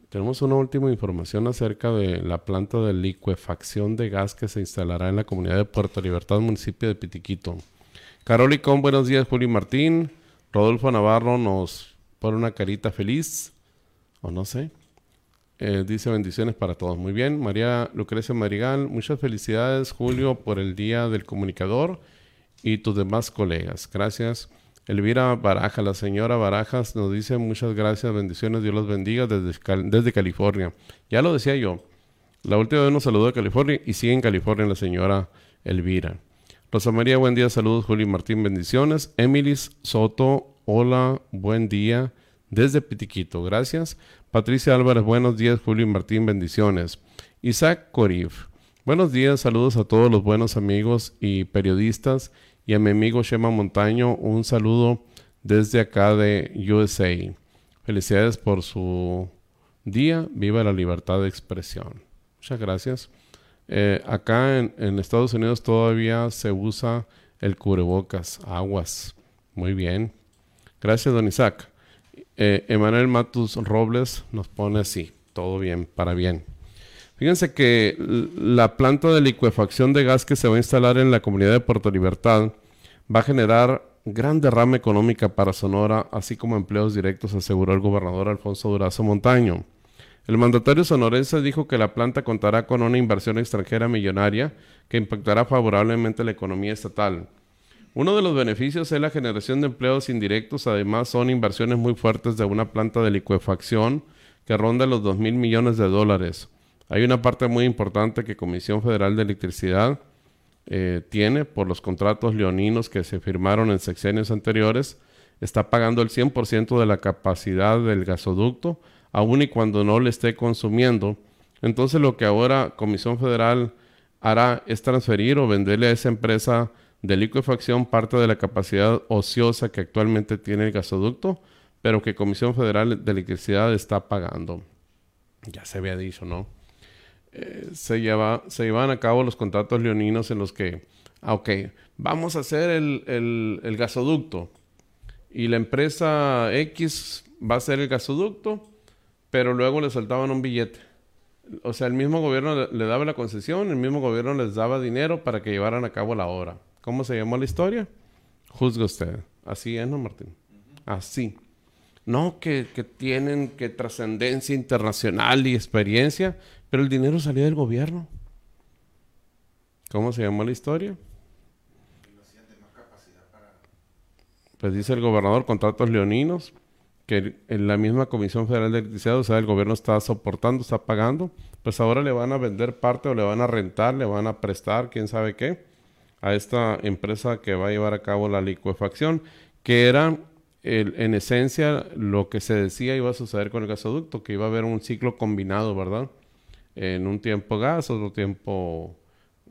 Tenemos una última información acerca de la planta de licuefacción de gas que se instalará en la comunidad de Puerto Libertad, municipio de Pitiquito. Carolicón, buenos días, Juli Martín. Rodolfo Navarro nos pone una carita feliz. O no sé. Eh, dice bendiciones para todos. Muy bien. María Lucrecia Marigal, muchas felicidades, Julio, por el Día del Comunicador y tus demás colegas. Gracias. Elvira Baraja, la señora Barajas, nos dice muchas gracias, bendiciones, Dios los bendiga desde, desde California. Ya lo decía yo, la última vez nos saludó de California y sigue en California la señora Elvira. Rosa María, buen día, saludos, Julio Martín, bendiciones. Emilis Soto, hola, buen día, desde Pitiquito, gracias. Patricia Álvarez, buenos días. Julio y Martín, bendiciones. Isaac Corif, buenos días, saludos a todos los buenos amigos y periodistas. Y a mi amigo Shema Montaño, un saludo desde acá de USA. Felicidades por su día. Viva la libertad de expresión. Muchas gracias. Eh, acá en, Estados Unidos todavía se usa el cubrebocas, aguas. Muy bien. Gracias, don Isaac. Eh, Emanuel Matus Robles nos pone así, todo bien, para bien. Fíjense que la planta de licuefacción de gas que se va a instalar en la comunidad de Puerto Libertad va a generar gran derrama económica para Sonora, así como empleos directos, aseguró el gobernador Alfonso Durazo Montaño. El mandatario sonorense dijo que la planta contará con una inversión extranjera millonaria que impactará favorablemente la economía estatal. Uno de los beneficios es la generación de empleos indirectos, además son inversiones muy fuertes de una planta de licuefacción que ronda los 2 mil millones de dólares. Hay una parte muy importante que Comisión Federal de Electricidad eh, tiene por los contratos leoninos que se firmaron en sexenios anteriores, está pagando el 100% de la capacidad del gasoducto, aun y cuando no le esté consumiendo. Entonces lo que ahora Comisión Federal hará es transferir o venderle a esa empresa de liquefacción parte de la capacidad ociosa que actualmente tiene el gasoducto, pero que Comisión Federal de Electricidad está pagando. Ya se había dicho, ¿no? Eh, se, lleva, se llevan a cabo los contratos leoninos en los que, ah, ok, vamos a hacer el, el, el gasoducto y la empresa X va a hacer el gasoducto pero luego le soltaban un billete. O sea, el mismo gobierno le, daba la concesión, el mismo gobierno les daba dinero para que llevaran a cabo la obra. ¿Cómo se llamó la historia? Juzgue usted. Así es, ¿no, Martín? Así. No que, que tienen que trascendencia internacional y experiencia, pero el dinero salía del gobierno. ¿Cómo se llamó la historia? Pues dice el gobernador, contratos leoninos, que en la misma Comisión Federal de Electricidad, o sea, el gobierno está soportando, está pagando, pues ahora le van a vender parte o le van a rentar, le van a prestar, quién sabe qué, a esta empresa que va a llevar a cabo la licuefacción, que era en esencia lo que se decía iba a suceder con el gasoducto, que iba a haber un ciclo combinado, ¿verdad? En un tiempo gas, otro tiempo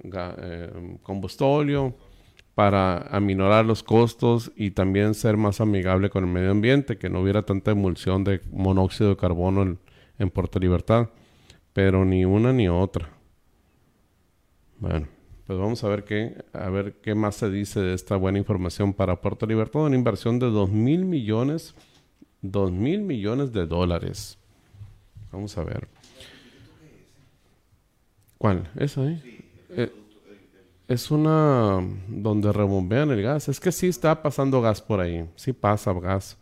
eh, combustóleo, para aminorar los costos y también ser más amigable con el medio ambiente, que no hubiera tanta emulsión de monóxido de carbono en, Puerto Libertad. Pero ni una ni otra. Bueno, pues vamos a ver qué, a ver qué más se dice de esta buena información para Puerto Libertad. Una inversión de 2 mil millones, 2 mil millones de dólares. Vamos a ver. ¿Cuál? ¿Esa ahí? Eh, es una donde rebombean el gas. Es que sí está pasando gas por ahí. Sí pasa gas.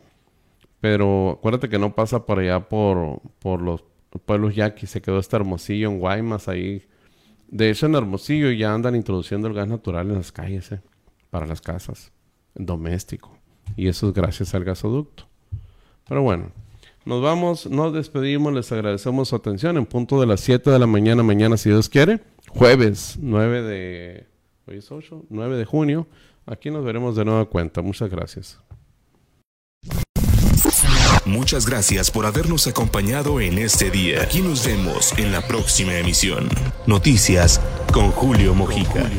Pero acuérdate que no pasa por allá por, por los pueblos yaquis. Se quedó este Hermosillo en Guaymas ahí. De hecho, en Hermosillo ya andan introduciendo el gas natural en las calles, eh, para las casas, doméstico. Y eso es gracias al gasoducto. Pero bueno, nos vamos, nos despedimos, les agradecemos su atención en punto de las 7 de la mañana, mañana si Dios quiere, jueves 9 de Hoy es 8, 9 de junio. Aquí nos veremos de nueva cuenta. Muchas gracias. Muchas gracias por habernos acompañado en este día. Aquí nos vemos en la próxima emisión. Noticias con Julio Mojica.